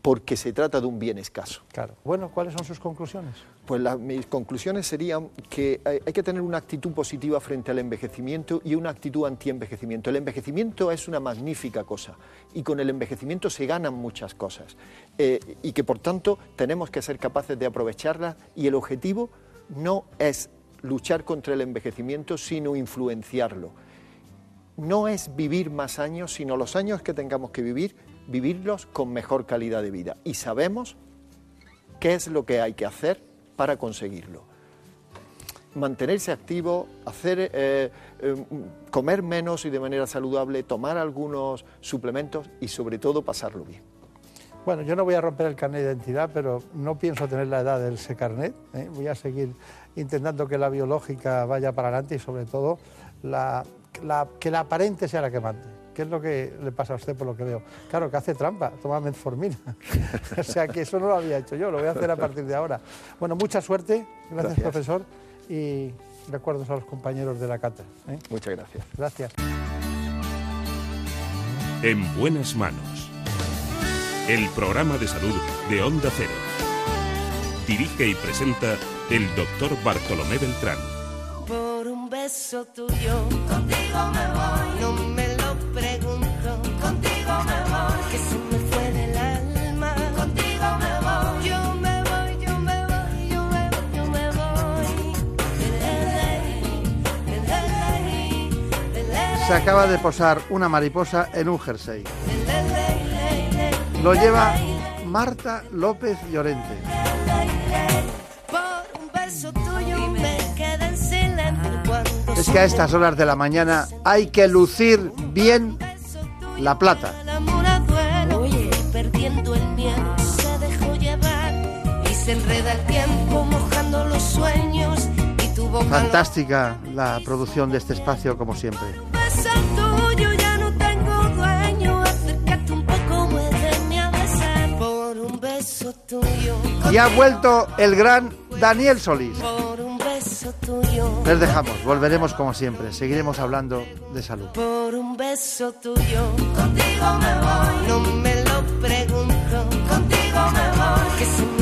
porque se trata de un bien escaso. Claro. Bueno, ¿cuáles son sus conclusiones? Pues mis conclusiones serían que hay, que tener una actitud positiva frente al envejecimiento y una actitud anti-envejecimiento. El envejecimiento es una magnífica cosa y con el envejecimiento se ganan muchas cosas eh, y que por tanto tenemos que ser capaces de aprovecharlas y el objetivo no es luchar contra el envejecimiento, sino influenciarlo. No es vivir más años, sino los años que tengamos que vivir vivirlos con mejor calidad de vida. Y sabemos qué es lo que hay que hacer para conseguirlo. Mantenerse activo, hacer, eh, eh, comer menos y de manera saludable, tomar algunos suplementos y sobre todo pasarlo bien. Bueno, yo no voy a romper el carnet de identidad, pero no pienso tener la edad del ese carnet. ¿eh? Voy a seguir intentando que la biológica vaya para adelante y sobre todo que la aparente sea la que mande. ¿Qué es lo que le pasa a usted por lo que veo? Claro, que hace trampa, toma metformina. o sea que eso no lo había hecho yo, lo voy a hacer a partir de ahora. Bueno, mucha suerte, gracias, profesor, y recuerdos a los compañeros de la cátedra. ¿eh? Muchas gracias. Gracias. En buenas manos. El programa de salud de Onda Cero. Dirige y presenta el doctor Bartolomé Beltrán. Por un beso tuyo, contigo me voy. No me se acaba de posar una mariposa en un jersey. Lo lleva Marta López Llorente. Es que a estas horas de la mañana hay que lucir bien la plata. perdiendo el miedo, se dejó llevar y se enreda el tiempo mojando los sueños y tuvo Fantástica la producción de este espacio como siempre. Y ha vuelto el gran Daniel Solís. Por un beso tuyo. Les dejamos, volveremos como siempre, seguiremos hablando de salud. Por un beso tuyo. Contigo me voy. No me lo pregunto. Contigo me voy.